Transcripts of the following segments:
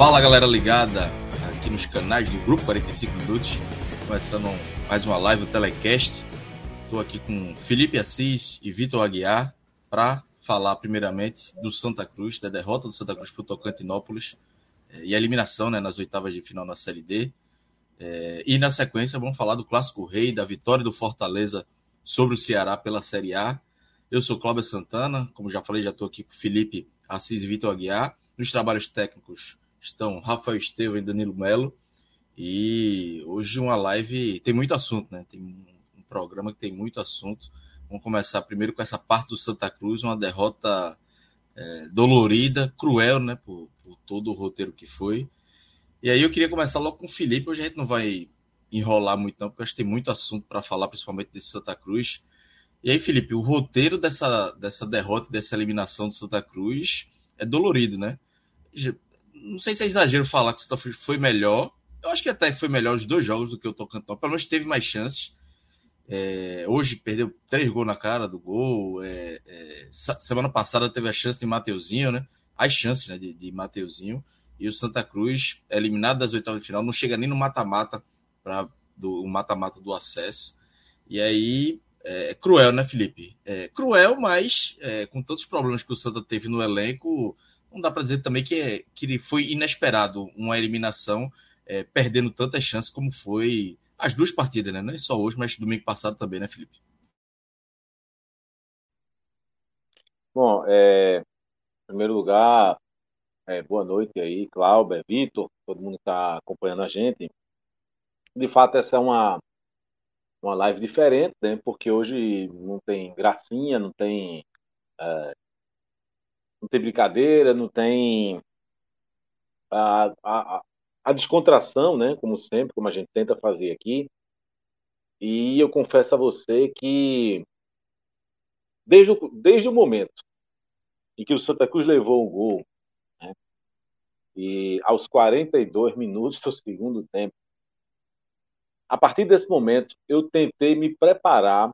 Fala galera ligada aqui nos canais do Grupo 45 Minutos, começando mais uma live do Telecast. Estou aqui com Felipe Assis e Vitor Aguiar para falar primeiramente do Santa Cruz, da derrota do Santa Cruz para o Tocantinópolis eh, e a eliminação né, nas oitavas de final na Série D. Eh, e na sequência vamos falar do Clássico Rei, da vitória do Fortaleza sobre o Ceará pela Série A. Eu sou Cláudio Santana, como já falei, já estou aqui com Felipe Assis e Vitor Aguiar. Nos trabalhos técnicos estão Rafael Estevam e Danilo Melo. E hoje uma live tem muito assunto, né? Tem um programa que tem muito assunto. Vamos começar primeiro com essa parte do Santa Cruz, uma derrota é, dolorida, cruel, né? Por, por, todo o roteiro que foi. E aí eu queria começar logo com o Felipe. Hoje a gente não vai enrolar muito, não, porque acho que tem muito assunto para falar, principalmente desse Santa Cruz. E aí, Felipe, o roteiro dessa, dessa derrota, dessa eliminação do Santa Cruz é dolorido, né? Não sei se é exagero falar que o Santa foi melhor. Eu acho que até foi melhor os dois jogos do que o Tocantinópolis. Pelo menos teve mais chances. É, hoje perdeu três gols na cara do gol. É, é, semana passada teve a chance de Mateuzinho, né? As chances né, de, de Mateuzinho. E o Santa Cruz, eliminado das oitavas de final, não chega nem no mata-mata para o mata-mata do acesso. E aí é, é cruel, né, Felipe? É cruel, mas é, com tantos problemas que o Santa teve no elenco, não dá para dizer também que, é, que foi inesperado uma eliminação, é, perdendo tantas chances como foi as duas partidas, né? Não é só hoje, mas domingo passado também, né, Felipe? Bom, é, em primeiro lugar, é, boa noite aí, Cláudio, Vitor, todo mundo está acompanhando a gente. De fato, essa é uma, uma live diferente, né? Porque hoje não tem gracinha, não tem é, não tem brincadeira, não tem a, a, a descontração, né? Como sempre, como a gente tenta fazer aqui. E eu confesso a você que desde o, desde o momento em que o Santa Cruz levou o gol, né, e aos 42 minutos do segundo tempo, a partir desse momento eu tentei me preparar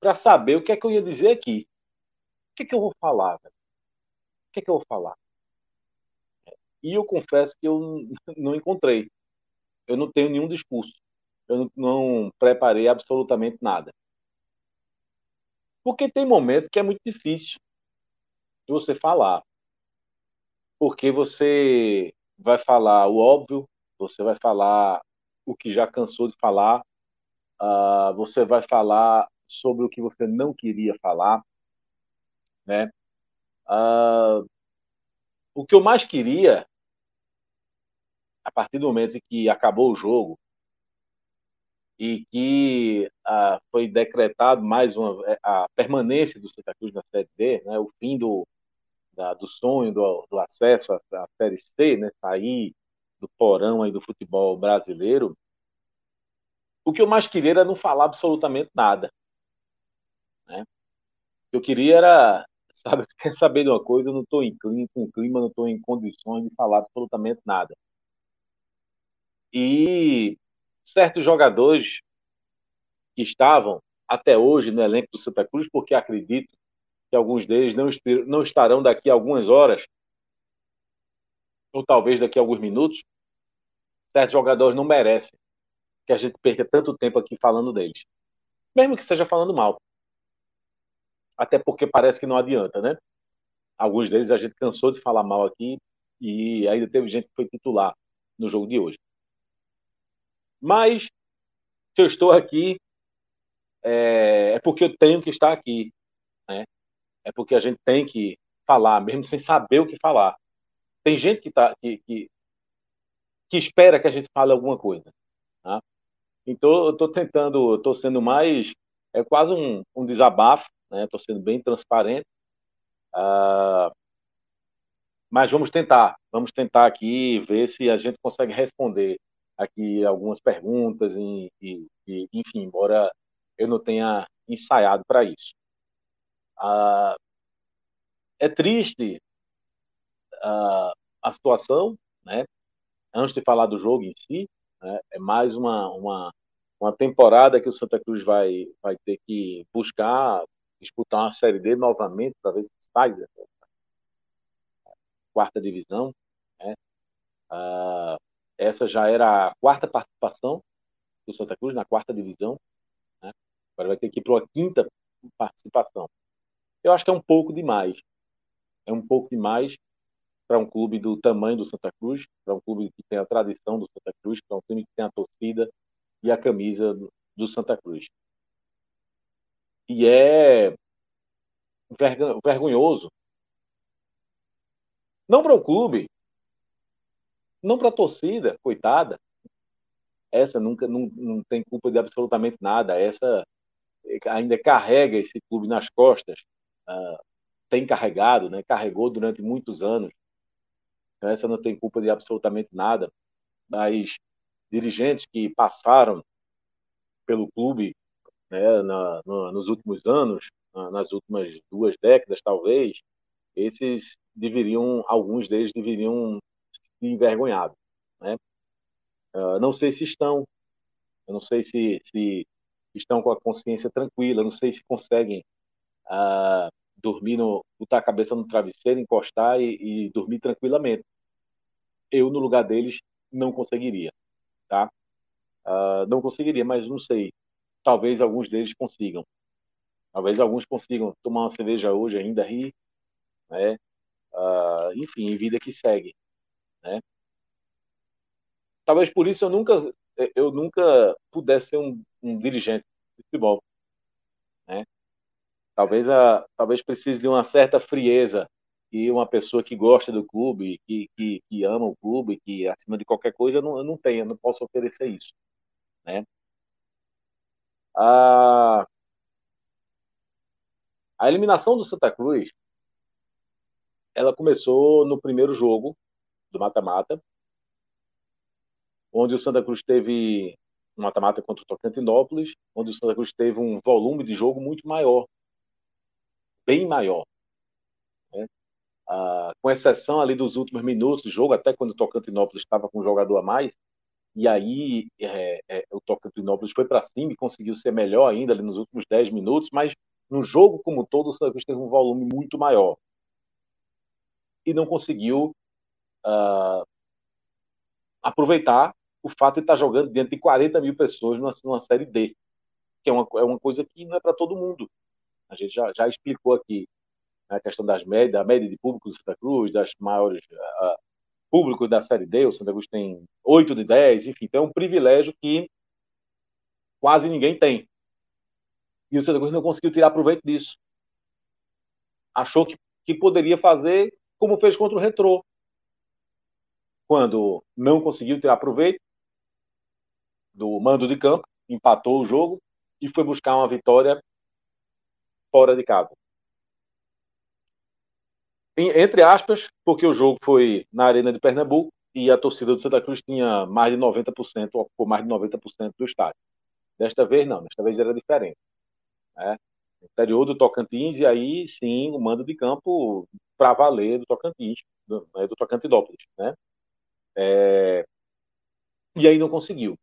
para saber o que é que eu ia dizer aqui. O que é que eu vou falar? Velho? O que é que eu vou falar? E eu confesso que eu não encontrei. Eu não tenho nenhum discurso. Eu não preparei absolutamente nada. Porque tem momento que é muito difícil você falar. Porque você vai falar o óbvio, você vai falar o que já cansou de falar, uh, você vai falar sobre o que você não queria falar, né? Uh, o que eu mais queria, a partir do momento em que acabou o jogo e que uh, foi decretado mais uma é, a permanência do Santa Cruz na Série D, né? O fim do da, do sonho do, do acesso à, à Série C, né? Sair do porão aí do futebol brasileiro. O que eu mais queria era não falar absolutamente nada. Né? Eu queria era, sabe, quer saber de uma coisa, eu não estou em clima, clima, não estou em condições de falar absolutamente nada. E certos jogadores que estavam até hoje no elenco do Santa Cruz, porque acredito que alguns deles não, não estarão daqui a algumas horas, ou talvez daqui a alguns minutos, certos jogadores não merecem que a gente perca tanto tempo aqui falando deles. Mesmo que seja falando mal até porque parece que não adianta, né? Alguns deles a gente cansou de falar mal aqui e ainda teve gente que foi titular no jogo de hoje. Mas se eu estou aqui é, é porque eu tenho que estar aqui, né? É porque a gente tem que falar, mesmo sem saber o que falar. Tem gente que, tá, que, que, que espera que a gente fale alguma coisa. Tá? Então, eu estou tentando, estou sendo mais, é quase um, um desabafo, estou né? sendo bem transparente. Uh, mas vamos tentar, vamos tentar aqui ver se a gente consegue responder aqui algumas perguntas e, e, e enfim, embora eu não tenha ensaiado para isso. Uh, é triste uh, a situação, né? Antes de falar do jogo em si, né? é mais uma, uma, uma temporada que o Santa Cruz vai, vai ter que buscar disputar uma Série D novamente, para ver se sai da quarta divisão. Né? Uh, essa já era a quarta participação do Santa Cruz na quarta divisão. Né? Agora vai ter que ir para uma quinta participação. Eu acho que é um pouco demais é um pouco demais para um clube do tamanho do Santa Cruz, para um clube que tem a tradição do Santa Cruz, para um time que tem a torcida e a camisa do Santa Cruz. E é vergonhoso. Não para o clube, não para a torcida, coitada. Essa nunca não, não tem culpa de absolutamente nada. Essa ainda carrega esse clube nas costas. Uh, tem carregado, né? carregou durante muitos anos. Essa não tem culpa de absolutamente nada. Mas dirigentes que passaram pelo clube né, na, na, nos últimos anos, na, nas últimas duas décadas, talvez, esses deveriam, alguns deles deveriam se envergonhar. Né? Uh, não sei se estão, eu não sei se, se estão com a consciência tranquila, não sei se conseguem uh, dormir, no, botar a cabeça no travesseiro, encostar e, e dormir tranquilamente. Eu, no lugar deles, não conseguiria, tá? Uh, não conseguiria, mas não sei. Talvez alguns deles consigam. Talvez alguns consigam tomar uma cerveja hoje ainda, rir, né? Uh, enfim, vida que segue, né? Talvez por isso eu nunca eu nunca pudesse ser um, um dirigente de futebol, né? Talvez, a, talvez precise de uma certa frieza e uma pessoa que gosta do clube, que, que, que ama o clube, que acima de qualquer coisa, eu não, eu não tenho, eu não posso oferecer isso. Né? A, a eliminação do Santa Cruz, ela começou no primeiro jogo do mata-mata, onde o Santa Cruz teve um mata-mata contra o Tocantinópolis, onde o Santa Cruz teve um volume de jogo muito maior bem maior. Né? Ah, com exceção ali dos últimos minutos do jogo, até quando o Tocantinópolis estava com um jogador a mais, e aí é, é, o Tocantinópolis foi para cima e conseguiu ser melhor ainda ali nos últimos 10 minutos, mas no jogo como todo o Santa teve um volume muito maior e não conseguiu uh, aproveitar o fato de estar jogando diante de 40 mil pessoas numa, numa Série D, que é uma, é uma coisa que não é para todo mundo. A gente já, já explicou aqui né, a questão das médias, da média de público do Santa Cruz, das maiores uh, públicos da Série D. O Santa Cruz tem 8 de 10, enfim, tem um privilégio que quase ninguém tem. E o Santa Cruz não conseguiu tirar proveito disso. Achou que, que poderia fazer como fez contra o Retrô. Quando não conseguiu tirar proveito do mando de campo, empatou o jogo e foi buscar uma vitória fora de casa. Entre aspas, porque o jogo foi na Arena de Pernambuco e a torcida do Santa Cruz tinha mais de 90%, ocupou mais de 90% do estádio. Desta vez não, desta vez era diferente. Né? Interior do Tocantins, e aí sim o mando de campo para valer do Tocantins, do, né, do Tocantinópolis. Né? É... E aí não conseguiu.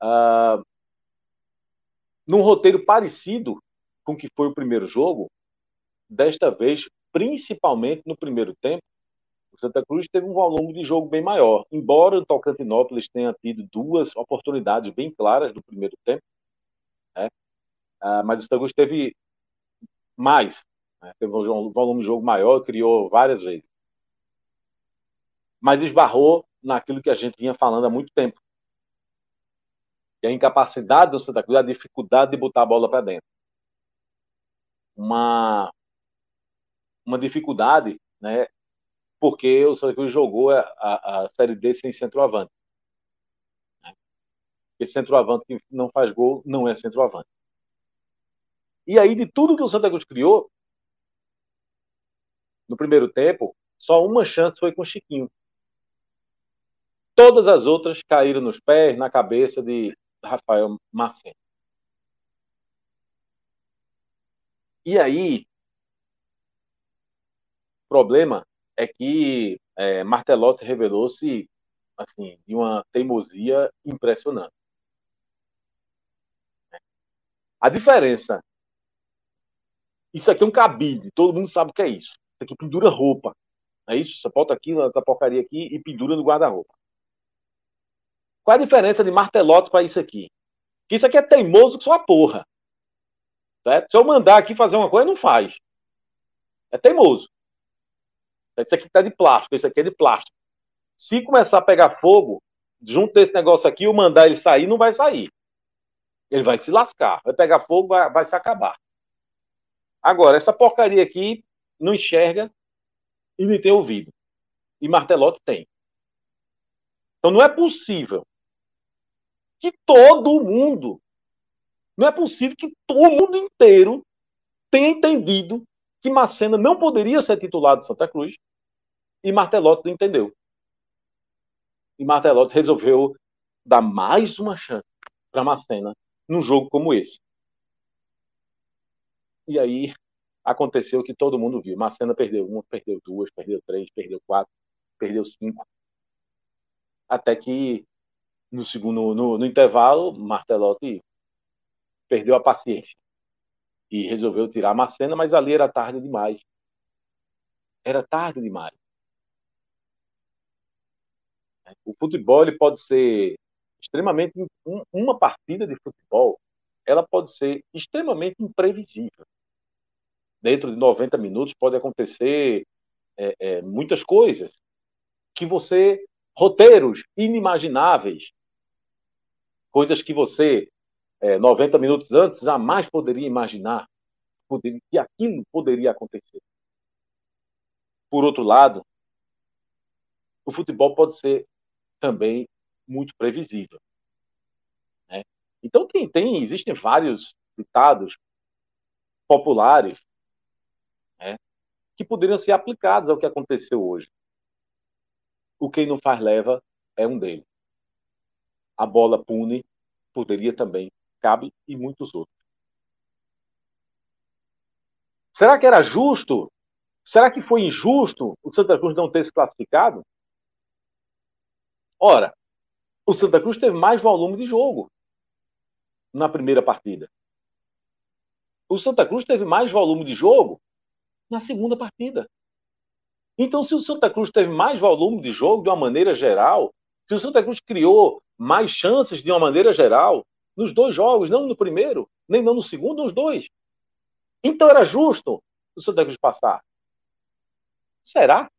Ah, num roteiro parecido, com que foi o primeiro jogo, desta vez, principalmente no primeiro tempo, o Santa Cruz teve um volume de jogo bem maior. Embora o Tocantinópolis tenha tido duas oportunidades bem claras no primeiro tempo, né? ah, mas o Santa Cruz teve mais, né? teve um volume de jogo maior, criou várias vezes. Mas esbarrou naquilo que a gente vinha falando há muito tempo. É a incapacidade do Santa Cruz, a dificuldade de botar a bola para dentro uma, uma dificuldade, né? Porque o Santa Cruz jogou a, a, Série D sem centroavante. Porque centroavante que não faz gol não é centroavante. E aí, de tudo que o Santa Cruz criou, no primeiro tempo, só uma chance foi com o Chiquinho. Todas as outras caíram nos pés, na cabeça de Rafael Marcelo. E aí, problema é que é, Martelotti revelou-se assim, de uma teimosia impressionante. A diferença. Isso aqui é um cabide, todo mundo sabe o que é isso. Isso aqui pendura roupa. É isso? Você bota aqui, essa porcaria aqui e pendura no guarda-roupa. Qual a diferença de martelote para isso aqui? Que isso aqui é teimoso que sua porra. Certo? Se eu mandar aqui fazer uma coisa, não faz. É teimoso. Isso aqui está de plástico, isso aqui é de plástico. Se começar a pegar fogo, junto desse negócio aqui, eu mandar ele sair, não vai sair. Ele vai se lascar. Vai pegar fogo, vai, vai se acabar. Agora, essa porcaria aqui não enxerga e nem tem ouvido. E Martelotti tem. Então não é possível que todo mundo, não é possível que todo mundo inteiro tenha entendido que Macena não poderia ser titular de Santa Cruz e Martelotti entendeu. E Martelotti resolveu dar mais uma chance para Macena num jogo como esse. E aí aconteceu que todo mundo viu. Macena perdeu uma, perdeu duas, perdeu três, perdeu quatro, perdeu cinco. Até que no segundo no, no intervalo, Martelotti perdeu a paciência e resolveu tirar Macena, mas ali era tarde demais. Era tarde demais. O futebol ele pode ser extremamente uma partida de futebol, ela pode ser extremamente imprevisível dentro de 90 minutos pode acontecer é, é, muitas coisas que você roteiros inimagináveis, coisas que você é, 90 minutos antes jamais poderia imaginar poderia, que aquilo poderia acontecer. Por outro lado, o futebol pode ser também muito previsível. Né? Então tem, tem, existem vários ditados populares né, que poderiam ser aplicados ao que aconteceu hoje. O quem não faz leva é um deles. A bola pune poderia também, cabe e muitos outros. Será que era justo? Será que foi injusto o Santa Cruz não ter se classificado? Ora, o Santa Cruz teve mais volume de jogo na primeira partida. O Santa Cruz teve mais volume de jogo na segunda partida. Então, se o Santa Cruz teve mais volume de jogo de uma maneira geral, se o Santa Cruz criou mais chances de uma maneira geral, nos dois jogos, não no primeiro, nem não no segundo, nos dois. Então era justo o Santa Cruz passar. Será?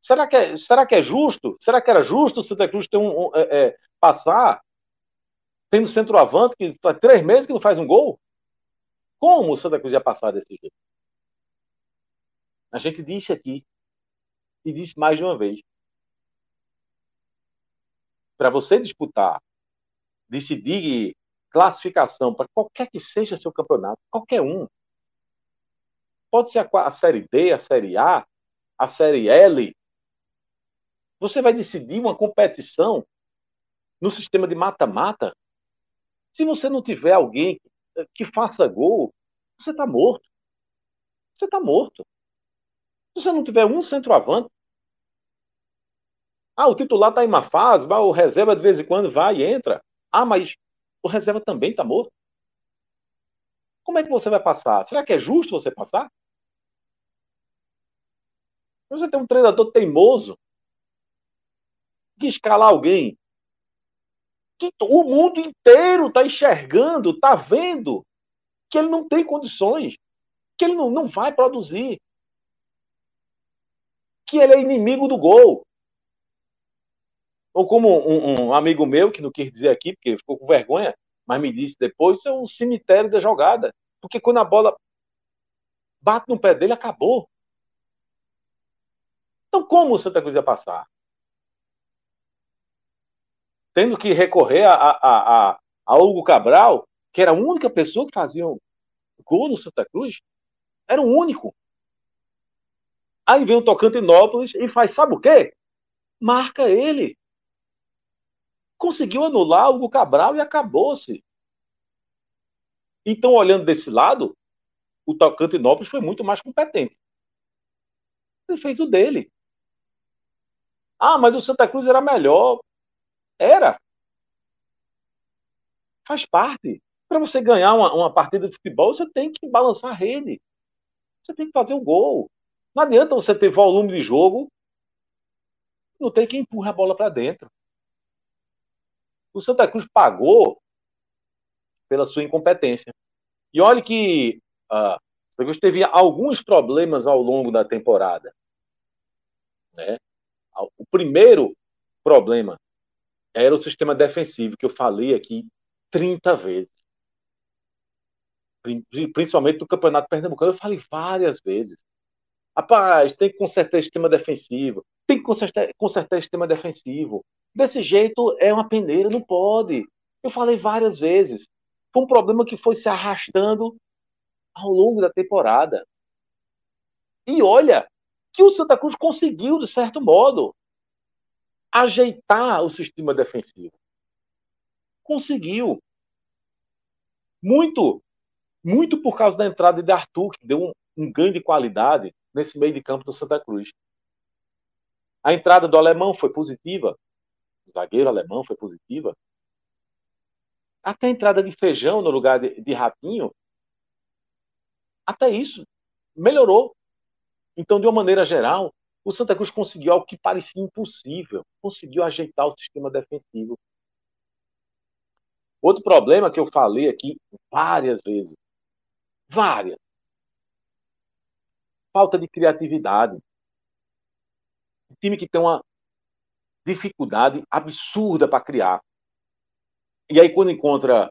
Será que é, será que é justo? Será que era justo o Santa Cruz ter um, um é, é, passar tendo centroavante que faz três meses que não faz um gol? Como o Santa Cruz ia passar desse jeito? A gente disse aqui, e disse mais de uma vez. Para você disputar, decidir classificação para qualquer que seja seu campeonato, qualquer um. Pode ser a, a Série B, a Série A, a Série L. Você vai decidir uma competição no sistema de mata-mata. Se você não tiver alguém que faça gol, você está morto. Você está morto. Se você não tiver um centroavante, ah, o titular está em uma fase, o reserva de vez em quando vai e entra. Ah, mas o reserva também está morto. Como é que você vai passar? Será que é justo você passar? Você tem um treinador teimoso que escalar alguém que o mundo inteiro está enxergando, está vendo que ele não tem condições, que ele não, não vai produzir, que ele é inimigo do gol. Ou como um, um amigo meu, que não quis dizer aqui, porque ficou com vergonha, mas me disse depois, isso é um cemitério da jogada. Porque quando a bola bate no pé dele, acabou. Então, como o Santa Cruz ia passar? Tendo que recorrer a, a, a, a Hugo Cabral, que era a única pessoa que fazia um gol no Santa Cruz, era o único. Aí vem o Tocantinópolis e faz, sabe o quê? Marca ele. Conseguiu anular o Hugo Cabral e acabou-se. Então, olhando desse lado, o Tocantinópolis foi muito mais competente. Ele fez o dele. Ah, mas o Santa Cruz era melhor. Era. Faz parte. Para você ganhar uma, uma, partida de futebol, você tem que balançar a rede. Você tem que fazer o gol. Não adianta você ter volume de jogo, não tem quem empurra a bola para dentro. O Santa Cruz pagou pela sua incompetência. E olhe que uh, o Santa Cruz teve alguns problemas ao longo da temporada. Né? O primeiro problema era o sistema defensivo, que eu falei aqui 30 vezes. Principalmente no Campeonato Pernambucano, eu falei várias vezes. Rapaz, tem que consertar o sistema defensivo. Tem que consertar, consertar o sistema defensivo. Desse jeito é uma peneira, não pode. Eu falei várias vezes. Foi um problema que foi se arrastando ao longo da temporada. E olha que o Santa Cruz conseguiu, de certo modo, ajeitar o sistema defensivo. Conseguiu. Muito, muito por causa da entrada de Arthur, que deu um, um ganho de qualidade nesse meio de campo do Santa Cruz. A entrada do alemão foi positiva, o zagueiro alemão foi positiva. Até a entrada de feijão no lugar de, de ratinho, até isso melhorou. Então, de uma maneira geral, o Santa Cruz conseguiu algo que parecia impossível, conseguiu ajeitar o sistema defensivo. Outro problema que eu falei aqui várias vezes, várias, falta de criatividade. Um time que tem uma dificuldade absurda para criar. E aí, quando encontra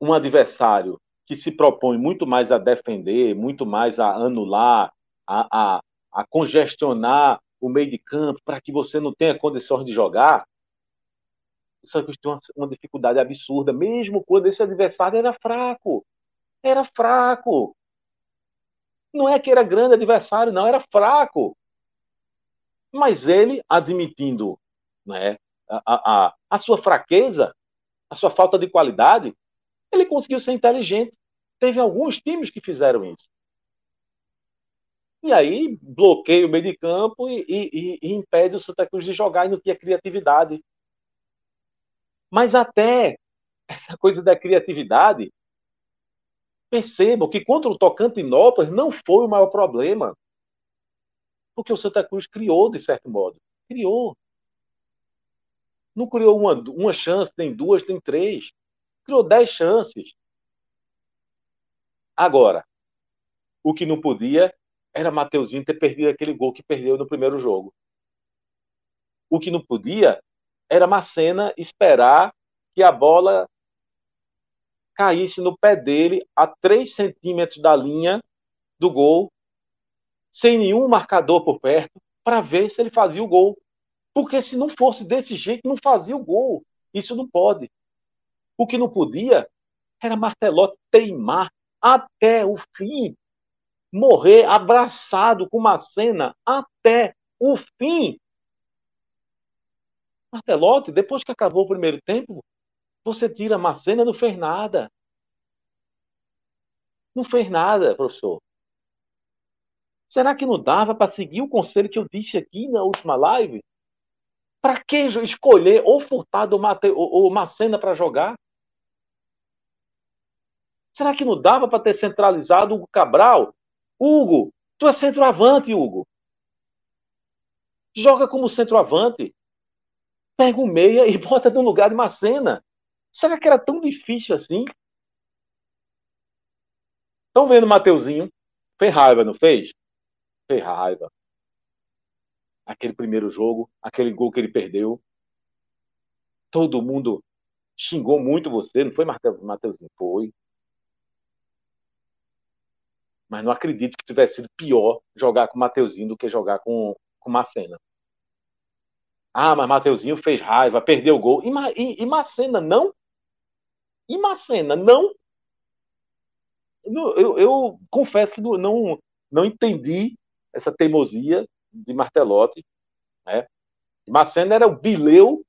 um adversário que se propõe muito mais a defender, muito mais a anular, a, a, a congestionar o meio de campo para que você não tenha condições de jogar, o Santos tem uma, uma dificuldade absurda, mesmo quando esse adversário era fraco. Era fraco. Não é que era grande adversário, não, era fraco. Mas ele, admitindo né, a, a, a sua fraqueza, a sua falta de qualidade, ele conseguiu ser inteligente. Teve alguns times que fizeram isso. E aí bloqueia o meio de campo e, e, e, impede o Santa Cruz de jogar e não tinha criatividade. Mas até essa coisa da criatividade Percebam que contra o Tocantinópolis não foi o maior problema. Porque o Santa Cruz criou, de certo modo. Criou. Não criou uma, uma chance, nem duas, nem três. Criou dez chances. Agora, o que não podia era Mateuzinho ter perdido aquele gol que perdeu no primeiro jogo. O que não podia era Macena esperar que a bola caísse no pé dele a 3 centímetros da linha do gol, sem nenhum marcador por perto, para ver se ele fazia o gol. Porque se não fosse desse jeito, não fazia o gol. Isso não pode. O que não podia era Martelotti teimar até o fim, morrer abraçado com uma cena até o fim. Martelotti, depois que acabou o primeiro tempo, você tira Macena, não fez nada. Não fez nada, professor. Será que não dava para seguir o conselho que eu disse aqui na última live? Para que escolher ou Furtado ou Macena para jogar? Será que não dava para ter centralizado o Cabral? Hugo, tu é centroavante, Hugo. Joga como centroavante. Pega o meia e bota no lugar de Macena. Será que era tão difícil assim? Estão vendo o Mateuzinho? Fez raiva, não fez? Fez raiva. Aquele primeiro jogo, aquele gol que ele perdeu. Todo mundo xingou muito você, não foi, Mateuzinho? Foi. Mas não acredito que tivesse sido pior jogar com o Mateuzinho do que jogar com o Macena. Ah, mas Mateuzinho fez raiva, perdeu o gol. E, e, e Macena não? E Macena não? Eu, eu, eu confesso que não, não entendi essa teimosia de Martelotti. Né? Macena era o Bileu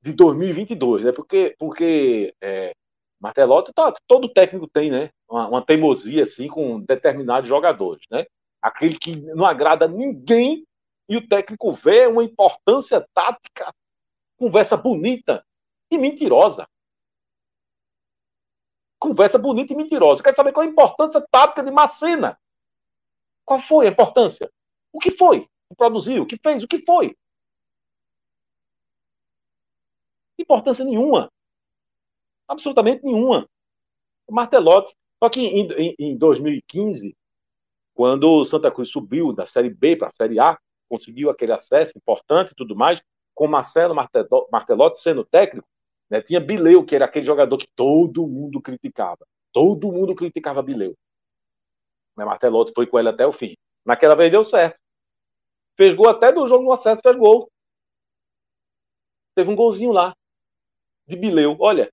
de 2022, né? Porque, porque é, Martelotti, tá, todo técnico tem, né? Uma, uma, teimosia assim com determinados jogadores, né? Aquele que não agrada ninguém e o técnico vê uma importância tática, conversa bonita e mentirosa. Conversa bonita e mentirosa. Quer saber qual é a importância tática de Macena? Qual foi a importância? O que foi? O produziu? O que fez? O que foi? Importância nenhuma. Absolutamente nenhuma. Martelotti. Só que em, em, em 2015, quando o Santa Cruz subiu da Série B para a Série A, conseguiu aquele acesso importante e tudo mais, com Marcelo Martelotti sendo técnico, né, tinha Bileu, que era aquele jogador que todo mundo criticava. Todo mundo criticava Bileu. Mas Martelotti foi com ele até o fim. Naquela vez deu certo. Fez gol até do jogo no acesso, fez gol. Teve um golzinho lá. De Bileu. Olha.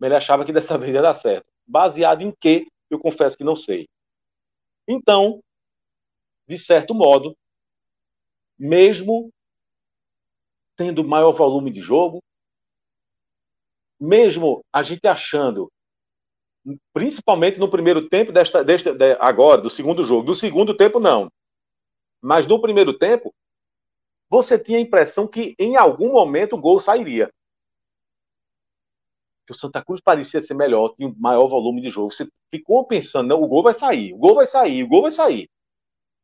Ele achava que dessa vez ia dar certo. Baseado em quê? Eu confesso que não sei. Então, de certo modo, mesmo tendo maior volume de jogo, mesmo a gente achando principalmente no primeiro tempo desta, desta de, agora, do segundo jogo. Do segundo tempo, não. Mas no primeiro tempo, você tinha a impressão que em algum momento o gol sairia. Que o Santa Cruz parecia ser melhor, tinha maior volume de jogo. Você ficou pensando, não, o gol vai sair, o gol vai sair, o gol vai sair.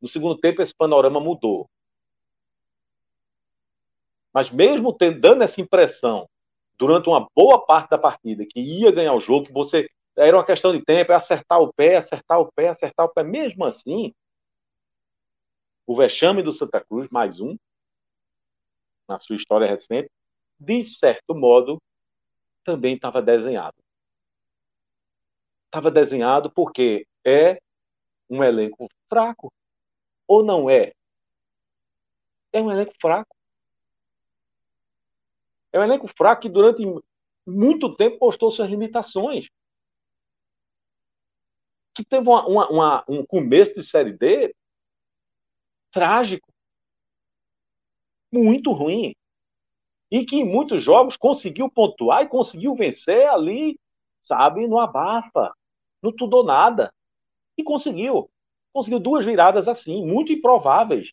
No segundo tempo, esse panorama mudou. Mas mesmo tendo, dando essa impressão durante uma boa parte da partida que ia ganhar o jogo, que você era uma questão de tempo, é acertar o pé, acertar o pé, acertar o pé. Mesmo assim, o vexame do Santa Cruz, mais um, na sua história recente, de certo modo, também estava desenhado. Estava desenhado porque é um elenco fraco. Ou não é? É um elenco fraco. É um elenco fraco que durante muito tempo postou suas limitações que teve uma, uma, uma, um começo de Série D trágico, muito ruim, e que em muitos jogos conseguiu pontuar e conseguiu vencer ali, sabe, no abafa, no tudo ou nada, e conseguiu. Conseguiu duas viradas assim, muito improváveis,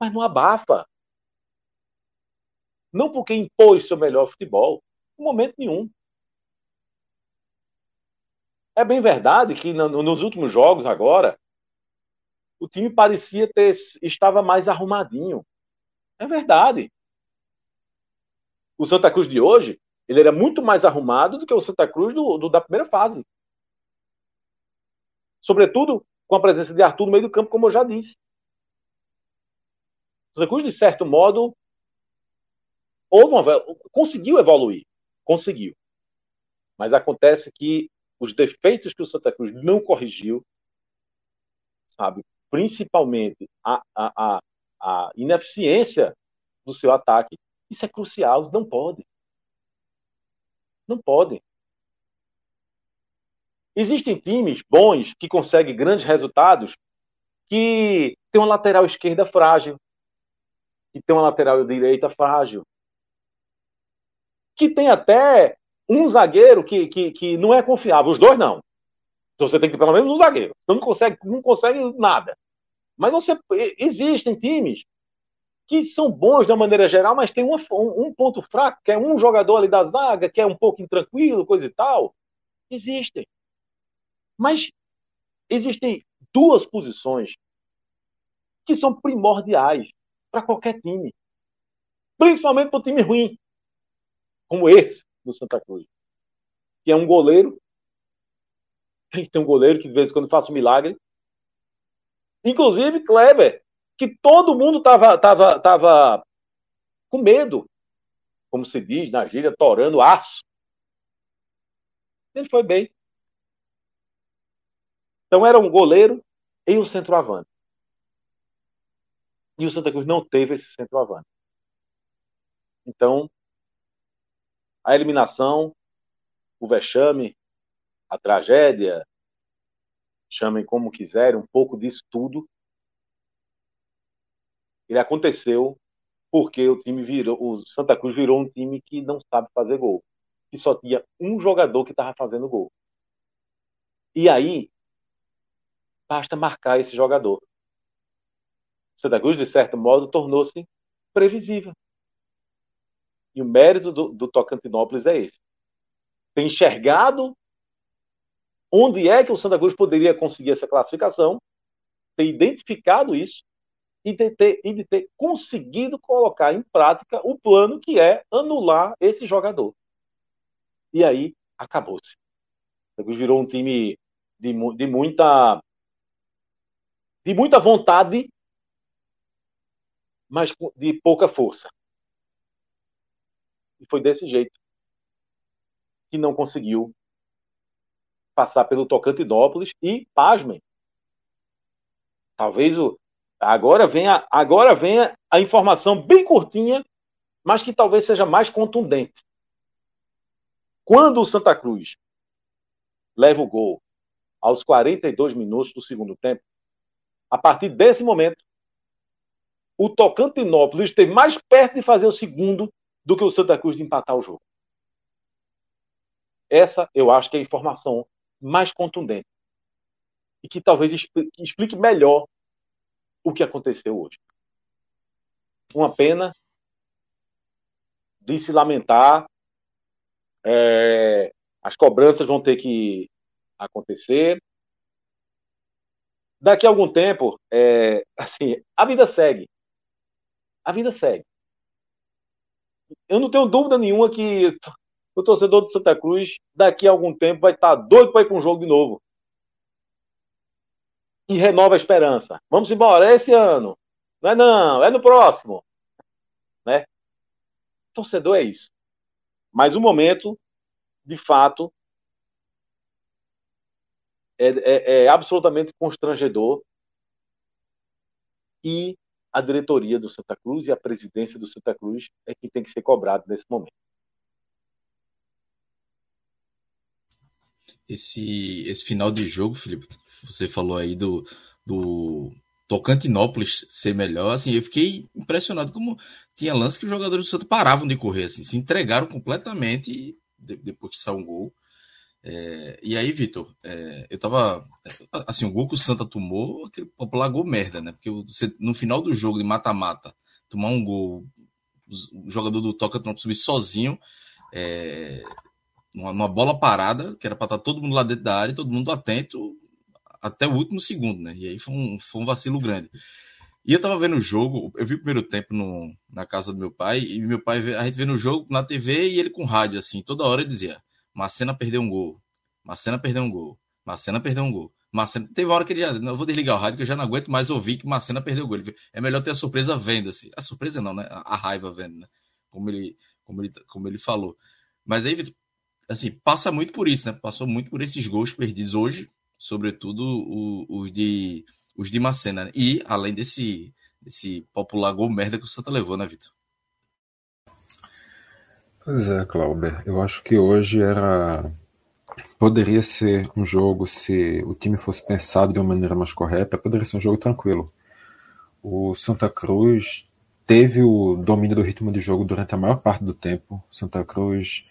mas no abafa. Não porque impôs seu melhor futebol, em momento nenhum. É bem verdade que no, nos últimos jogos agora, o time parecia ter estava mais arrumadinho. É verdade. O Santa Cruz de hoje, ele era muito mais arrumado do que o Santa Cruz do, do da primeira fase. Sobretudo com a presença de Arthur no meio do campo, como eu já disse. O Santa Cruz, de certo modo, uma, conseguiu evoluir. Conseguiu. Mas acontece que os defeitos que o Santa Cruz não corrigiu, sabe? Principalmente a, a, a, a ineficiência do seu ataque. Isso é crucial, não pode. Não pode. Existem times bons que conseguem grandes resultados que tem uma lateral esquerda frágil, que tem uma lateral direita frágil, que tem até um zagueiro que, que, que não é confiável. Os dois não. Então você tem que ter pelo menos um zagueiro. Não consegue, não consegue nada. Mas você existem times que são bons uma maneira geral, mas tem um, um, ponto fraco, que é um jogador ali da zaga, que é um pouco intranquilo, coisa e tal. Existem. Mas existem duas posições que são primordiais para qualquer time. Principalmente para o time ruim, como esse do Santa Cruz. Que é um goleiro. Tem que ter um goleiro que de vez em quando faça um milagre. Inclusive, Kleber, que todo mundo tava, tava, tava com medo, como se diz na gíria, torando aço. Ele foi bem. Então era um goleiro e um centroavante. E o Santa Cruz não teve esse centroavante. Então, a eliminação, o vexame, a tragédia, chamem como quiserem, um pouco disso tudo, ele aconteceu porque o time virou, o Santa Cruz virou um time que não sabe fazer gol, que só tinha um jogador que estava fazendo gol. E aí basta marcar esse jogador. Santa Cruz, de certo modo, tornou-se previsível. E o mérito do, do Tocantinópolis é esse. Tem enxergado onde é que o Santa Cruz poderia conseguir essa classificação, ter identificado isso e de, ter, e de ter conseguido colocar em prática o plano que é anular esse jogador. E aí acabou-se. Virou um time de, de muita de muita vontade, mas de pouca força. E foi desse jeito que não conseguiu passar pelo Tocantinópolis e, pasmem, talvez o, agora venha, agora venha a informação bem curtinha, mas que talvez seja mais contundente. Quando o Santa Cruz leva o gol aos 42 minutos do segundo tempo, a partir desse momento, o Tocantinópolis esteve mais perto de fazer o segundo do que o Santa Cruz de empatar o jogo. Essa, eu acho que é a informação mais contundente. E que talvez explique melhor o que aconteceu hoje. Uma pena de se lamentar. É, as cobranças vão ter que acontecer. Daqui a algum tempo, é, assim, a vida segue. A vida segue. Eu não tenho dúvida nenhuma que o torcedor do Santa Cruz, daqui a algum tempo, vai estar doido para ir para um jogo de novo. E renova a esperança. Vamos embora, é esse ano. Não é não, é no próximo. Né? Torcedor é isso. Mas o momento, de fato, é, é, é absolutamente constrangedor. E a diretoria do Santa Cruz e a presidência do Santa Cruz é quem tem que ser cobrado nesse momento. Esse, esse final de jogo, Felipe, você falou aí do, do Tocantinópolis ser melhor, assim, eu fiquei impressionado como tinha lance que os jogadores do Santos paravam de correr, assim, se entregaram completamente depois que saiu um gol. É, e aí, Vitor, é, eu tava. Assim, o gol que o Santa tomou, aquele popular gol merda, né? Porque você, no final do jogo de mata-mata, tomar um gol, o jogador do Tocantinópolis subir sozinho, é, uma, bola parada, que era para estar tá todo mundo lá dentro da área, todo mundo atento até o último segundo, né? E aí foi um, foi um vacilo grande. E eu tava vendo o jogo, eu vi o primeiro tempo no, na casa do meu pai, e meu pai, a gente vendo o jogo na TV e ele com rádio, assim, toda hora ele dizia: Marcena perdeu um gol, Marcena perdeu um gol, Marcena perdeu um gol. Marcena, teve uma hora que ele já, eu vou desligar o rádio, que eu já não aguento mais ouvir que Marcena perdeu o gol. Ele, é melhor ter a surpresa vendo, assim. A surpresa não, né? A, a raiva vendo, né? Como ele, como ele, como ele falou. Mas aí, Vitor, assim, passa muito por isso, né? Passou muito por esses gols perdidos hoje, sobretudo os de os de Macena. Né? E além desse desse popular gol merda que o Santa levou, né, Vitor? Pois é, Clauber. Eu acho que hoje era poderia ser um jogo se o time fosse pensado de uma maneira mais correta, poderia ser um jogo tranquilo. O Santa Cruz teve o domínio do ritmo de jogo durante a maior parte do tempo. Santa Cruz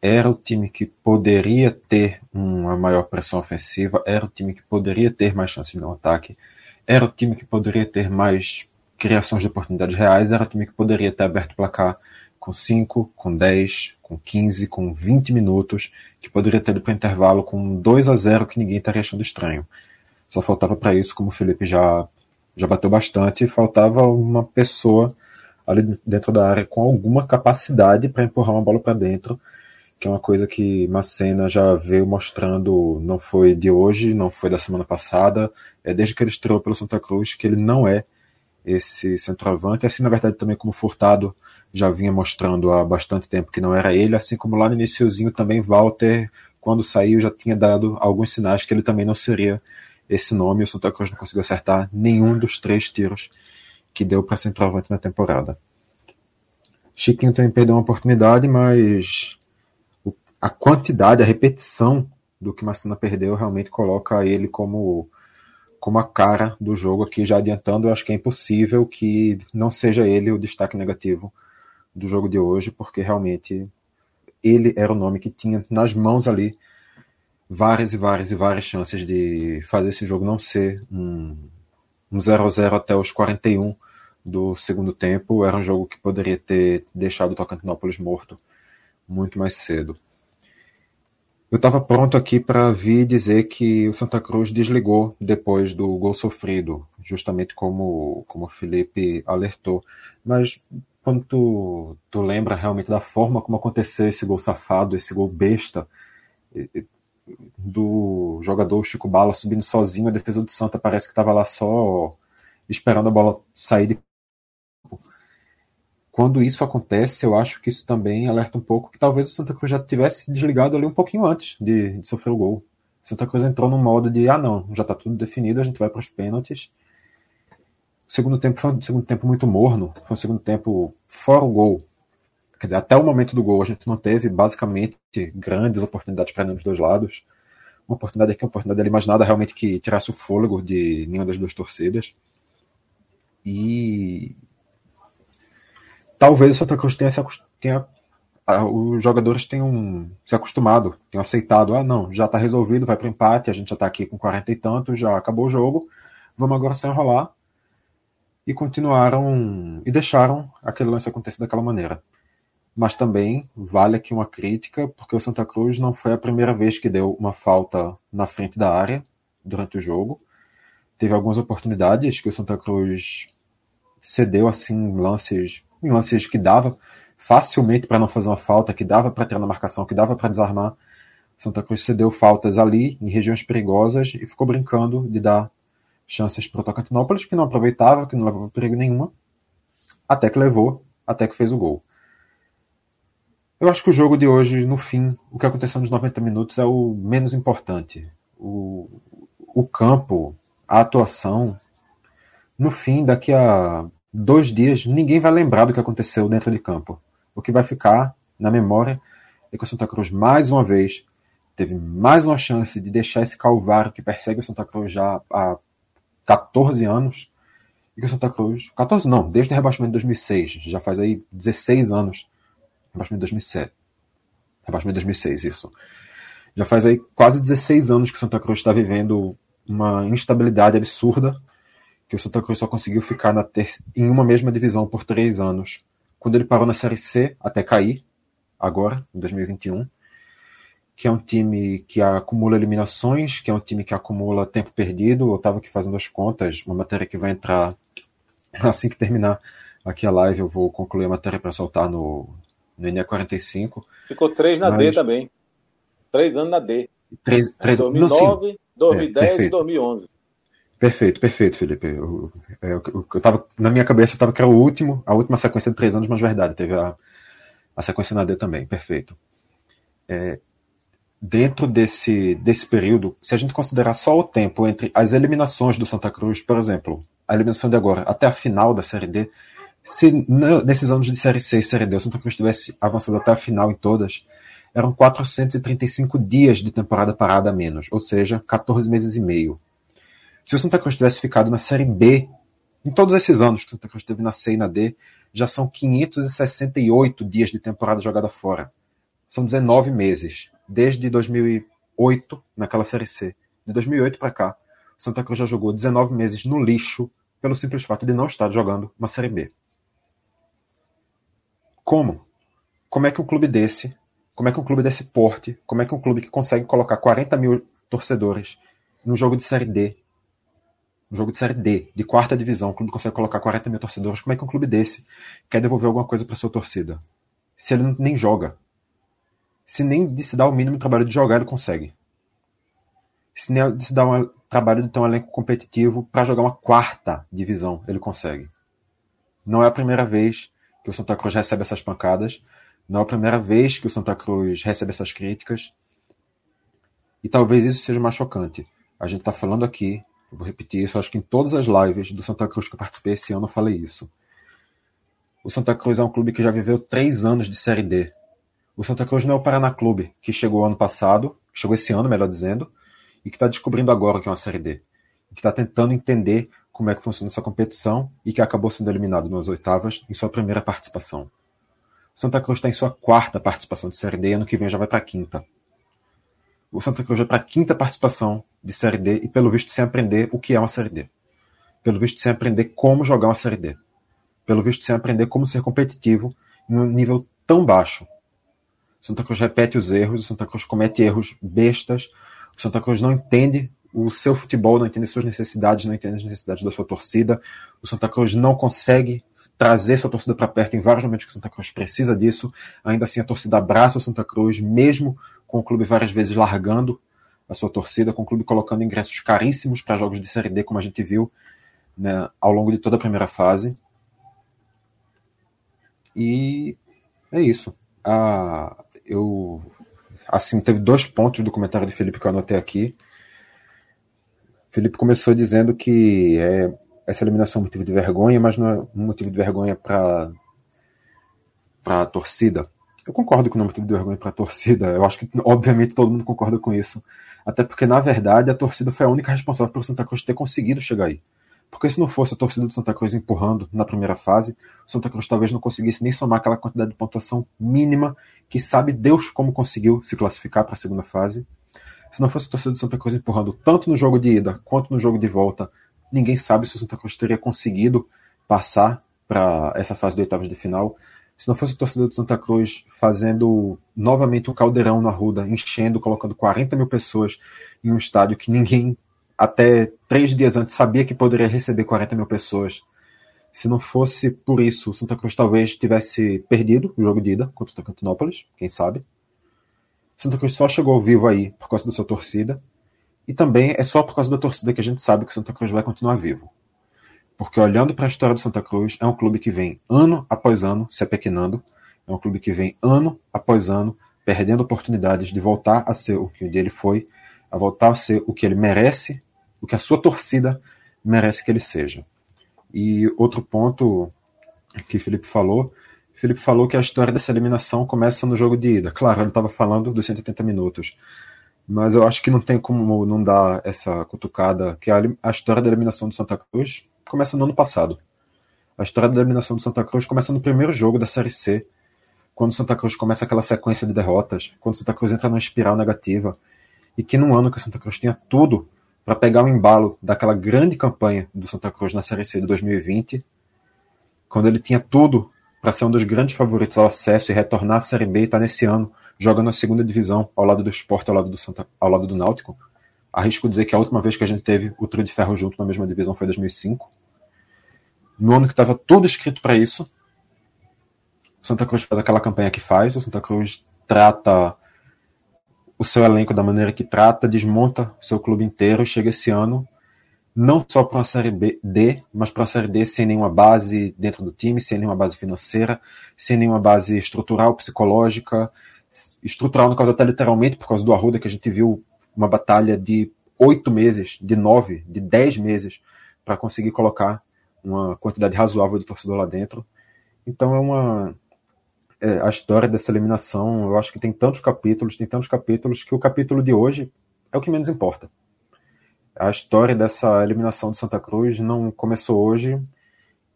era o time que poderia ter uma maior pressão ofensiva, era o time que poderia ter mais chances no ataque, era o time que poderia ter mais criações de oportunidades reais, era o time que poderia ter aberto o placar com 5, com 10, com 15, com 20 minutos, que poderia ter ido para o intervalo com 2 a 0 que ninguém estaria achando estranho. Só faltava para isso, como o Felipe já, já bateu bastante, faltava uma pessoa ali dentro da área com alguma capacidade para empurrar uma bola para dentro que é uma coisa que Macena já veio mostrando, não foi de hoje, não foi da semana passada, é desde que ele estreou pelo Santa Cruz, que ele não é esse centroavante, assim na verdade também como Furtado já vinha mostrando há bastante tempo que não era ele, assim como lá no iníciozinho também Walter, quando saiu, já tinha dado alguns sinais que ele também não seria esse nome, o Santa Cruz não conseguiu acertar nenhum dos três tiros que deu para centroavante na temporada. Chiquinho também perdeu uma oportunidade, mas a quantidade, a repetição do que Massina perdeu realmente coloca ele como como a cara do jogo aqui, já adiantando, eu acho que é impossível que não seja ele o destaque negativo do jogo de hoje, porque realmente ele era o nome que tinha nas mãos ali várias e várias e várias chances de fazer esse jogo não ser um, um 0 a 0 até os 41 do segundo tempo. Era um jogo que poderia ter deixado o Tocantinópolis morto muito mais cedo. Eu estava pronto aqui para vir dizer que o Santa Cruz desligou depois do gol sofrido, justamente como, como o Felipe alertou. Mas quando tu, tu lembra realmente da forma como aconteceu esse gol safado, esse gol besta, do jogador Chico Bala subindo sozinho, a defesa do Santa parece que estava lá só esperando a bola sair de quando isso acontece, eu acho que isso também alerta um pouco que talvez o Santa Cruz já tivesse desligado ali um pouquinho antes de, de sofrer o gol. O Santa Cruz entrou num modo de, ah não, já está tudo definido, a gente vai para os pênaltis. O segundo tempo foi um segundo tempo muito morno, foi um segundo tempo fora o gol. Quer dizer, até o momento do gol a gente não teve basicamente grandes oportunidades para nenhum dos dois lados. Uma oportunidade aqui, uma oportunidade ali, mas nada realmente que tirasse o fôlego de nenhuma das duas torcidas. E talvez o Santa Cruz tenha, se tenha os jogadores tenham se acostumado, tenham aceitado, ah não, já está resolvido, vai para empate, a gente já está aqui com 40 e tantos, já acabou o jogo, vamos agora se enrolar. E continuaram e deixaram aquele lance acontecer daquela maneira. Mas também vale aqui uma crítica, porque o Santa Cruz não foi a primeira vez que deu uma falta na frente da área durante o jogo. Teve algumas oportunidades que o Santa Cruz cedeu assim lances em lances que dava facilmente para não fazer uma falta, que dava para ter na marcação, que dava para desarmar. Santa Cruz cedeu faltas ali, em regiões perigosas, e ficou brincando de dar chances para o Tocantinópolis, que não aproveitava, que não levava perigo nenhuma, até que levou, até que fez o gol. Eu acho que o jogo de hoje, no fim, o que aconteceu nos 90 minutos é o menos importante. O, o campo, a atuação, no fim, daqui a dois dias, ninguém vai lembrar do que aconteceu dentro de campo. O que vai ficar na memória é que o Santa Cruz, mais uma vez, teve mais uma chance de deixar esse calvário que persegue o Santa Cruz já há 14 anos. E que o Santa Cruz. 14 não, desde o rebaixamento de 2006, já faz aí 16 anos. Rebaixamento de 2007. Rebaixamento de 2006, isso. Já faz aí quase 16 anos que o Santa Cruz está vivendo uma instabilidade absurda que o Santa Cruz só conseguiu ficar em uma mesma divisão por três anos. Quando ele parou na Série C, até cair, agora, em 2021, que é um time que acumula eliminações, que é um time que acumula tempo perdido. Eu estava aqui fazendo as contas, uma matéria que vai entrar assim que terminar aqui a live, eu vou concluir a matéria para soltar no, no NE45. Ficou três na mas... D também. Três anos na D. Três, três... 2009, não, 2010 é, e 2011. Perfeito, perfeito, Felipe. Eu, eu, eu, eu tava, na minha cabeça estava que era o último, a última sequência de três anos, mas verdade, teve a, a sequência na D também, perfeito. É, dentro desse, desse período, se a gente considerar só o tempo entre as eliminações do Santa Cruz, por exemplo, a eliminação de agora até a final da Série D, se nesses anos de Série C e Série D o Santa Cruz tivesse avançado até a final em todas, eram 435 dias de temporada parada a menos, ou seja, 14 meses e meio. Se o Santa Cruz tivesse ficado na Série B, em todos esses anos que o Santa Cruz teve na C e na D, já são 568 dias de temporada jogada fora. São 19 meses. Desde 2008, naquela Série C. De 2008 para cá, o Santa Cruz já jogou 19 meses no lixo pelo simples fato de não estar jogando uma Série B. Como? Como é que um clube desse, como é que um clube desse porte, como é que um clube que consegue colocar 40 mil torcedores no jogo de Série D um jogo de Série D, de quarta divisão, o clube consegue colocar 40 mil torcedores, como é que um clube desse quer devolver alguma coisa para sua torcida? Se ele nem joga. Se nem de se dar o mínimo trabalho de jogar, ele consegue. Se nem de se dar um trabalho de ter um elenco competitivo para jogar uma quarta divisão, ele consegue. Não é a primeira vez que o Santa Cruz recebe essas pancadas, não é a primeira vez que o Santa Cruz recebe essas críticas, e talvez isso seja mais chocante A gente está falando aqui, eu vou repetir isso, acho que em todas as lives do Santa Cruz que eu participei esse ano eu falei isso. O Santa Cruz é um clube que já viveu três anos de Série D. O Santa Cruz não é o Paraná Clube, que chegou ano passado, chegou esse ano, melhor dizendo, e que está descobrindo agora que é uma Série D. Que está tentando entender como é que funciona essa competição e que acabou sendo eliminado nas oitavas em sua primeira participação. O Santa Cruz está em sua quarta participação de Série D, ano que vem já vai para a quinta. O Santa Cruz vai para a quinta participação de Série D e, pelo visto, sem aprender o que é uma Série D. Pelo visto, sem aprender como jogar uma Série D. Pelo visto, sem aprender como ser competitivo em um nível tão baixo. O Santa Cruz repete os erros, o Santa Cruz comete erros bestas, o Santa Cruz não entende o seu futebol, não entende suas necessidades, não entende as necessidades da sua torcida. O Santa Cruz não consegue trazer sua torcida para perto em vários momentos que o Santa Cruz precisa disso. Ainda assim, a torcida abraça o Santa Cruz, mesmo com o clube várias vezes largando a sua torcida, com o clube colocando ingressos caríssimos para jogos de Série D, como a gente viu né, ao longo de toda a primeira fase. E é isso. Ah, eu assim teve dois pontos do comentário de Felipe que eu anotei aqui. Felipe começou dizendo que é, essa eliminação é um motivo de vergonha, mas não é um motivo de vergonha para a torcida. Eu concordo que não é um motivo de vergonha para a torcida. Eu acho que, obviamente, todo mundo concorda com isso. Até porque, na verdade, a torcida foi a única responsável por Santa Cruz ter conseguido chegar aí. Porque se não fosse a torcida do Santa Cruz empurrando na primeira fase, o Santa Cruz talvez não conseguisse nem somar aquela quantidade de pontuação mínima que sabe Deus como conseguiu se classificar para a segunda fase. Se não fosse a torcida do Santa Cruz empurrando tanto no jogo de ida quanto no jogo de volta, ninguém sabe se o Santa Cruz teria conseguido passar para essa fase de oitavas de final. Se não fosse a torcida do Santa Cruz fazendo novamente um caldeirão na Ruda, enchendo, colocando 40 mil pessoas em um estádio que ninguém até três dias antes sabia que poderia receber 40 mil pessoas. Se não fosse por isso, o Santa Cruz talvez tivesse perdido o jogo de ida contra o Tocantinópolis, quem sabe. O Santa Cruz só chegou vivo aí por causa da sua torcida. E também é só por causa da torcida que a gente sabe que o Santa Cruz vai continuar vivo. Porque olhando para a história do Santa Cruz, é um clube que vem ano após ano se apequenando, é um clube que vem ano após ano perdendo oportunidades de voltar a ser o que ele foi, a voltar a ser o que ele merece o que a sua torcida merece que ele seja. E outro ponto que Felipe falou, Felipe falou que a história dessa eliminação começa no jogo de ida. Claro, ele estava falando dos 180 minutos, mas eu acho que não tem como não dar essa cutucada que a, a história da eliminação do Santa Cruz começa no ano passado. A história da eliminação do Santa Cruz começa no primeiro jogo da Série C, quando o Santa Cruz começa aquela sequência de derrotas, quando o Santa Cruz entra numa espiral negativa, e que num ano que o Santa Cruz tinha tudo para pegar o embalo daquela grande campanha do Santa Cruz na Série C de 2020, quando ele tinha tudo para ser um dos grandes favoritos ao acesso e retornar à Série B e tá nesse ano jogando na segunda divisão ao lado do Sport, ao lado do, Santa, ao lado do Náutico. Arrisco dizer que a última vez que a gente teve o trio de ferro junto na mesma divisão foi 2005. No ano que estava tudo escrito para isso, o Santa Cruz faz aquela campanha que faz, o Santa Cruz trata o seu elenco da maneira que trata, desmonta o seu clube inteiro, chega esse ano não só para uma série B, D, mas para a série D sem nenhuma base dentro do time, sem nenhuma base financeira, sem nenhuma base estrutural, psicológica, estrutural no caso até literalmente por causa do Arruda que a gente viu uma batalha de oito meses, de nove, de dez meses para conseguir colocar uma quantidade razoável de torcedor lá dentro. Então é uma é, a história dessa eliminação, eu acho que tem tantos capítulos, tem tantos capítulos, que o capítulo de hoje é o que menos importa. A história dessa eliminação de Santa Cruz não começou hoje,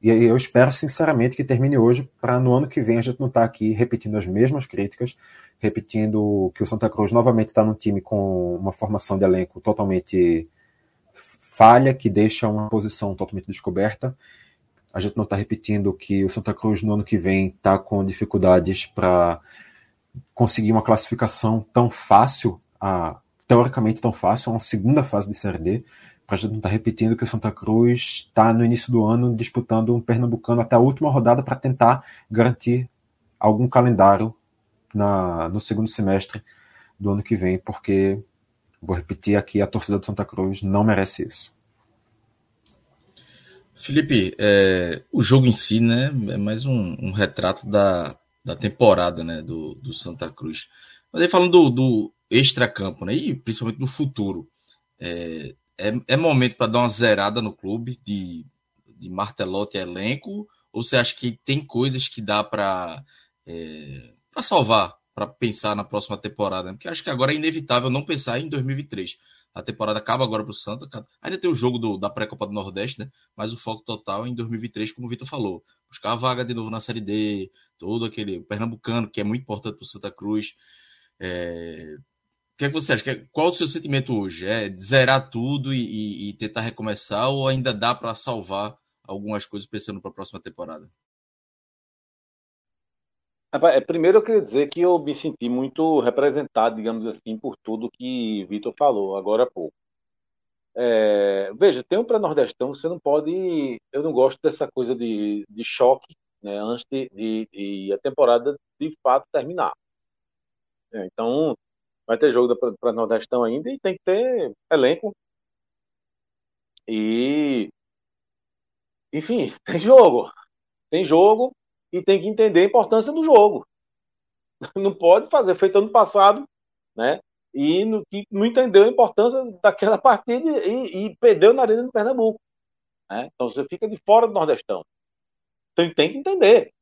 e eu espero sinceramente que termine hoje, para no ano que vem a gente não estar tá aqui repetindo as mesmas críticas, repetindo que o Santa Cruz novamente está num time com uma formação de elenco totalmente falha, que deixa uma posição totalmente descoberta, a gente não está repetindo que o Santa Cruz no ano que vem está com dificuldades para conseguir uma classificação tão fácil, a, teoricamente tão fácil, uma segunda fase de Série D. Para a gente não estar tá repetindo que o Santa Cruz está no início do ano disputando um Pernambucano até a última rodada para tentar garantir algum calendário na, no segundo semestre do ano que vem, porque, vou repetir aqui, a torcida do Santa Cruz não merece isso. Felipe, é, o jogo em si, né, é mais um, um retrato da, da temporada, né, do, do Santa Cruz. Mas aí falando do, do extra-campo, né, e principalmente do futuro, É, é, é momento para dar uma zerada no clube de, de martelote elenco? Ou você acha que tem coisas que dá para é, salvar, para pensar na próxima temporada? Porque acho que agora é inevitável não pensar em 2023. A temporada acaba agora para o Santa. Ainda tem o jogo do, da pré-copa do Nordeste, né? Mas o foco total é em 2023, como o Vitor falou. Buscar a vaga de novo na Série D, todo aquele Pernambucano, que é muito importante para o Santa Cruz. É... Que, é que você acha? Qual o seu sentimento hoje? É zerar tudo e, e, tentar recomeçar ou ainda dá para salvar algumas coisas pensando para a próxima temporada? É, primeiro eu queria dizer que eu me senti muito representado, digamos assim, por tudo que Vitor falou agora há pouco. É, veja, tem um pré-nordestão, você não pode. Eu não gosto dessa coisa de, de choque né, antes de, de, de, a temporada de fato terminar. É, então, vai ter jogo para Nordestão ainda e tem que ter elenco. E. Enfim, tem jogo. Tem jogo e tem que entender a importância do jogo. Não pode fazer feito ano passado, né? E no, que não entendeu a importância daquela partida e, e perdeu na Arena do Pernambuco. Né? Então você fica de fora do Nordestão. Então tem que entender.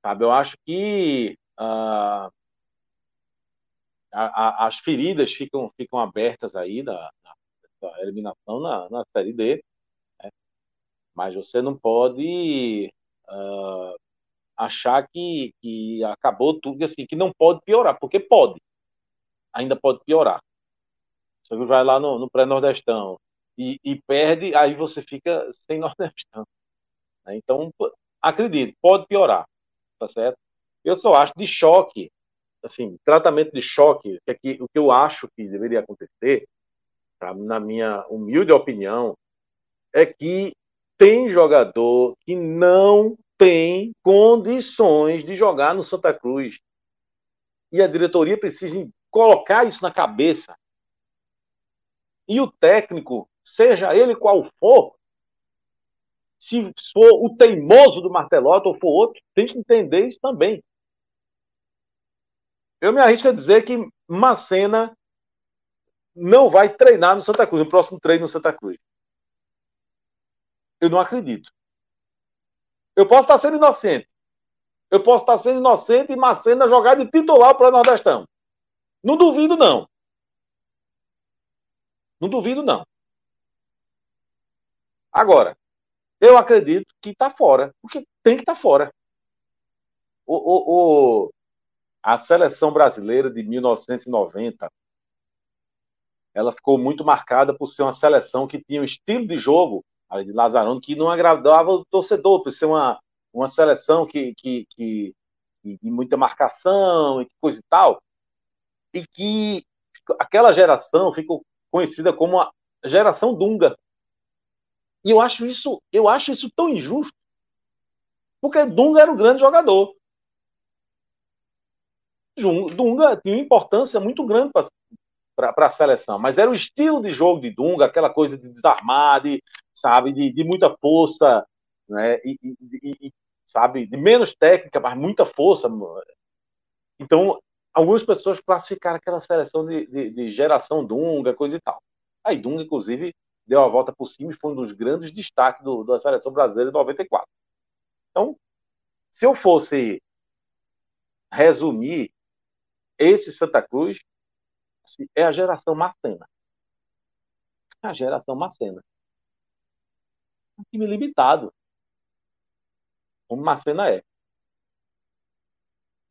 Sabe, eu acho que uh, a, a, as feridas ficam, ficam abertas aí da eliminação na, na Série D. Né? Mas você não pode uh, achar que, que acabou tudo, assim, que não pode piorar, porque pode. Ainda pode piorar. Você vai lá no, no pré-nordestão e, e, perde, aí você fica sem nordestão. Né? Então, acredite, pode piorar, tá certo? Eu só acho de choque, assim, tratamento de choque, que, aqui, o que eu acho que deveria acontecer, tá? na minha humilde opinião, é que tem jogador que não tem condições de jogar no Santa Cruz. E a diretoria precisa colocar isso na cabeça. E o técnico, seja ele qual for, se for o teimoso do Martelotti ou for outro, tem que entender isso também. Eu me arrisco a dizer que Macena não vai treinar no Santa Cruz, no próximo treino no Santa Cruz. Eu não acredito. Eu posso estar sendo inocente. Eu posso estar sendo inocente e Macena jogar de titular para o Nordestão. Não duvido, não. Não duvido, não. Agora, eu acredito que está fora, porque tem que estar tá fora. O, o, o, a seleção brasileira de 1990 ela ficou muito marcada por ser uma seleção que tinha um estilo de jogo de Lazarone, que não agradava o torcedor, por ser uma, uma seleção que, que, que de muita marcação e coisa e tal, e que aquela geração ficou conhecida como a geração Dunga. E eu acho isso, eu acho isso tão injusto, porque Dunga era um grande jogador. Dunga tinha uma importância muito grande para a seleção, mas era o estilo de jogo de Dunga, aquela coisa de desarmar, de, sabe, de, de muita força, né, e, e, e, sabe, de menos técnica, mas muita força. Então, algumas pessoas classificaram aquela seleção de, de, de geração Dunga, coisa e tal. Aí Dunga, inclusive, deu a volta por cima e foi um dos grandes destaques do, da seleção brasileira de 94. Então, se eu fosse resumir esse Santa Cruz, é a geração Macena. A geração Macena. Um time limitado. Como Macena é.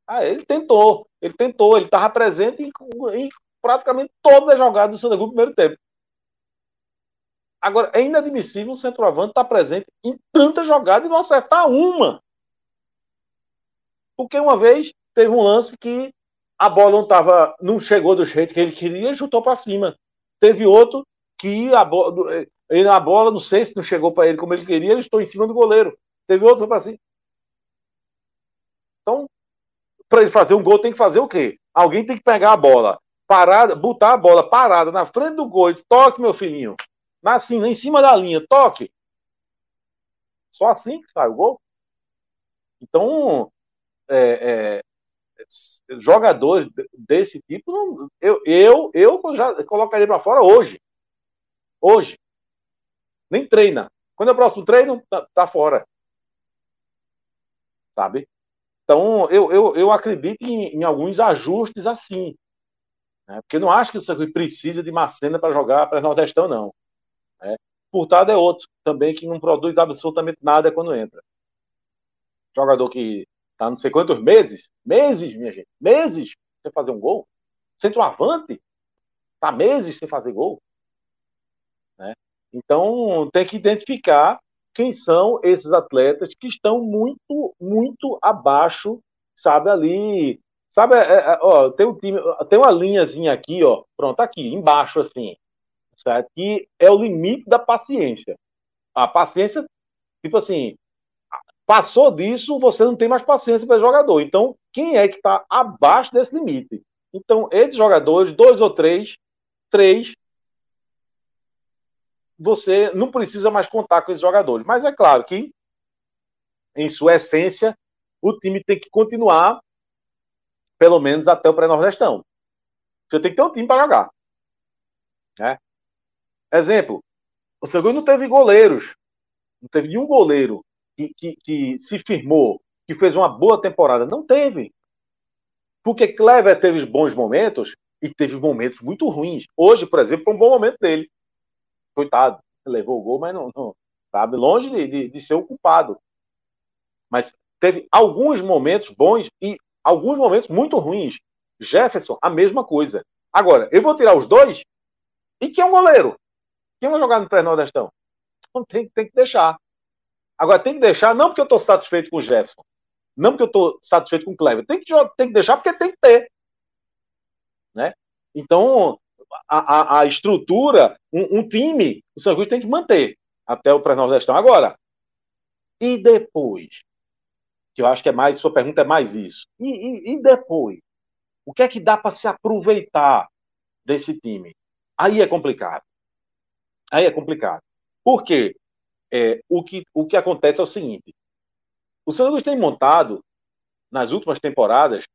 Ah, ele tentou. Ele tentou. Ele estava presente em, em, praticamente todas as jogadas do Santa Cruz no primeiro tempo. Agora, é inadmissível o centroavante estar presente em tantas jogadas e não acertar uma. Porque uma vez teve um lance que a bola não tava, não chegou do jeito que ele queria, ele chutou para cima. Teve outro que a bola, a bola, não sei se não chegou para ele como ele queria, ele estou em cima do goleiro. Teve outro que para cima. Então, para ele fazer um gol, tem que fazer o quê? Alguém tem que pegar a bola, parada, botar a bola parada na frente do gol, diz, toque, meu filhinho. Assim, em cima da linha, toque. Só assim que sai o gol. Então, é, é, jogadores desse tipo, não, eu, eu, eu já colocaria para fora hoje. Hoje. Nem treina. Quando é o próximo treino, tá, tá fora. Sabe? Então, eu, eu, eu acredito em, em alguns ajustes assim. Né? Porque não acho que o Santa precisa de Macena para jogar para Nordestão, não. Né? Furtado é outro também que não produz absolutamente nada quando entra. Jogador que tá não sei quantos meses, meses, minha gente, meses sem fazer um gol. Centroavante, tá meses sem fazer gol. Né? Então, tem que identificar quem são esses atletas que estão muito, muito abaixo, sabe, ali. Sabe, é, é, ó, tem um time, tem uma linhazinha aqui, ó, pronto, aqui, embaixo, assim, certo? Que é o limite da paciência. A paciência, tipo assim, passou disso, você não tem mais paciência para jogador. Então, quem é que está abaixo desse limite? Então, esses jogadores, dois ou três, três, você não precisa mais contar com esses jogadores. Mas é claro que, em sua essência, o time tem que continuar, pelo menos até o pré-nordestão. Você tem que ter um time para jogar. Né? Exemplo, o segundo não teve goleiros. Não teve nenhum goleiro que, que, que se firmou, que fez uma boa temporada. Não teve. Porque Clever teve bons momentos e teve momentos muito ruins. Hoje, por exemplo, foi um bom momento dele. Coitado, levou o gol, mas não, não sabe, longe de, de, de ser o culpado. Mas teve alguns momentos bons e alguns momentos muito ruins. Jefferson, a mesma coisa. Agora, eu vou tirar os dois e quem é um goleiro? Quem vai jogar no pré-nordestão? Então tem, tem que deixar. Agora, tem que deixar, não porque eu estou satisfeito com o Jefferson, não porque eu estou satisfeito com o Cleber, tem que, tem que deixar porque tem que ter. Né? Então, a, a, a estrutura, um, um, time, o São Luís tem que manter até o pré-nordestão. Agora, e depois? Que eu acho que é mais, sua pergunta é mais isso. E, e, e depois? O que é que dá para se aproveitar desse time? Aí é complicado. Aí é complicado. Por quê? É, o, que, o que acontece é o seguinte: o Cruz tem montado, nas últimas temporadas,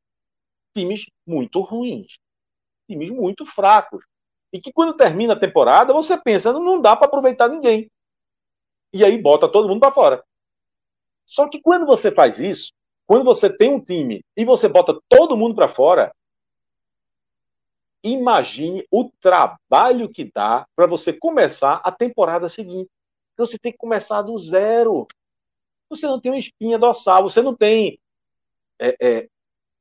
times muito ruins, times muito fracos. E que quando termina a temporada, você pensa, não dá para aproveitar ninguém. E aí bota todo mundo para fora. Só que quando você faz isso, quando você tem um time e você bota todo mundo para fora, imagine o trabalho que dá para você começar a temporada seguinte. Então você tem que começar do zero. Você não tem uma espinha dorsal, você não tem é, é,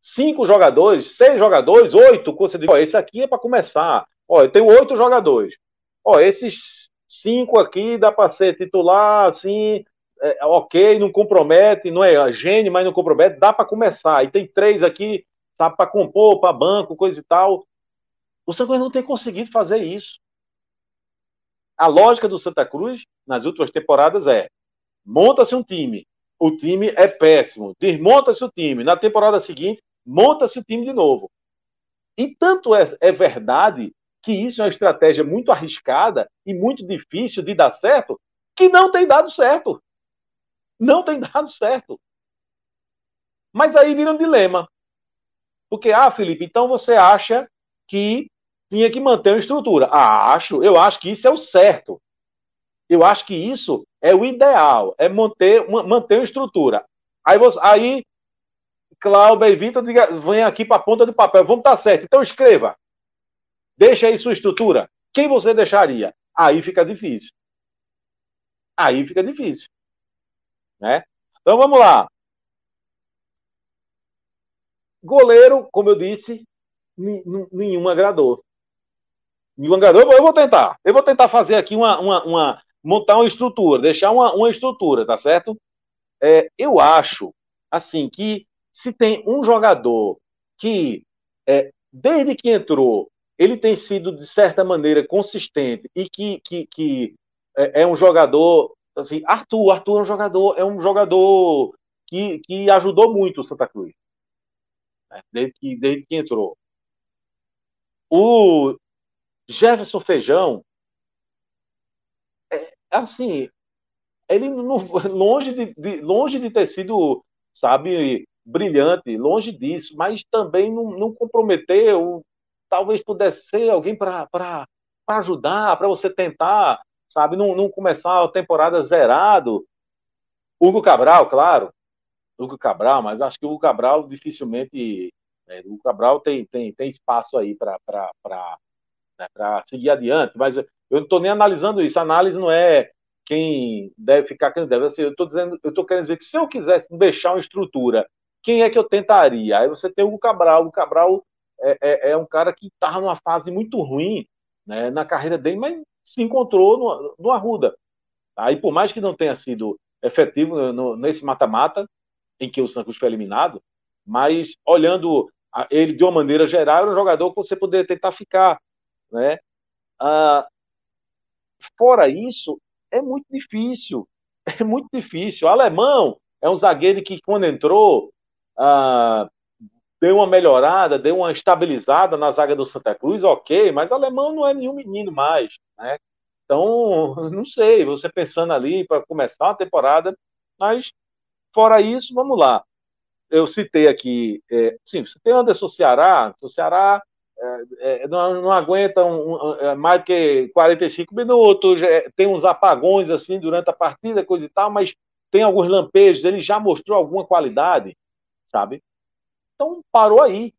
cinco jogadores, seis jogadores, oito. Você diz, ó, esse aqui é para começar. Ó, eu tenho oito jogadores. Ó, esses cinco aqui dá para ser titular, assim, é, ok, não compromete, não é gênio, mas não compromete, dá para começar. E tem três aqui, sabe, para compor, para banco, coisa e tal. O Cruz não tem conseguido fazer isso. A lógica do Santa Cruz nas últimas temporadas é: monta-se um time, o time é péssimo, desmonta-se o time. Na temporada seguinte, monta-se o time de novo. E tanto é, é verdade que isso é uma estratégia muito arriscada e muito difícil de dar certo, que não tem dado certo. Não tem dado certo. Mas aí vira um dilema. Porque, ah, Felipe, então você acha que tinha que manter uma estrutura. Ah, acho, eu acho que isso é o certo. Eu acho que isso é o ideal, é manter, manter uma estrutura. Aí, você, aí Cláudio e Vitor vem aqui para a ponta do papel. Vamos estar tá certo. Então escreva. Deixa aí sua estrutura. Quem você deixaria? Aí fica difícil. Aí fica difícil. Né? Então vamos lá. Goleiro, como eu disse, nenhum agradou. Eu vou tentar. Eu vou tentar fazer aqui uma, uma, uma montar uma estrutura, deixar uma, uma estrutura, tá certo? É, eu acho, assim, que se tem um jogador que, é, desde que entrou, ele tem sido, de certa maneira, consistente e que, que, que é, é um jogador, assim, Arthur, Arthur é um jogador, é um jogador que, que ajudou muito o Santa Cruz, né? desde, que, desde que entrou. O Jefferson Feijão, é, assim, ele não, longe, de, de, longe de ter sido, sabe, brilhante, longe disso, mas também não, não comprometeu. Talvez pudesse ser alguém para ajudar, para você tentar, sabe, não, não começar a temporada zerado. Hugo Cabral, claro, Hugo Cabral, mas acho que o Hugo Cabral dificilmente. É, o Hugo Cabral tem, tem, tem espaço aí para né, seguir adiante, mas eu não estou nem analisando isso. A análise não é quem deve ficar, quem deve. Assim, eu estou dizendo, eu estou querendo dizer que se eu quisesse deixar uma estrutura, quem é que eu tentaria? Aí você tem o Cabral. O Cabral é, é, é um cara que estava numa fase muito ruim né, na carreira dele, mas se encontrou no, Arruda. Aí, por mais que não tenha sido efetivo no, nesse mata-mata, em que o Santos foi eliminado, mas olhando ele de uma maneira geral, era um jogador que você poderia tentar ficar. Né? Ah, fora isso, é muito difícil. É muito difícil. O alemão é um zagueiro que, quando entrou, ah, deu uma melhorada, deu uma estabilizada na zaga do Santa Cruz, ok, mas alemão não é nenhum menino mais. Né? Então, não sei, você pensando ali para começar uma temporada, mas fora isso, vamos lá. Eu citei aqui, é, sim, você tem Anderson Ceará, o Ceará é, é, não, não, aguenta um, é, mais que 45 minutos, é, tem uns apagões assim durante a partida, coisa e tal, mas tem alguns lampejos, ele já mostrou alguma qualidade, sabe? Então parou aí.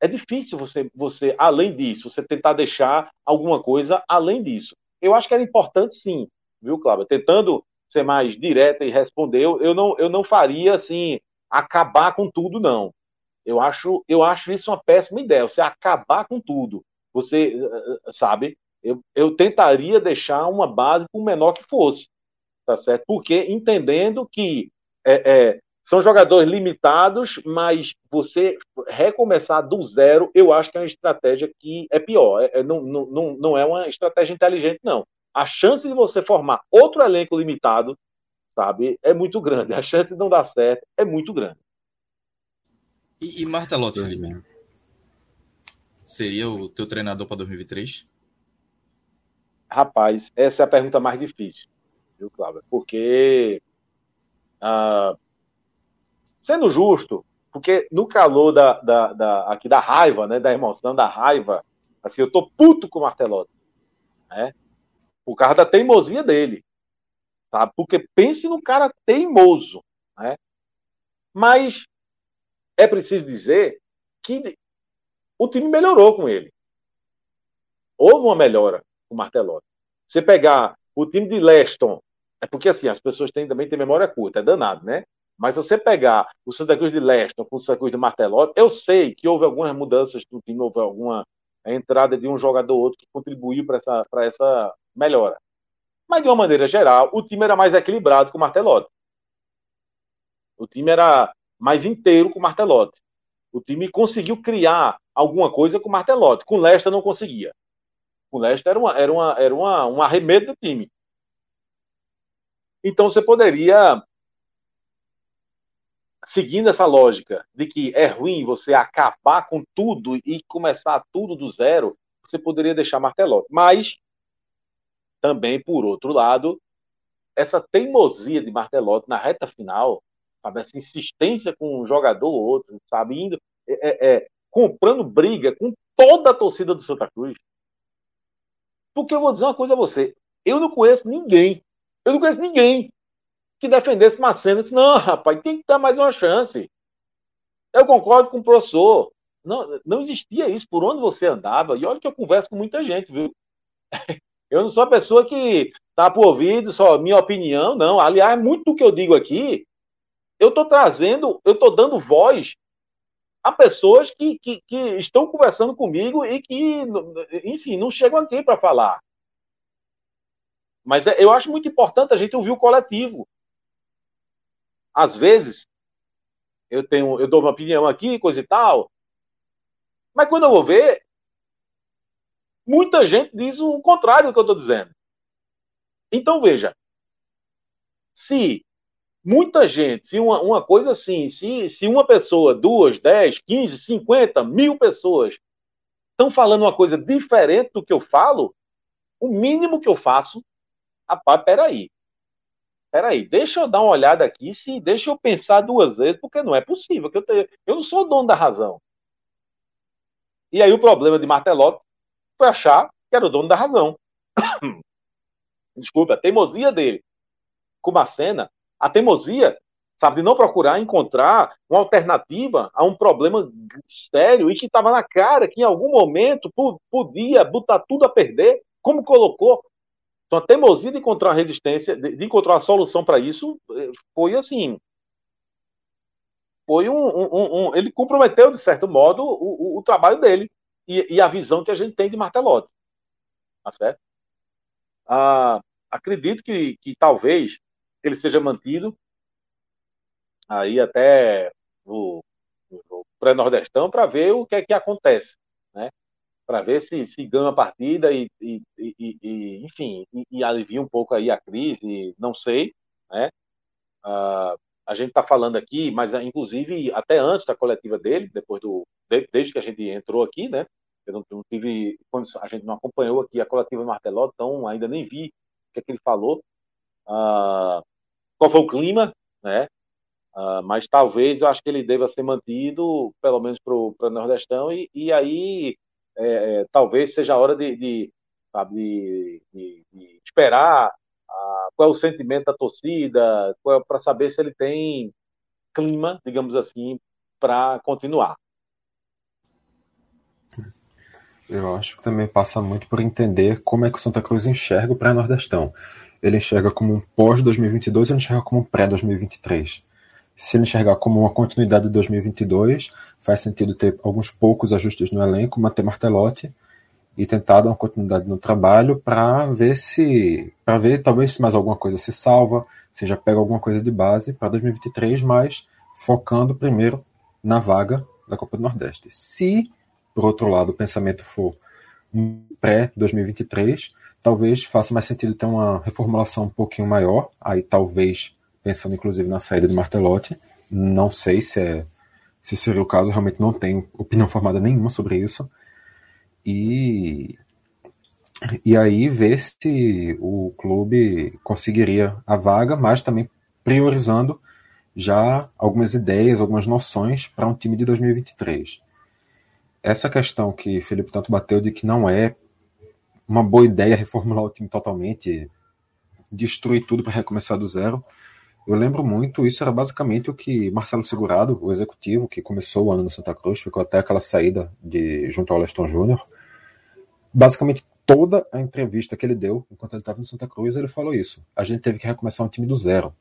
É difícil você, você, além disso, você tentar deixar alguma coisa além disso. Eu acho que era importante sim, viu, Cláudio? Tentando ser mais direta e responder, eu não, eu não faria assim, acabar com tudo, não. Eu acho, eu acho isso uma péssima ideia, você acabar com tudo. Você, eh, eh, sabe, eu, eu tentaria deixar uma base por menor que fosse, tá certo? Porque entendendo que é, é, são jogadores limitados, mas você recomeçar do zero, eu acho que é uma estratégia que é pior. É, é não, não, não é uma estratégia inteligente, não. A chance de você formar outro elenco limitado, sabe, é muito grande. A chance de não dar certo é muito grande. E, e Martelotti, Felipe? Seria o teu treinador para 2023? Rapaz, essa é a pergunta mais difícil, viu, Cláudio? Porque ah, sendo justo, porque no calor da, da, da, aqui da raiva, né, da emoção, da raiva, assim, eu tô puto com o Martelotti, né? Por causa da teimosia dele, sabe? Porque pense no cara teimoso, né? Mas é preciso dizer que o time melhorou com ele. Houve uma melhora com o Martelotti. Você pegar o time de Leston, é porque assim, as pessoas têm, também têm memória curta, é danado, né? Mas você pegar o Santa Cruz de Leston com o Santa Cruz de Martelotti, eu sei que houve algumas mudanças no time, houve alguma entrada de um jogador ou outro que contribuiu para essa, essa melhora. Mas, de uma maneira geral, o time era mais equilibrado com o Martelotti. O time era mais inteiro com o Martelotti. O time conseguiu criar alguma coisa com o Martelotti. Com o Leicester não conseguia. Com o Leicester era, uma, era, uma, era uma, um arremedo do time. Então você poderia seguindo essa lógica de que é ruim você acabar com tudo e começar tudo do zero, você poderia deixar Martelotti. Mas, também, por outro lado, essa teimosia de Martelotti na reta final, sabe, essa insistência com um jogador ou outro, sabe, indo, é, é, é, comprando briga com toda a torcida do Santa Cruz. Porque eu vou dizer uma coisa a você, eu não conheço ninguém, eu não conheço ninguém que defendesse Macena. Disse, não, rapaz, tem que dar mais uma chance. Eu concordo com o professor. Não, não existia isso por onde você andava. E olha que eu converso com muita gente, viu? Eu não sou a pessoa que tá por ouvido, só minha opinião, não. Aliás, muito do que eu digo aqui, eu estou trazendo, eu estou dando voz a pessoas que, que, que, estão conversando comigo e que, enfim, não chegam aqui para falar. Mas é, eu acho muito importante a gente ouvir o coletivo às vezes, eu tenho, eu dou uma opinião aqui, coisa e tal, mas quando eu vou ver, muita gente diz o contrário do que eu estou dizendo. Então, veja, se muita gente, se uma, uma coisa assim, se, se uma pessoa, duas, dez, quinze, cinquenta, mil pessoas estão falando uma coisa diferente do que eu falo, o mínimo que eu faço, rapaz, peraí. peraí, deixa eu dar uma olhada aqui, se deixa eu pensar duas vezes, porque não é possível, que eu, te, eu não sou dono da razão. E aí o problema de Martelotti foi achar que era o dono da razão. Desculpa, a teimosia dele. Com a a teimosia, sabe, de não procurar encontrar uma alternativa a um problema sério e que estava na cara que em algum momento podia botar tudo a perder, como colocou então, a teimosia de encontrar resistência, de, de encontrar a solução para isso, eh, foi assim. Foi um, um, um, Ele comprometeu, de certo modo, o, o, o trabalho dele e, e, a visão que a gente tem de Martelotti. Tá certo? Ah, acredito que, que talvez ele seja mantido aí até o, o pré-nordestão para ver o que é que acontece. Né? para ver se, se ganha a partida e, e, e, e enfim, e, alivia um pouco aí a crise, não sei, né? Uh, a gente está falando aqui, mas inclusive até antes da coletiva dele, depois do desde que a gente entrou aqui, né? Eu não, não tive, a gente não acompanhou aqui a coletiva Marteló, então ainda nem vi o que, é que ele falou. Uh, qual foi o clima, né? Uh, mas talvez eu acho que ele deva ser mantido, pelo menos para o Nordestão, e, e aí é, é, talvez seja a hora de, de, de, de esperar a, qual é o sentimento da torcida, é, para saber se ele tem clima, digamos assim, para continuar. Eu acho que também passa muito por entender como é que o Santa Cruz enxerga o pré-nordestão. Ele enxerga como um pós-2022 ou ele enxerga como um pré-2023? Se ele enxergar como uma continuidade de 2022, faz sentido ter alguns poucos ajustes no elenco, manter Martelotti e tentar dar uma continuidade no trabalho para ver se. para ver talvez se mais alguma coisa se salva, se já pega alguma coisa de base para 2023, mas focando primeiro na vaga da Copa do Nordeste. Se, por outro lado, o pensamento for pré-2023, talvez faça mais sentido ter uma reformulação um pouquinho maior, aí talvez pensando inclusive na saída de Martelotti. Não sei se é se seria o caso, realmente não tenho opinião formada nenhuma sobre isso. E e aí ver se o clube conseguiria a vaga, mas também priorizando já algumas ideias, algumas noções para um time de 2023. Essa questão que Felipe tanto bateu de que não é uma boa ideia reformular o time totalmente, destruir tudo para recomeçar do zero, eu lembro muito, isso era basicamente o que Marcelo Segurado, o executivo, que começou o ano no Santa Cruz, ficou até aquela saída de junto ao Leston Júnior. Basicamente toda a entrevista que ele deu enquanto ele estava no Santa Cruz, ele falou isso. A gente teve que recomeçar um time do zero.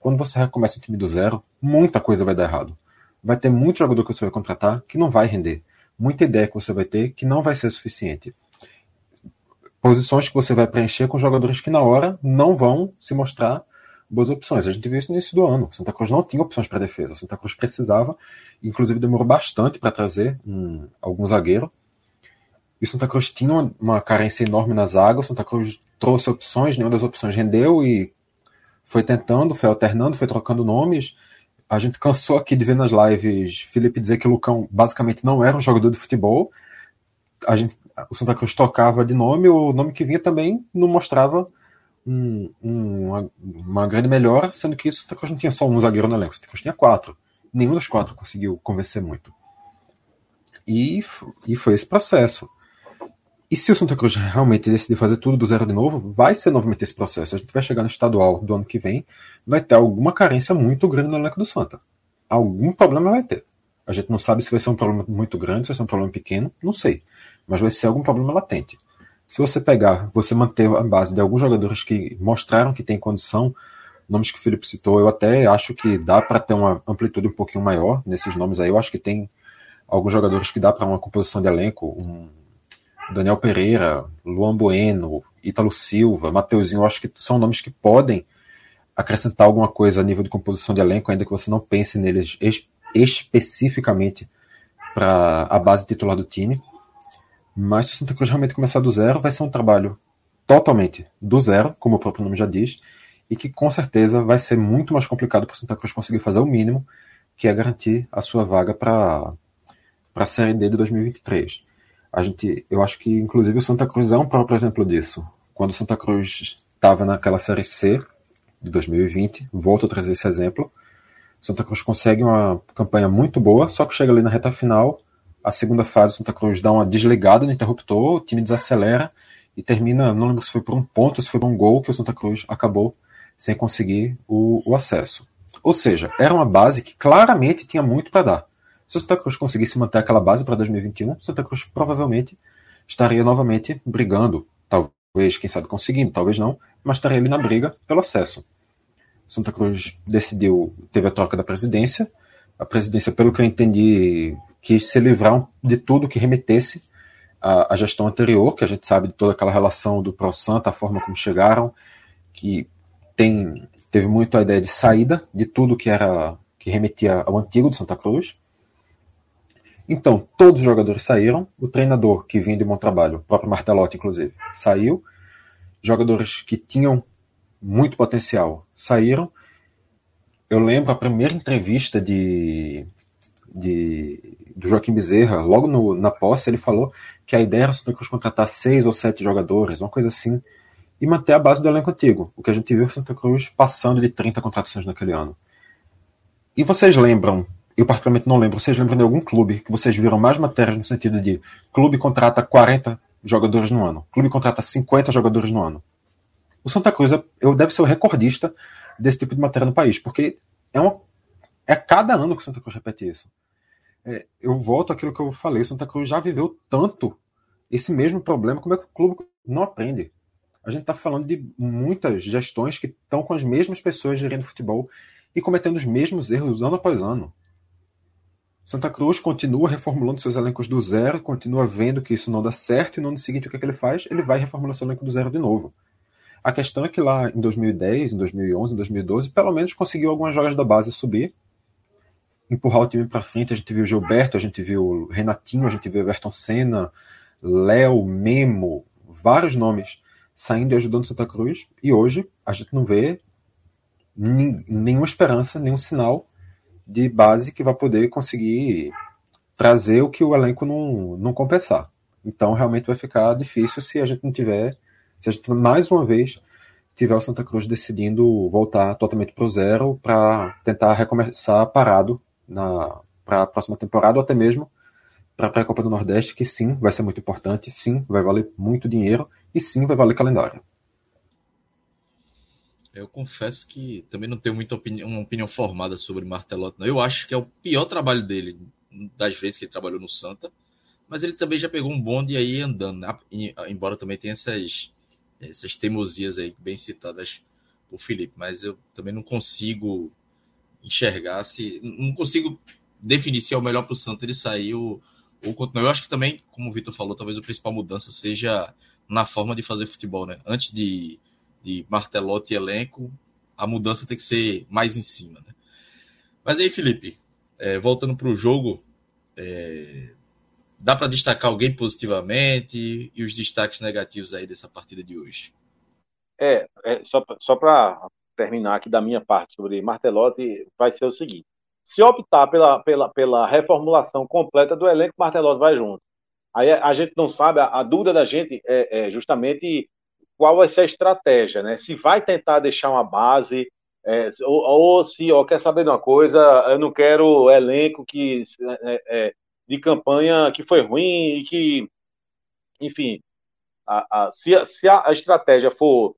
Quando você recomeça um time do zero, muita coisa vai dar errado. Vai ter muito jogador que você vai contratar que não vai render. Muita ideia que você vai ter que não vai ser suficiente. Posições que você vai preencher com jogadores que na hora não vão se mostrar boas opções. A gente viu isso no início do ano. Santa Cruz não tinha opções para defesa. Santa Cruz precisava, inclusive demorou bastante para trazer um, algum zagueiro. E o Santa Cruz tinha uma, uma carência enorme na zaga. O Santa Cruz trouxe opções, nenhuma das opções rendeu e foi tentando, foi alternando, foi trocando nomes. A gente cansou aqui de ver nas lives Felipe dizer que o Lucão basicamente não era um jogador de futebol. A gente, o Santa Cruz tocava de nome, o nome que vinha também não mostrava um, um, uma, uma, grande melhora, sendo que o Santa Cruz não tinha só um zagueiro no elenco, o Santa Cruz tinha quatro. Nenhum dos quatro conseguiu convencer muito. E, e foi esse processo. E se o Santa Cruz realmente decidir fazer tudo do zero de novo, vai ser novamente esse processo. A gente vai chegar no estadual do ano que vem, vai ter alguma carência muito grande no elenco do Santa. Algum problema vai ter. A gente não sabe se vai ser um problema muito grande, se vai ser um problema pequeno, não sei. Mas vai ser algum problema latente. Se você pegar, você manter a base de alguns jogadores que mostraram que tem condição, nomes que o Felipe citou, eu até acho que dá para ter uma amplitude um pouquinho maior nesses nomes aí. Eu acho que tem alguns jogadores que dá para uma composição de elenco, um Daniel Pereira, Luan Bueno, Ítalo Silva, Mateuzinho, eu acho que são nomes que podem acrescentar alguma coisa a nível de composição de elenco, ainda que você não pense neles es especificamente para a base titular do time. Mas se o Santa Cruz realmente começar do zero, vai ser um trabalho totalmente do zero, como o próprio nome já diz, e que com certeza vai ser muito mais complicado para o Santa Cruz conseguir fazer o mínimo, que é garantir a sua vaga para a Série D de 2023. A gente, eu acho que inclusive o Santa Cruz é um próprio exemplo disso. Quando o Santa Cruz estava naquela Série C, de 2020. Volto a trazer esse exemplo. Santa Cruz consegue uma campanha muito boa, só que chega ali na reta final, a segunda fase, Santa Cruz dá uma desligada no interruptor, o time desacelera e termina, não lembro se foi por um ponto, se foi por um gol que o Santa Cruz acabou sem conseguir o, o acesso. Ou seja, era uma base que claramente tinha muito para dar. Se o Santa Cruz conseguisse manter aquela base para 2021, Santa Cruz provavelmente estaria novamente brigando, talvez, quem sabe conseguindo, talvez não, mas estaria ali na briga pelo acesso. Santa Cruz decidiu, teve a troca da presidência. A presidência, pelo que eu entendi, quis se livrar de tudo que remetesse à, à gestão anterior, que a gente sabe de toda aquela relação do Pro Santa, a forma como chegaram, que tem, teve muito a ideia de saída de tudo que era que remetia ao antigo do Santa Cruz. Então, todos os jogadores saíram. O treinador que vinha de bom trabalho, o próprio Martelotti, inclusive, saiu. Jogadores que tinham muito potencial saíram. Eu lembro a primeira entrevista de, de do Joaquim Bezerra, logo no, na posse, ele falou que a ideia era o Santa Cruz contratar seis ou sete jogadores, uma coisa assim, e manter a base do elenco antigo. O que a gente viu o Santa Cruz passando de 30 contratações naquele ano. E vocês lembram eu particularmente não lembro. Vocês lembram de algum clube que vocês viram mais matérias no sentido de clube contrata 40 jogadores no ano, clube contrata 50 jogadores no ano? O Santa Cruz é, deve ser o recordista desse tipo de matéria no país, porque é, uma, é cada ano que Santa Cruz repete isso. É, eu volto àquilo que eu falei, Santa Cruz já viveu tanto esse mesmo problema, como é que o clube não aprende? A gente está falando de muitas gestões que estão com as mesmas pessoas gerindo futebol e cometendo os mesmos erros ano após ano. Santa Cruz continua reformulando seus elencos do zero, continua vendo que isso não dá certo, e no ano seguinte o que, é que ele faz? Ele vai reformular seu elenco do zero de novo. A questão é que lá em 2010, em 2011, em 2012, pelo menos conseguiu algumas jogas da base subir, empurrar o time para frente. A gente viu Gilberto, a gente viu Renatinho, a gente viu Everton Senna, Léo, Memo, vários nomes saindo e ajudando Santa Cruz. E hoje a gente não vê nenhuma esperança, nenhum sinal de base que vai poder conseguir trazer o que o elenco não, não compensar. Então realmente vai ficar difícil se a gente não tiver, se a gente mais uma vez tiver o Santa Cruz decidindo voltar totalmente para o zero para tentar recomeçar parado na para a próxima temporada ou até mesmo para a Copa do Nordeste, que sim, vai ser muito importante, sim, vai valer muito dinheiro e sim, vai valer calendário. Eu confesso que também não tenho muita uma opinião formada sobre Martelotti. Não. Eu acho que é o pior trabalho dele das vezes que ele trabalhou no Santa, mas ele também já pegou um bonde aí andando, né? embora também tenha essas, essas teimosias aí bem citadas por Felipe, mas eu também não consigo enxergar se. Não consigo definir se é o melhor para o Santa ele sair ou, ou continuar. Eu acho que também, como o Vitor falou, talvez a principal mudança seja na forma de fazer futebol, né? Antes de de martelote e elenco, a mudança tem que ser mais em cima. Né? Mas aí, Felipe, é, voltando para o jogo, é, dá para destacar alguém positivamente e os destaques negativos aí dessa partida de hoje? É, é só, só para terminar aqui da minha parte sobre Martelotti, vai ser o seguinte: se optar pela, pela, pela reformulação completa do elenco, Martelotti vai junto. Aí a gente não sabe, a, a dúvida da gente é, é justamente qual vai ser a estratégia, né? Se vai tentar deixar uma base, é, ou, ou, se, ó, quer saber de uma coisa, eu não quero elenco que é, é, de campanha que foi ruim e que, enfim, a, a, se, se a, a, estratégia for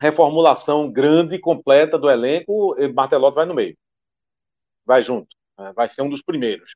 reformulação grande, completa do elenco, Martelotti vai no meio, vai junto, né? vai ser um dos primeiros.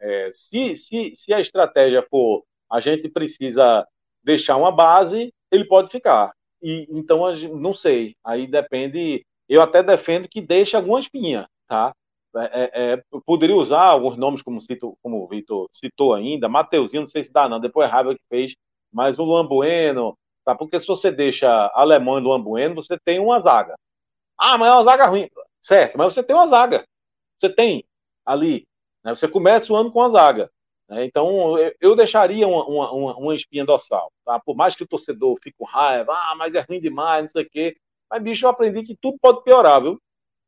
É, se, se, se a estratégia for a gente precisa deixar uma base, ele pode ficar. E então não sei. Aí depende. Eu até defendo que deixe alguma espinha, tá? É, é, é poderia usar alguns nomes como cito, como o Vitor citou ainda, Mateuzinho, não sei se dá não, depois é raiva que fez, mas o Luan Bueno, tá? Porque se você deixa alemão e Luan Bueno, você tem uma zaga. Ah, mas é uma zaga ruim. Certo, mas você tem uma zaga. Você tem ali. Né? Você começa o ano com a zaga. Né? Então, eu deixaria uma, uma, uma, espinha dorsal. Tá? Por mais que o torcedor fique com raiva, ah, mas é ruim demais, não sei o quê. Mas, bicho, eu aprendi que tudo pode piorar, viu?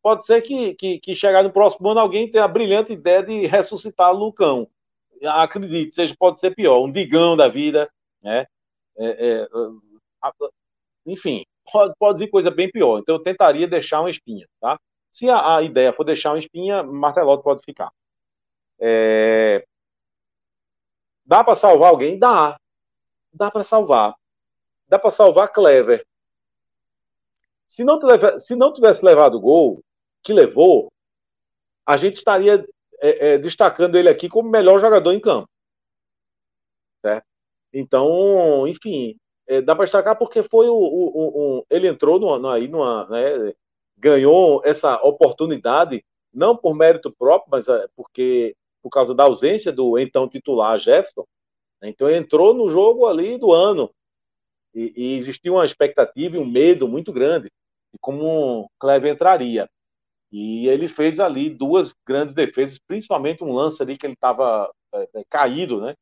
Pode ser que, que, que chegar no próximo ano alguém tenha a brilhante ideia de ressuscitar Lucão. Acredite, seja, pode ser pior. Um digão da vida, né? É, é, enfim, pode, pode vir coisa bem pior. Então eu tentaria deixar uma espinha, tá? Se a, a ideia for deixar uma espinha, Martelotti pode ficar. É... Dá para salvar alguém? Dá. Dá para salvar. Dá para salvar Clever. Se não, se não tivesse levado o gol que levou, a gente estaria é, é, destacando ele aqui como melhor jogador em campo. Certo? Então, enfim, é, dá para destacar porque foi o, o, o, ele entrou no, aí numa, né, ganhou essa oportunidade não por mérito próprio, mas é, porque por causa da ausência do então titular Jefferson. Então entrou no jogo ali do ano e, e existia uma expectativa e um medo muito grande de como o Cleber entraria. E ele fez ali duas grandes defesas, principalmente um lance ali que ele estava é, é, caído, né?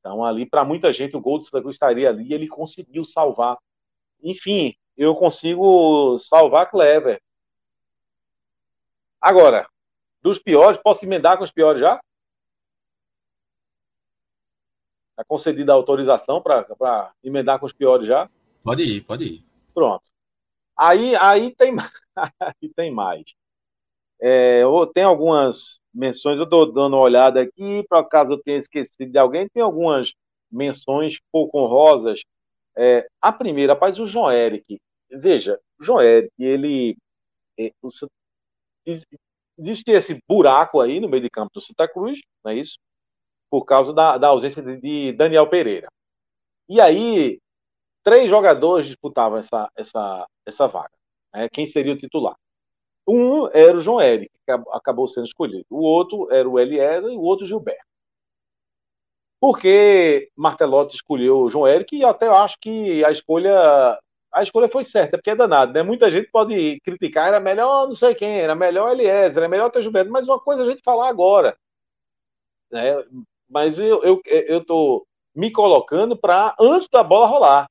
Então, ali, para muita gente, o gol do Santa Cruz estaria ali e ele conseguiu salvar. Enfim, eu consigo salvar Clever. Agora, dos piores, posso emendar com os piores já? Está concedida a autorização para emendar com os piores já? Pode ir, pode ir. Pronto. Aí, aí, tem, aí tem mais. É, tem algumas menções, eu estou dando uma olhada aqui, para caso eu tenha esquecido de alguém, tem algumas menções pouco honrosas. É, a primeira, rapaz, o João Eric. Veja, o João Eric, ele. É, existe esse buraco aí no meio de campo do Santa Cruz, não é isso? Por causa da, da ausência de, de Daniel Pereira. E aí, três jogadores disputavam essa, essa, essa vaga. Né? Quem seria o titular? Um era o João Eric, que acabou sendo escolhido. O outro era o Eliezer e o outro Gilberto. Por que Martelotti escolheu o João Eric? E até acho que a escolha a escolha foi certa, porque é danado, né? Muita gente pode criticar, era melhor não sei quem, era melhor Eliezer, era melhor ter Gilberto, mas uma coisa a gente falar agora. Né? Mas eu, eu, eu tô me colocando para antes da bola rolar,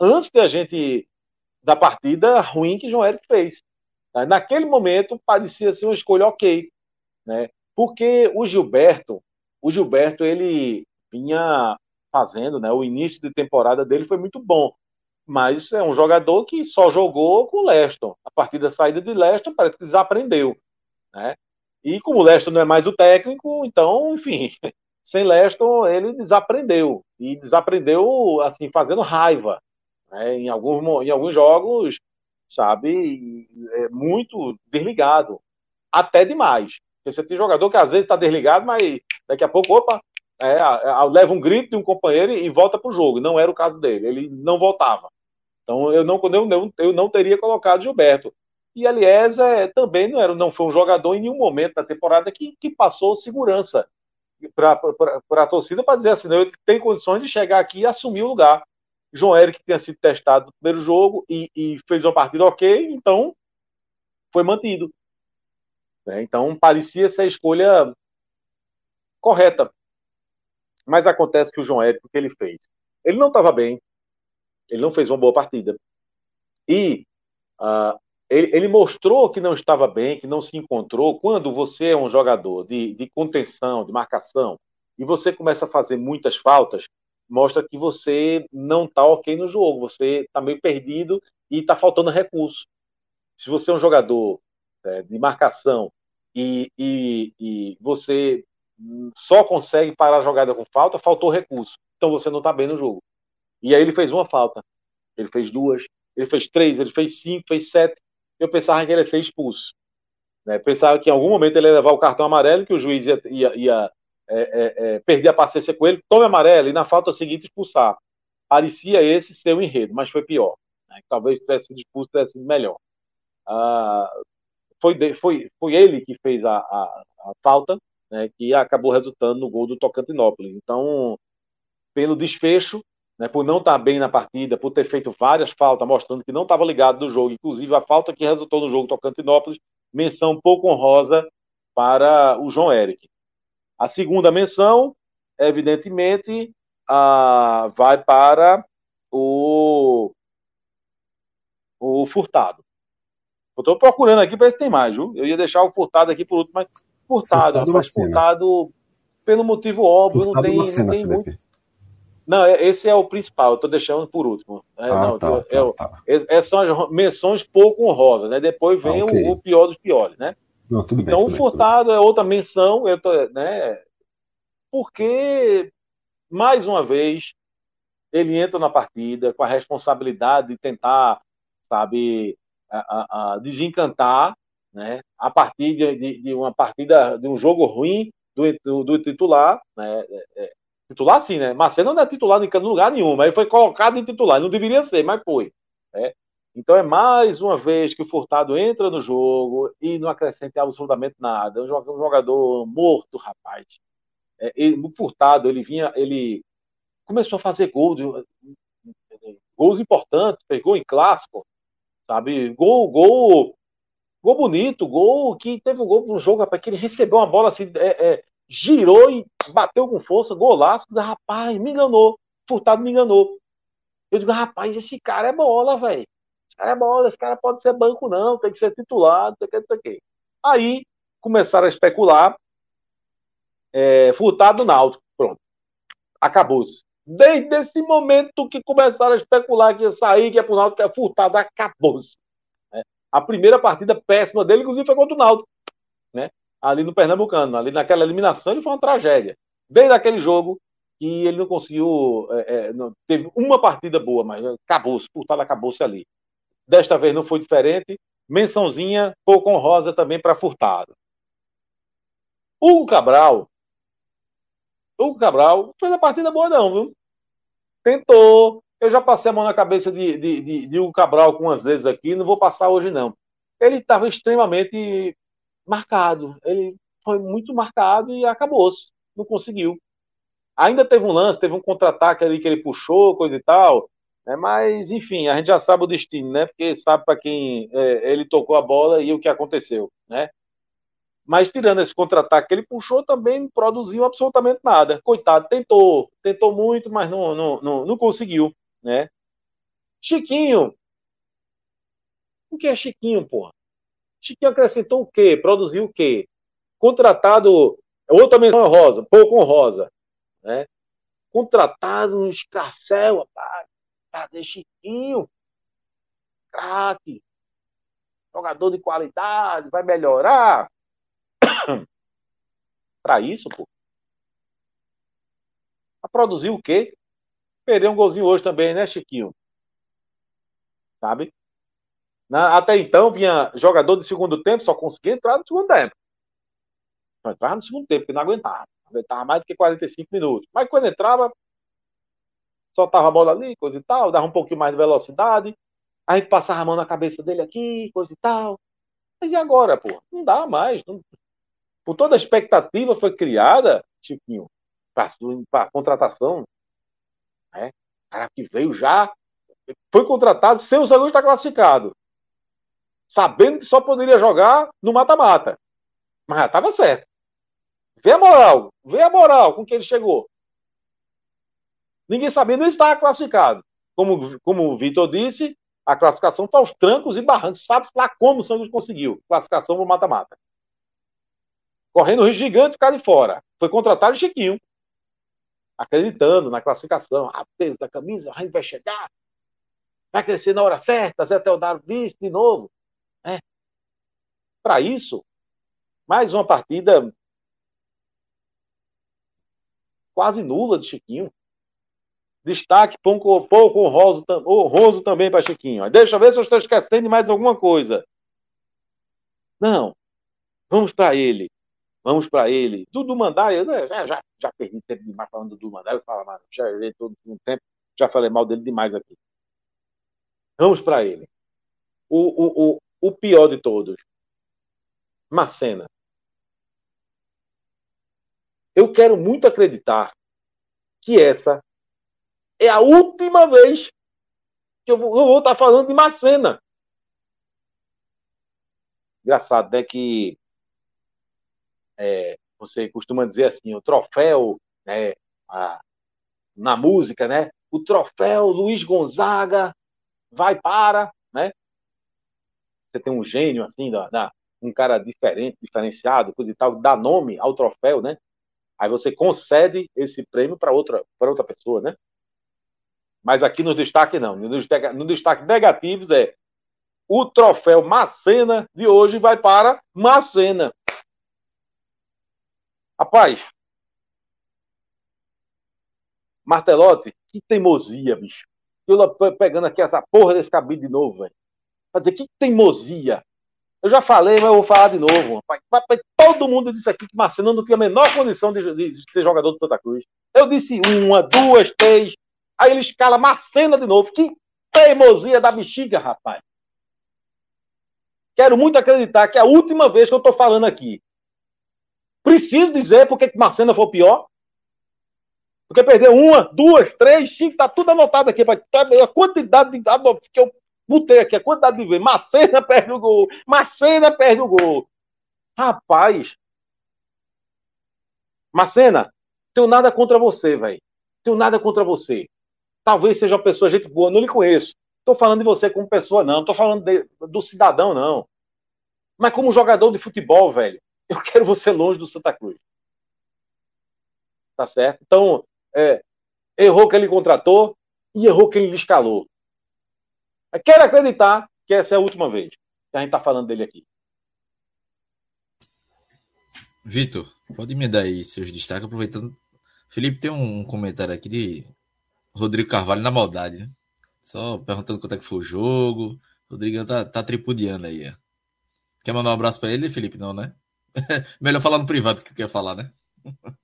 antes da gente da partida ruim que João Eric fez. Naquele momento, parecia ser uma escolha ok, né? Porque o Gilberto, o Gilberto, ele vinha fazendo, né? O início de temporada dele foi muito bom, mas é um jogador que só jogou com o Leston. A partir da saída de Leston, parece que desaprendeu, né? E como o Leston não é mais o técnico, então, enfim, sem Leston ele desaprendeu e desaprendeu assim fazendo raiva, né? Em alguns em alguns jogos sabe? É muito desligado. Até demais. Porque você tem jogador que às vezes está desligado, mas daqui a pouco, opa, é, leva um grito de um companheiro e volta para o jogo. Não era o caso dele. Ele não voltava. Então eu não, eu não, eu não teria colocado Gilberto. E Eliezer também não, era, não foi um jogador em nenhum momento da temporada que, que passou segurança para a torcida para dizer assim: não, ele tem condições de chegar aqui e assumir o lugar. João Eric tinha sido testado no primeiro jogo e, e fez uma partida ok, então foi mantido. É, então parecia ser a escolha correta. Mas acontece que o João Eric, o que ele fez? Ele não estava bem, ele não fez uma boa partida. E uh, ele, ele, mostrou que não estava bem, que não se encontrou. Quando você é um jogador de, de contenção, de marcação, e você começa a fazer muitas faltas, mostra que você não está ok no jogo, você está meio perdido e está faltando recurso. Se você é um jogador é, de marcação e, e, e, você só consegue parar a jogada com falta, faltou recurso. Então você não está bem no jogo. E aí ele fez uma falta, ele fez duas, ele fez três, ele fez cinco, fez sete. Eu pensava que ele ia ser expulso. Né? Pensava que em algum momento ele ia levar o cartão amarelo, que o juiz ia, ia, ia é, é, é, perder a paciência com ele, tome amarelo e na falta seguinte expulsar. Parecia esse ser o enredo, mas foi pior. Né? Talvez tivesse sido expulso, tivesse sido melhor. Ah, foi, de, foi, foi ele que fez a, a, a falta, né, que acabou resultando no gol do Tocantinópolis. Então, pelo desfecho, né, por não estar bem na partida, por ter feito várias faltas, mostrando que não estava ligado no jogo, inclusive a falta que resultou no jogo Tocantinópolis, menção pouco honrosa para o João Eric. A segunda menção, evidentemente, a, vai para o, o Furtado. Eu estou procurando aqui para ver se tem mais, viu? Eu ia deixar o Furtado aqui por último, mas Furtado, furtado, mas Furtado pelo motivo óbvio, furtado não tem, não tem muito. Não, é, esse é o principal, eu tô deixando por último. É, Ah, não, tá, eu- tá, eu- tá. es- Essas são as menções pouco honrosas, né? Depois vem Ah, o- ok. o, pior dos piores, né? Não, tudo bem. Então, o. Furtado é outra menção, eu tô, né? Porque, mais uma vez, ele entra na partida com a responsabilidade de tentar, sabe, a, a- a desencantar, né? A partir de, de- uma partida, de um jogo ruim do, do, do titular, né? É, é, titular sim, né? Marcelo não é titular em lugar nenhum, mas ele foi colocado em titular, não deveria ser, mas foi, né? Então é mais uma vez que o Furtado entra no jogo e não acrescenta absolutamente nada. Um jogador, morto, rapaz. É, ele, o Furtado, ele vinha, ele começou a fazer gol, gols importantes, pegou em clássico, sabe? Gol, gol, gol bonito, gol que teve um gol no jogo, rapaz, que ele recebeu uma bola assim, é, é, girou e bateu com força, golaço, rapaz, me enganou, Furtado me enganou. Eu digo, rapaz, esse cara é bola, velho. É bola, esse cara pode ser banco, não, tem que ser titular, não sei o que, não sei o que. Aí começaram a especular. É, furtado Náutico. Pronto. Acabou-se. Desde esse momento que começaram a especular que ia sair, que ia pro Náutico, que ia furtado, acabou-se. né? A primeira partida péssima dele, inclusive, foi contra o Náutico. Né? Ali no Pernambucano. Ali naquela eliminação, ele foi uma tragédia. Desde aquele jogo que ele não conseguiu. é, é, não, teve uma partida boa, mas acabou-se. Furtado acabou-se ali. Desta vez não foi diferente. Mençãozinha pouco honrosa também para Furtado. Hugo Cabral. Hugo Cabral fez a partida boa, não, viu? Tentou. Eu já passei a mão na cabeça de, de, de, de Hugo Cabral algumas vezes aqui, não vou passar hoje, não. Ele estava extremamente marcado. Ele foi muito marcado e acabou-se. Não conseguiu. Ainda teve um lance, teve um contra-ataque ali que ele puxou, coisa e tal. Né? Mas, enfim, a gente já sabe o destino, né? Porque sabe para quem é, ele tocou a bola e o que aconteceu, né? Mas tirando esse contra-ataque que ele puxou, também não produziu absolutamente nada. Coitado, tentou, tentou muito, mas não, não, não, não conseguiu, né? Chiquinho. O que é Chiquinho, porra? Chiquinho acrescentou o quê? Produziu o quê? Contratado, outra menção honrosa, pouco honrosa, né? Contratado um escarcel, rapaz, fazer Chiquinho, craque, jogador de qualidade, vai melhorar. Para isso, pô. Pra produzir o quê? Perder um golzinho hoje também, né, Chiquinho? Sabe? Na, até então, vinha jogador de segundo tempo, só conseguia entrar no segundo tempo. Só entrava no segundo tempo, porque não aguentava. Aguentava mais do que 45 minutos. Mas quando entrava, soltava a bola ali, coisa e tal, dava um pouquinho mais de velocidade. Aí passava a mão na cabeça dele aqui, coisa e tal. Mas e agora, pô? Não dá mais. Não... Por toda a expectativa foi criada, Chiquinho, para a contratação. Né? O cara que veio já foi contratado sem o Zanus estar classificado. Sabendo que só poderia jogar no mata-mata. Mas já estava certo. Vê a moral, vê a moral com que ele chegou. Ninguém sabia nem estava classificado. Como, como o Vitor disse, a classificação está aos trancos e barrancos. Sabe lá como o Santos conseguiu. Classificação no mata-mata. Correndo o risco gigante ficar de fora. Foi contratado o Chiquinho. Acreditando na classificação. A peso da camisa, a gente vai chegar. Vai crescer na hora certa. Zé Teodoro disse de novo. É. Para isso, mais uma partida quase nula de Chiquinho. Destaque pouco, pouco honroso, honroso também para Chiquinho. Deixa eu ver se eu estou esquecendo de mais alguma coisa. Não. Vamos para ele. Vamos para ele. Dudu Mandai, eu já, já, já perdi tempo demais falando do Dudu Mandai. Eu falo, mano, já errei todo um tempo. Já falei mal dele demais aqui. Vamos para ele. O, o, o, o pior de todos. Macena. Eu quero muito acreditar que essa é a última vez que eu vou, eu vou estar falando de Macena. Engraçado, né? Que é, você costuma dizer assim, o troféu, né? A, na música, né? O troféu Luiz Gonzaga vai para, né? Você tem um gênio assim, da, da, um cara diferente, diferenciado, coisa e tal, dá nome ao troféu, né? Aí você concede esse prêmio para outra, outra pessoa, né? Mas aqui no destaque não. No destaque, negativos é o troféu Macena de hoje vai para Macena. Rapaz, Martelotti, que teimosia, bicho. Eu pegando aqui essa porra desse cabide de novo, velho. Pra dizer, que teimosia. Eu já falei, mas eu vou falar de novo. Rapaz. Todo mundo disse aqui que Marcelo não tinha a menor condição de, de, de, ser jogador do Santa Cruz. Eu disse uma, duas, três. Aí ele escala Marcena de novo. Que teimosia da bexiga, rapaz. Quero muito acreditar que é a última vez que eu estou falando aqui. Preciso dizer porque que Marcena foi pior? Porque perdeu uma, duas, três, cinco, tá tudo anotado aqui. A quantidade de. que eu botei aqui, a quantidade de vezes. Macena perde o gol. Macena perde o gol. Rapaz. Macena, tenho nada contra você, velho. Tenho nada contra você. Talvez seja uma pessoa, gente boa, não lhe conheço. Estou falando de você como pessoa, não. Estou falando de, do cidadão, não. Mas como jogador de futebol, velho, eu quero você longe do Santa Cruz. Tá certo? Então, é, errou quem ele contratou e errou quem ele escalou. quero acreditar que essa é a última vez que a gente está falando dele aqui. Vitor, pode me dar aí seus destaques, aproveitando. Felipe tem um comentário aqui de Rodrigo Carvalho na maldade, né? Só perguntando quanto é que foi o jogo. Rodrigo tá, tá tripudiando aí. Quer mandar um abraço para ele, Felipe? Não, né? Melhor falar no privado que quer falar, né?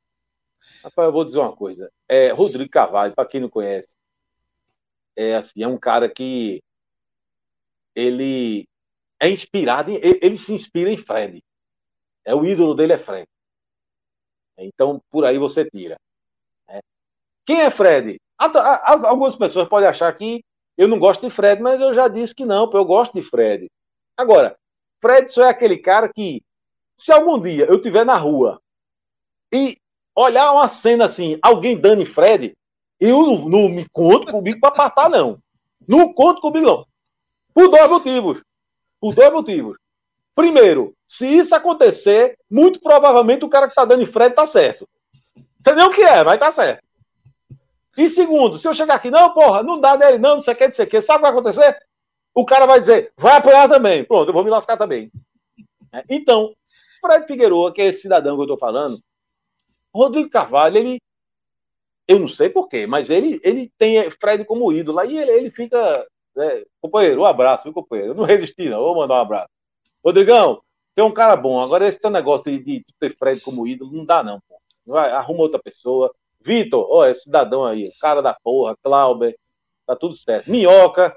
Rapaz, eu vou dizer uma coisa. É, Rodrigo Carvalho, para quem não conhece, é assim, é um cara que ele é inspirado, em, ele se inspira em Fred. É o ídolo dele é Fred. Então, por aí você tira. Né? Quem é Fred? Algumas pessoas podem achar que eu não gosto de Fred, mas eu já disse que não, eu gosto de Fred. Agora, Fred só é aquele cara que, se algum dia eu estiver na rua e olhar uma cena assim, alguém dando em Fred, eu não, não me conto comigo para matar, não. Não conto comigo, não. Por dois motivos. Por dois motivos. Primeiro, se isso acontecer, muito provavelmente o cara que está dando em Fred está certo. Você nem o que é, mas está certo. E segundo, se eu chegar aqui, não, porra, não dá nele, não, não sei o que, não sei o que, sabe o que vai acontecer? O cara vai dizer, vai apanhar também. Pronto, eu vou me lascar também. Então, Fred Figueiredo, que é esse cidadão que eu estou falando, Rodrigo Carvalho, ele. Eu não sei porquê, mas ele, ele tem Fred como ídolo. Aí ele, ele fica. Né, companheiro, um abraço, viu, companheiro? Eu não resisti, não. Vou mandar um abraço. Rodrigão, tem um cara bom. Agora, esse teu negócio de, de ter Fred como ídolo, não dá, não, pô. Vai, arruma outra pessoa. Vitor, ó, esse cidadão aí, cara da porra, Clauber, tá tudo certo. Minhoca,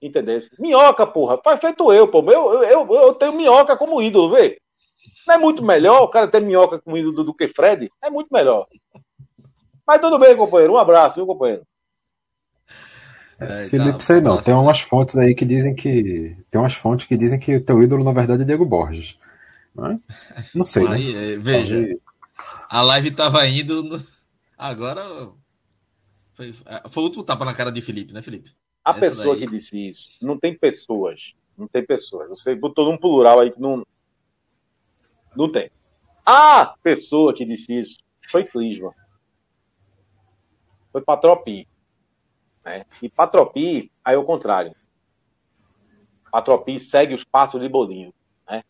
entendeu? Minhoca, porra, faz feito eu, pô. Eu, eu, eu tenho minhoca como ídolo, vê? Não é muito melhor o cara ter minhoca com ídolo do que Fred? É muito melhor. Mas tudo bem, companheiro. Um abraço, viu, companheiro? É, Felipe, tá, sei não. Tem umas fontes aí que dizem que. Tem umas fontes que dizem que o teu ídolo, na verdade, é Diego Borges. Não, não sei. Aí, né? é, veja, aí... a live tava indo. No... Agora. Foi, foi o último tapa na cara de Felipe, né, Felipe? A Essa pessoa daí... que disse isso, não tem pessoas. Não tem pessoas. Você botou num plural aí que não, não tem. A pessoa que disse isso foi Clisma. Foi Patropi. Né? E Patropi, aí é o contrário. Patropi segue os passos de Bolinho. Né?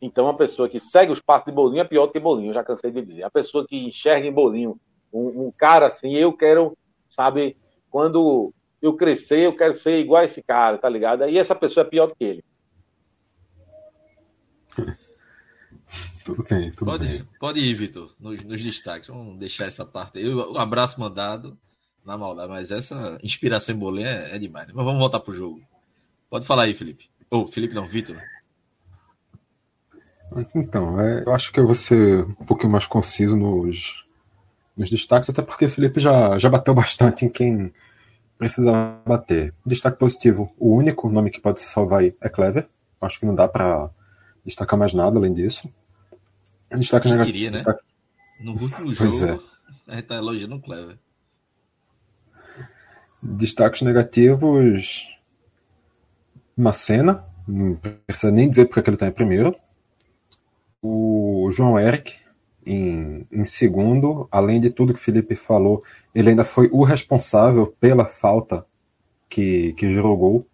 Então, a pessoa que segue os passos de Bolinho é pior do que Bolinho, já cansei de dizer. A pessoa que enxerga em Bolinho um, um cara assim, eu quero, sabe, quando eu crescer, eu quero ser igual a esse cara, tá ligado? E essa pessoa é pior do que ele. Tudo bem, tudo pode, bem. Pode ir, Vitor, nos, nos, destaques. Vamos deixar essa parte aí. O abraço mandado na maldade, mas essa inspiração em bolinha é, é demais. Né? Mas vamos voltar pro jogo. Pode falar aí, Felipe. Ou, oh, Felipe não, Vitor. Então, é, eu acho que eu vou ser um pouquinho mais conciso nos, nos destaques, até porque o Felipe já, já bateu bastante em quem precisa bater. Destaque positivo: o único nome que pode se salvar aí é Clever. Acho que não dá para destacar mais nada além disso. Destaque Quem negativo. Diria, né? Destaque... No último jogo, é. a gente tá elogiando o Clever. Destaques negativos. Macena, não precisa nem dizer porque ele está em primeiro. O João Eric, em, em segundo. Além de tudo que o Felipe falou, ele ainda foi o responsável pela falta que, que gerou gol.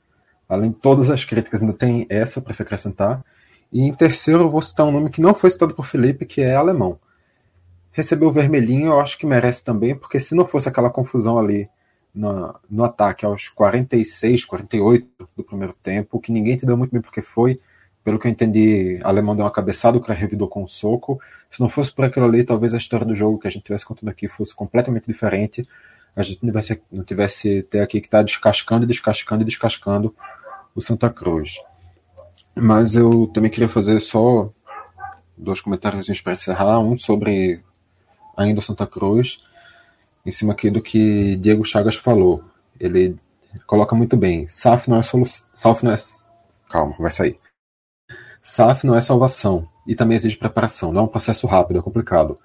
Além de todas as críticas, ainda tem essa para se acrescentar. E em terceiro, eu vou citar um nome que não foi citado por Felipe, que é alemão. Recebeu o vermelhinho, eu acho que merece também, porque se não fosse aquela confusão ali no, no ataque aos 46, 48 do primeiro tempo, que ninguém entendeu muito bem porque foi, pelo que eu entendi, alemão deu uma cabeçada, o cara revidou com um soco. Se não fosse por aquilo ali, talvez a história do jogo que a gente tivesse contando aqui fosse completamente diferente. A gente não tivesse, não tivesse até aqui que tá descascando, descascando e descascando o Santa Cruz. Mas eu também queria fazer só dois comentários para encerrar. Um sobre ainda o Santa Cruz, em cima aqui do que Diego Chagas falou. Ele coloca muito bem. SAF não é solução. SAF não é. Calma, vai sair. SAF não é salvação e também exige preparação. Não é um processo rápido, é complicado.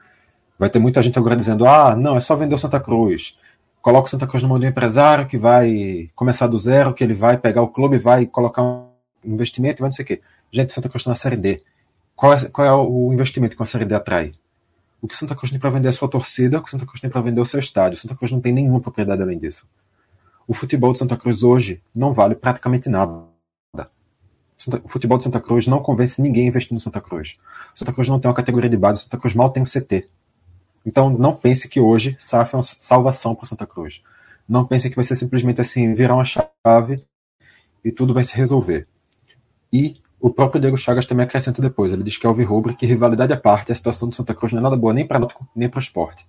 Vai ter muita gente agora dizendo: ah, não, é só vender o Santa Cruz. Coloca o Santa Cruz no mão de um empresário que vai começar do zero, que ele vai pegar o clube, vai colocar um investimento vai não sei o quê. Gente, Santa Cruz está na Série D. Qual é, qual é o investimento que a Série D atrai? O que Santa Cruz tem para vender é a sua torcida, o que Santa Cruz tem para vender é o seu estádio. Santa Cruz não tem nenhuma propriedade além disso. O futebol de Santa Cruz hoje não vale praticamente nada. O futebol de Santa Cruz não convence ninguém a investir no Santa Cruz. Santa Cruz não tem uma categoria de base, Santa Cruz mal tem um CT. Então não pense que hoje SAF é uma salvação para Santa Cruz. Não pense que vai ser simplesmente assim, virar uma chave e tudo vai se resolver. E o próprio Diego Chagas também acrescenta depois. Ele diz que é o Rubro que rivalidade à parte, a situação do Santa Cruz não é nada boa nem para nem para o esporte.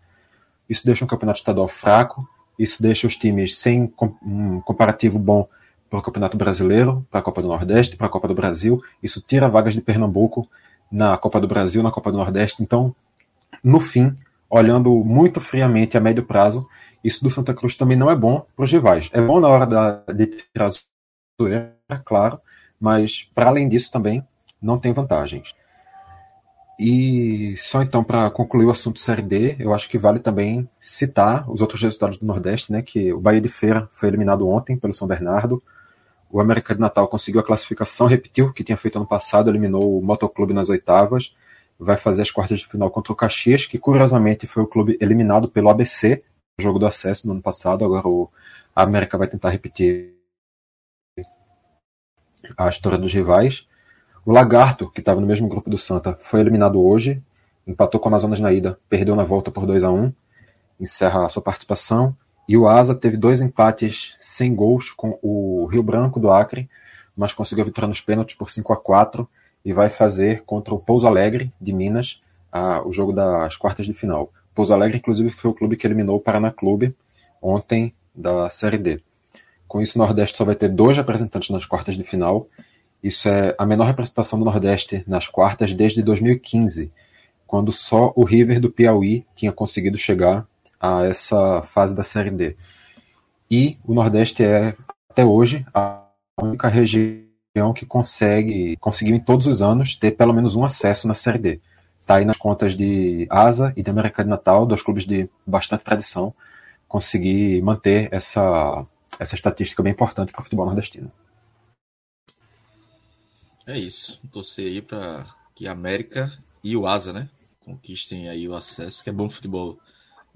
Isso deixa um campeonato estadual fraco, isso deixa os times sem um comparativo bom para o Campeonato Brasileiro, para a Copa do Nordeste, para a Copa do Brasil. Isso tira vagas de Pernambuco na Copa do Brasil, na Copa do Nordeste. Então, no fim, olhando muito friamente a médio prazo, isso do Santa Cruz também não é bom para os rivais. É bom na hora da, de tirar zoeira, claro, mas para além disso também não tem vantagens. E só então para concluir o assunto Série D, eu acho que vale também citar os outros resultados do Nordeste, né? Que o Bahia de Feira foi eliminado ontem pelo São Bernardo, o América de Natal conseguiu a classificação, repetiu o que tinha feito ano passado, eliminou o Motoclube nas oitavas, vai fazer as quartas de final contra o Caxias, que curiosamente foi o clube eliminado pelo ABC, no jogo do acesso no ano passado. Agora o a América vai tentar repetir a história dos rivais. O Lagarto, que estava no mesmo grupo do Santa, foi eliminado hoje, empatou com o Amazonas na ida, perdeu na volta por 2 a 1 encerra a sua participação. E o Asa teve dois empates sem gols com o Rio Branco do Acre, mas conseguiu a vitória nos pênaltis por 5 a 4 e vai fazer contra o Pouso Alegre de Minas a, o jogo das quartas de final. Pouso Alegre, inclusive, foi o clube que eliminou o Paraná Clube ontem da Série D. Com isso, o Nordeste só vai ter dois representantes nas quartas de final. Isso é a menor representação do Nordeste nas quartas desde 2015, quando só o River do Piauí tinha conseguido chegar a essa fase da Série D. E o Nordeste é, até hoje, a única região que consegue, conseguiu em todos os anos ter pelo menos um acesso na Série D. Está aí nas contas de Asa e da América de Natal, dois clubes de bastante tradição, conseguir manter essa, essa estatística bem importante para o futebol nordestino. É isso. Torcer aí para que a América e o Asa, né, conquistem aí o acesso, que é bom futebol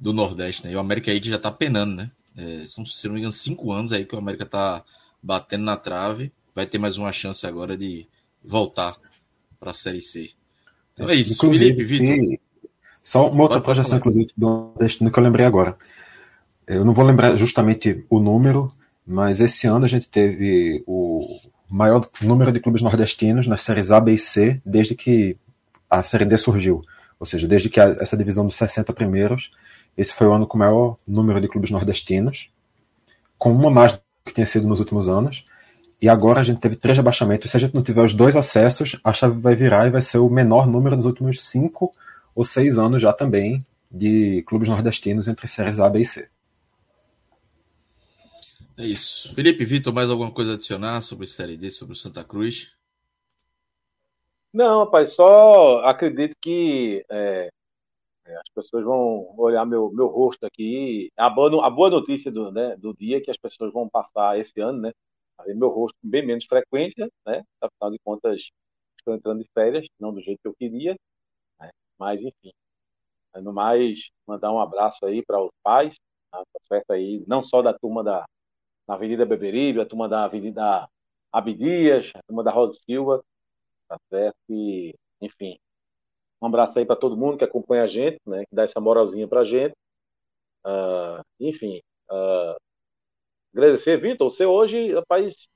do Nordeste, né? E o América aí já tá penando, né? É, são, se não me engano, cinco anos aí que o América tá batendo na trave. Vai ter mais uma chance agora de voltar para a Série C. Então é isso. Inclusive, Felipe, Vitor. Só uma outra pode, projeção, pode inclusive, do Nordestino que eu lembrei agora. Eu não vou lembrar justamente o número, mas esse ano a gente teve o maior número de clubes nordestinos nas séries A, B e C desde que a Série D surgiu. Ou seja, desde que a, essa divisão dos 60 primeiros esse foi o ano com o maior número de clubes nordestinos, com uma mais do que tinha sido nos últimos anos. E agora a gente teve três rebaixamentos. Se a gente não tiver os dois acessos, a chave vai virar e vai ser o menor número dos últimos cinco ou seis anos já também de clubes nordestinos entre séries A, B e C. É isso. Felipe Vitor, mais alguma coisa a adicionar sobre Série D, sobre o Santa Cruz? Não, rapaz, só acredito que é, é, as pessoas vão olhar meu, meu rosto aqui. A boa, a boa notícia do, né, do dia é que as pessoas vão passar esse ano, né? Meu rosto com bem menos frequência, né? Afinal de contas, estou entrando de férias, não do jeito que eu queria, né? mas enfim. No mais, mandar um abraço aí para os pais, tá, tá certo aí, não só da turma da Avenida Beberibe, a turma da Avenida Abdias, a turma da Rosa Silva, tá certo? E, enfim, um abraço aí para todo mundo que acompanha a gente, né? Que dá essa moralzinha para a gente. Uh, enfim, uh, agradecer, Vitor. Você hoje, rapaz,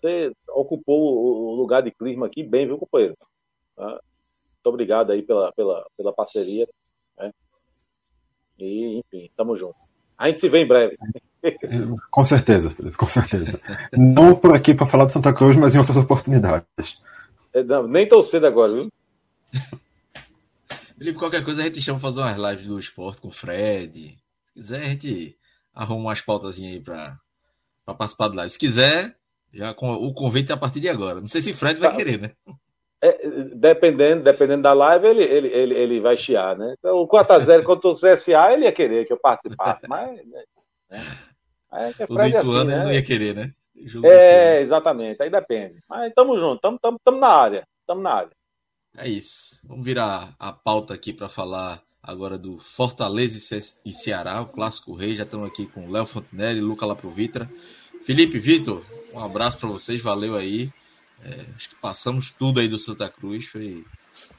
você ocupou o lugar de clima aqui bem, viu, companheiro? Uh, muito obrigado aí pela, pela, pela parceria. Né? E, enfim, tamo junto. A gente se vê em breve. Com certeza, Felipe, com certeza. Não por aqui para falar de Santa Cruz, mas em outras oportunidades. É, não, nem tão cedo agora, viu? Felipe, qualquer coisa a gente chama pra fazer umas lives do esporte com o Fred. Se quiser, a gente arruma umas pautas aí pra, pra participar de live. Se quiser, já com, o convite é a partir de agora. Não sei se o Fred vai tá. querer, né? É, dependendo, dependendo da live, ele, ele, ele, ele vai chiar, né? Então, o 4x0 contra o CSA, ele ia querer que eu participasse, mas. Né? É, é o do Ituano assim, né? ele não ia querer, né? É, exatamente, aí depende. Mas tamo junto, tamo, tamo, tamo na área. Tamo na área. É isso. Vamos virar a pauta aqui para falar agora do Fortaleza e Ceará, o clássico rei. Já estamos aqui com Léo Fontenelle, Luca Laprovitra. Felipe, Vitor, um abraço para vocês, valeu aí. É, acho que passamos tudo aí do Santa Cruz, foi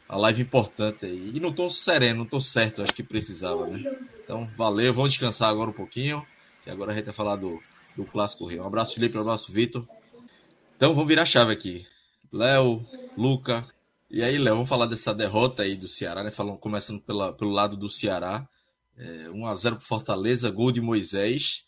uma live importante aí. E não tô sereno, não tô certo, acho que precisava, né? Então, valeu, vamos descansar agora um pouquinho, que agora a gente vai falar do, do Clássico Rio. Um abraço, Felipe, um abraço, Vitor. Então, vamos virar a chave aqui. Léo, Luca. E aí, Léo, vamos falar dessa derrota aí do Ceará, né? Falando, começando pela, pelo lado do Ceará. É, 1x0 pro Fortaleza, gol de Moisés.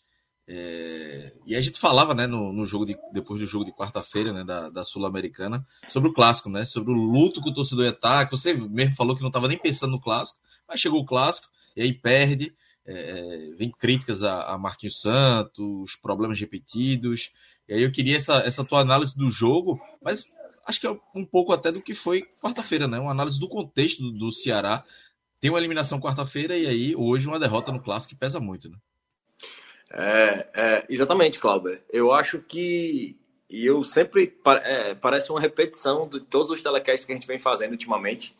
É, e a gente falava, né, no, no jogo de, depois do jogo de quarta-feira, né, da, da Sul-Americana, sobre o clássico, né, sobre o luto que o torcedor ia estar, que você mesmo falou que não estava nem pensando no clássico, mas chegou o clássico, e aí perde, é, é, vem críticas a, a Marquinhos Santos, problemas repetidos, e aí eu queria essa, essa tua análise do jogo, mas acho que é um pouco até do que foi quarta-feira, né, uma análise do contexto do, Ceará, tem uma eliminação quarta-feira e aí hoje uma derrota no clássico que pesa muito, né. É, é, exatamente, Cláudio. Eu acho que. E eu sempre. É, parece uma repetição de todos os telecasts que a gente vem fazendo ultimamente.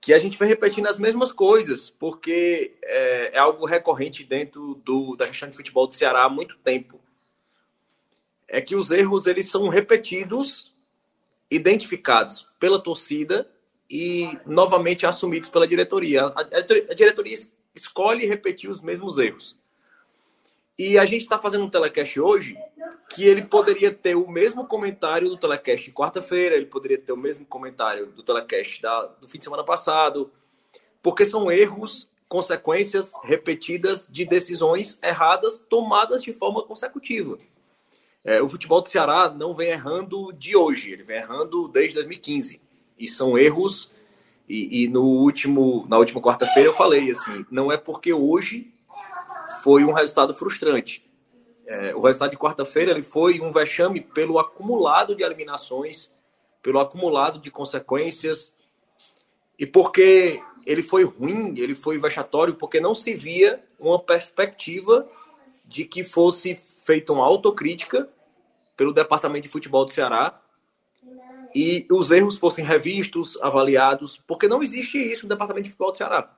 Que a gente vem repetindo as mesmas coisas, porque é, é algo recorrente dentro do, da gestão de futebol do Ceará há muito tempo. É que os erros eles são repetidos, identificados pela torcida e novamente assumidos pela diretoria. A, diretoria escolhe repetir os mesmos erros. E a gente está fazendo um telecast hoje que ele poderia ter o mesmo comentário do telecast de quarta-feira, ele poderia ter o mesmo comentário do telecast da, do fim de semana passado, porque são erros, consequências repetidas de decisões erradas tomadas de forma consecutiva. É, o futebol do Ceará não vem errando de hoje, ele vem errando desde 2015. E são erros. E, e no último, na última quarta-feira eu falei assim, não é porque hoje foi um resultado frustrante. É, o resultado de quarta-feira ele foi um vexame pelo acumulado de eliminações, pelo acumulado de consequências e porque ele foi ruim, ele foi vexatório porque não se via uma perspectiva de que fosse feita uma autocrítica pelo departamento de futebol do Ceará e os erros fossem revistos, avaliados, porque não existe isso no departamento de futebol do Ceará.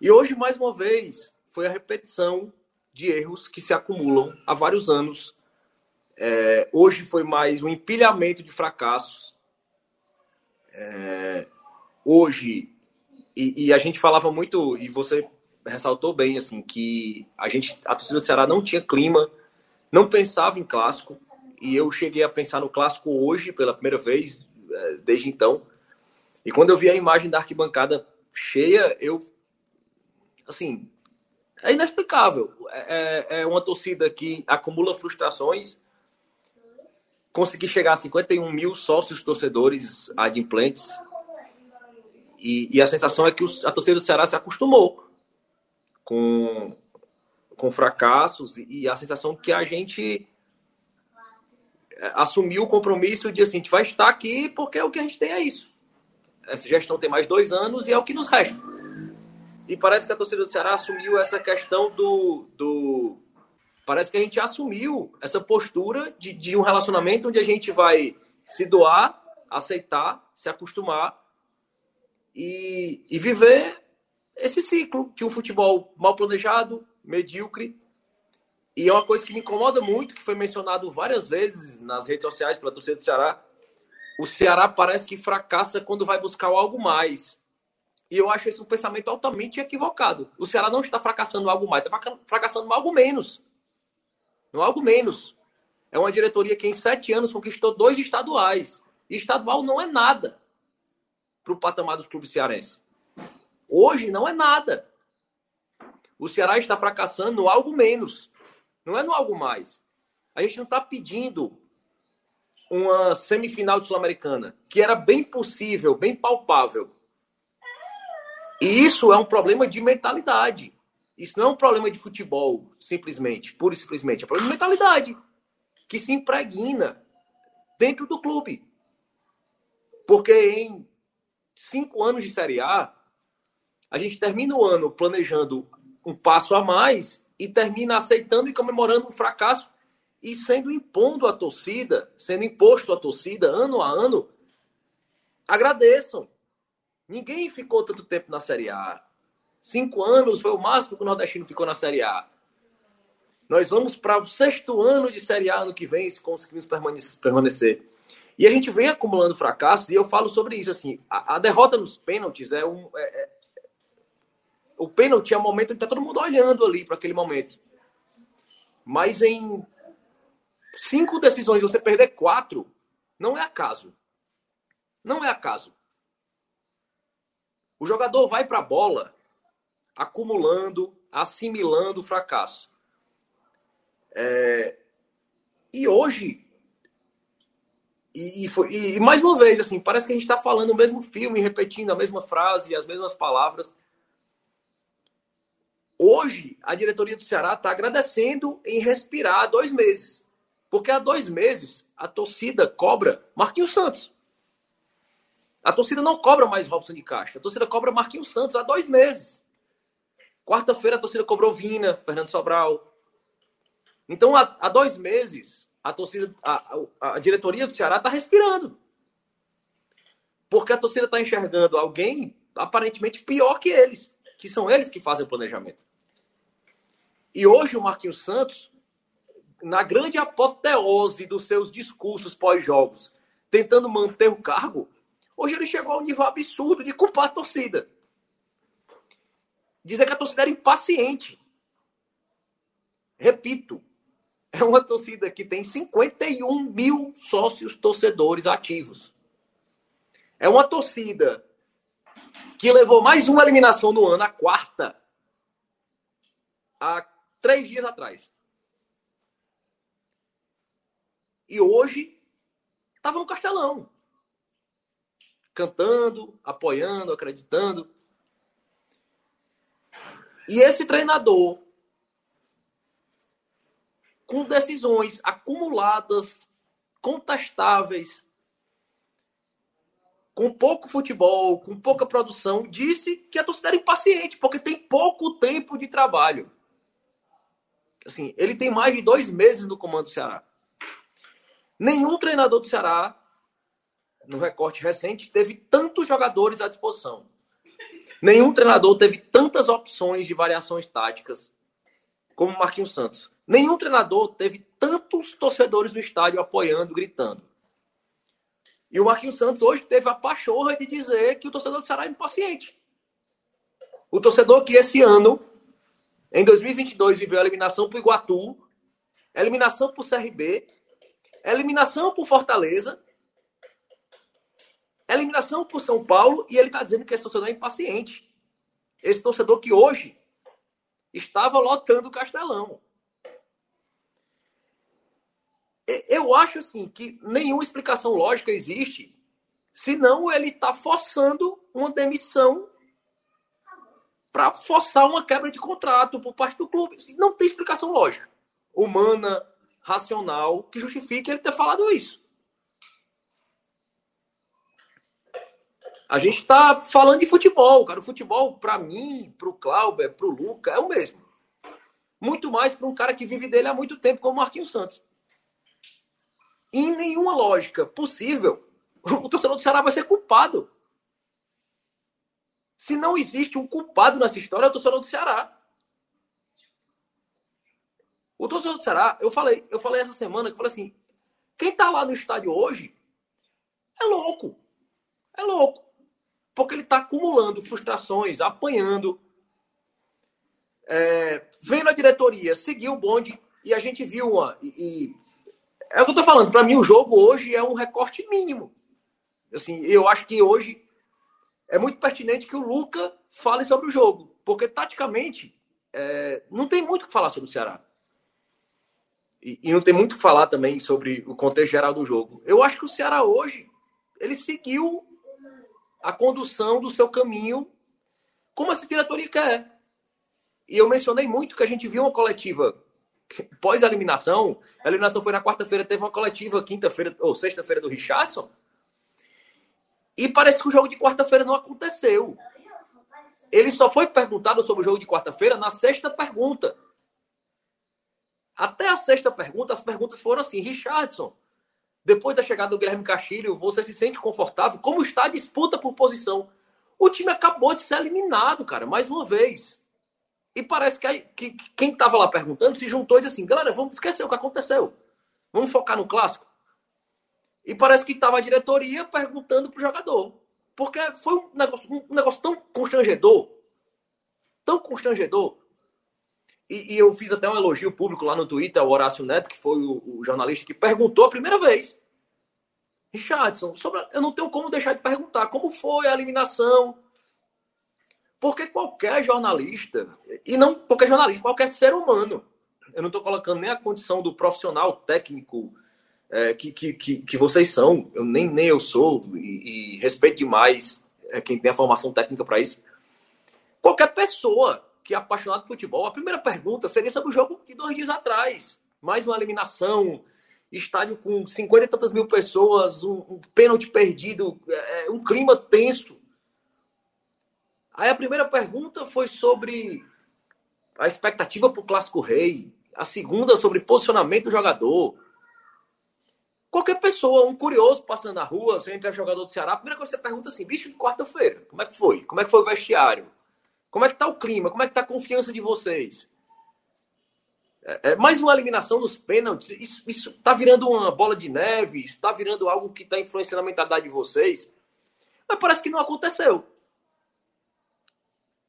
E hoje, mais uma vez, foi a repetição de erros que se acumulam há vários anos. É, hoje foi mais um empilhamento de fracassos. É, hoje, e, e, a gente falava muito, e você ressaltou bem, assim, que a gente, a torcida do Ceará não tinha clima, não pensava em clássico, e eu cheguei a pensar no clássico hoje pela primeira vez, é, desde então. E quando eu vi a imagem da arquibancada cheia, eu, assim, é inexplicável. É, é, é uma torcida que acumula frustrações. Conseguir chegar a 51 mil sócios torcedores adimplentes. E, e a sensação é que a torcida do Ceará se acostumou com, com fracassos e, a sensação que a gente é, assumiu o compromisso de assim, a gente vai estar aqui porque o que a gente tem é isso. Essa gestão tem mais dois anos e é o que nos resta. E parece que a torcida do Ceará assumiu essa questão do. do... Parece que a gente assumiu essa postura de, de um relacionamento onde a gente vai se doar, aceitar, se acostumar e, e viver esse ciclo de um futebol mal planejado, medíocre. E é uma coisa que me incomoda muito, que foi mencionado várias vezes nas redes sociais pela torcida do Ceará. O Ceará parece que fracassa quando vai buscar algo mais. E eu acho esse um pensamento altamente equivocado. O Ceará não está fracassando algo mais, está fracassando algo menos. No algo menos. É uma diretoria que em sete anos conquistou dois estaduais. E estadual não é nada para o patamar dos clubes cearenses. Hoje não é nada. O Ceará está fracassando no algo menos. Não é no algo mais. A gente não está pedindo uma semifinal Sul-Americana, que era bem possível, bem palpável. E isso é um problema de mentalidade. Isso não é um problema de futebol, simplesmente, pura e simplesmente. É um problema de mentalidade que se impregna dentro do clube. Porque em cinco anos de Série A, a gente termina o ano planejando um passo a mais e termina aceitando e comemorando um fracasso e sendo impondo à torcida, sendo imposto à torcida ano a ano. Agradeçam. Ninguém ficou tanto tempo na Série A. Cinco anos foi o máximo que o Nordestino ficou na Série A. Nós vamos para o sexto ano de Série A ano que vem, se conseguirmos permanecer. E a gente vem acumulando fracassos, e eu falo sobre isso. assim A, a derrota nos pênaltis é um. É, é, o pênalti é um momento que está todo mundo olhando ali para aquele momento. Mas em cinco decisões, você perder quatro, não é acaso. Não é acaso. O jogador vai para a bola acumulando, assimilando o fracasso. É, e hoje, e, e, foi, e, mais uma vez, assim, parece que a gente está falando o mesmo filme, repetindo a mesma frase, as mesmas palavras. Hoje, a diretoria do Ceará está agradecendo em respirar dois meses. Porque há dois meses a torcida cobra Marquinhos Santos. A torcida não cobra mais Robson de Castro. A torcida cobra Marquinhos Santos há dois meses. Quarta-feira a torcida cobrou Vina, Fernando Sobral. Então, há, há dois meses, a torcida, a, a, a diretoria do Ceará está respirando. Porque a torcida está enxergando alguém aparentemente pior que eles, que são eles que fazem o planejamento. E hoje o Marquinhos Santos, na grande apoteose dos seus discursos pós-jogos, tentando manter o cargo, hoje ele chegou a um nível absurdo de culpar a torcida. Dizer que a torcida era impaciente. Repito, é uma torcida que tem 51 mil sócios torcedores ativos. É uma torcida que levou mais uma eliminação no ano, a quarta, há três dias atrás. E hoje estava no Castelão. Cantando, apoiando, acreditando. E esse treinador, com decisões acumuladas, contestáveis, com pouco futebol, com pouca produção, disse que a torcida era impaciente, porque tem pouco tempo de trabalho. Assim, ele tem mais de dois meses no comando do Ceará. Nenhum treinador do Ceará, no recorte recente, teve tantos jogadores à disposição. Nenhum treinador teve tantas opções de variações táticas como Marquinhos Santos. Nenhum treinador teve tantos torcedores no estádio apoiando, gritando. E o Marquinhos Santos hoje teve a pachorra de dizer que o torcedor do Ceará é impaciente. O torcedor que esse ano, em 2022, viveu a eliminação para o Iguatu, eliminação para o CRB, eliminação para o Fortaleza eliminação para o São Paulo e ele está dizendo que esse torcedor é impaciente. Esse torcedor que hoje estava lotando o Castelão. Eu acho assim que nenhuma explicação lógica existe, senão ele está forçando uma demissão para forçar uma quebra de contrato por parte do clube. Não tem explicação lógica, humana, racional, que justifique ele ter falado isso. A gente está falando de futebol, cara. O futebol, para mim, para o Clauber, para o Luca, é o mesmo. Muito mais para um cara que vive dele há muito tempo, como o Marquinhos Santos. Em nenhuma lógica possível, o torcedor do Ceará vai ser culpado. Se não existe um culpado nessa história, é o torcedor do Ceará. O torcedor do Ceará, eu falei, eu falei essa semana que eu falei assim: quem tá lá no estádio hoje é louco. É louco. Porque ele está acumulando frustrações, apanhando, é, vendo a diretoria seguir o bonde e a gente viu uma. E, e é o que eu tô falando. Para mim, o jogo hoje é um recorte mínimo. Assim, eu acho que hoje é muito pertinente que o Luca fale sobre o jogo, porque taticamente é, não tem muito o que falar sobre o Ceará. E, e, não tem muito o que falar também sobre o contexto geral do jogo. Eu acho que o Ceará hoje ele seguiu a condução do seu caminho como essa diretoria quer. E eu mencionei muito que a gente viu uma coletiva pós a eliminação. A eliminação foi na quarta-feira, teve uma coletiva quinta-feira ou sexta-feira do Richardson. E parece que o jogo de quarta-feira não aconteceu. Ele só foi perguntado sobre o jogo de quarta-feira na sexta pergunta. Até a sexta pergunta, as perguntas foram assim: Richardson, depois da chegada do Guilherme Castilho, você se sente confortável? Como está a disputa por posição? O time acabou de ser eliminado, cara, mais uma vez. E parece que, que, que quem estava lá perguntando se juntou e disse assim: galera, vamos esquecer o que aconteceu. Vamos focar no clássico. E parece que estava a diretoria perguntando para o jogador. Porque foi um negócio, um negócio tão constrangedor. Tão constrangedor. E, e, eu fiz até um elogio público lá no Twitter ao Horácio Neto, que foi o, o jornalista que perguntou a primeira vez. Richardson, sobre, eu não tenho como deixar de perguntar como foi a eliminação. Porque qualquer jornalista, e não qualquer jornalista, qualquer ser humano, eu não estou colocando nem a condição do profissional técnico é, que, que, que, vocês são, eu nem, nem eu sou, e, e respeito demais é, quem tem a formação técnica para isso. Qualquer pessoa que é apaixonado por futebol, a primeira pergunta seria sobre o jogo de dois dias atrás. Mais uma eliminação, estádio com 50 e tantas mil pessoas, um, um pênalti perdido, é, é, um clima tenso. Aí a primeira pergunta foi sobre a expectativa para o Clássico Rei. A segunda sobre posicionamento do jogador. Qualquer pessoa, um curioso passando na rua, você entra jogador do Ceará, a primeira coisa que você pergunta é assim, bicho, de quarta-feira, como é que foi? Como é que foi o vestiário? Como é que tá o clima? Como é que tá a confiança de vocês? É, é mais uma eliminação nos pênaltis. Isso, isso tá virando uma bola de neve. Isso tá virando algo que está influenciando a mentalidade de vocês. Mas parece que não aconteceu.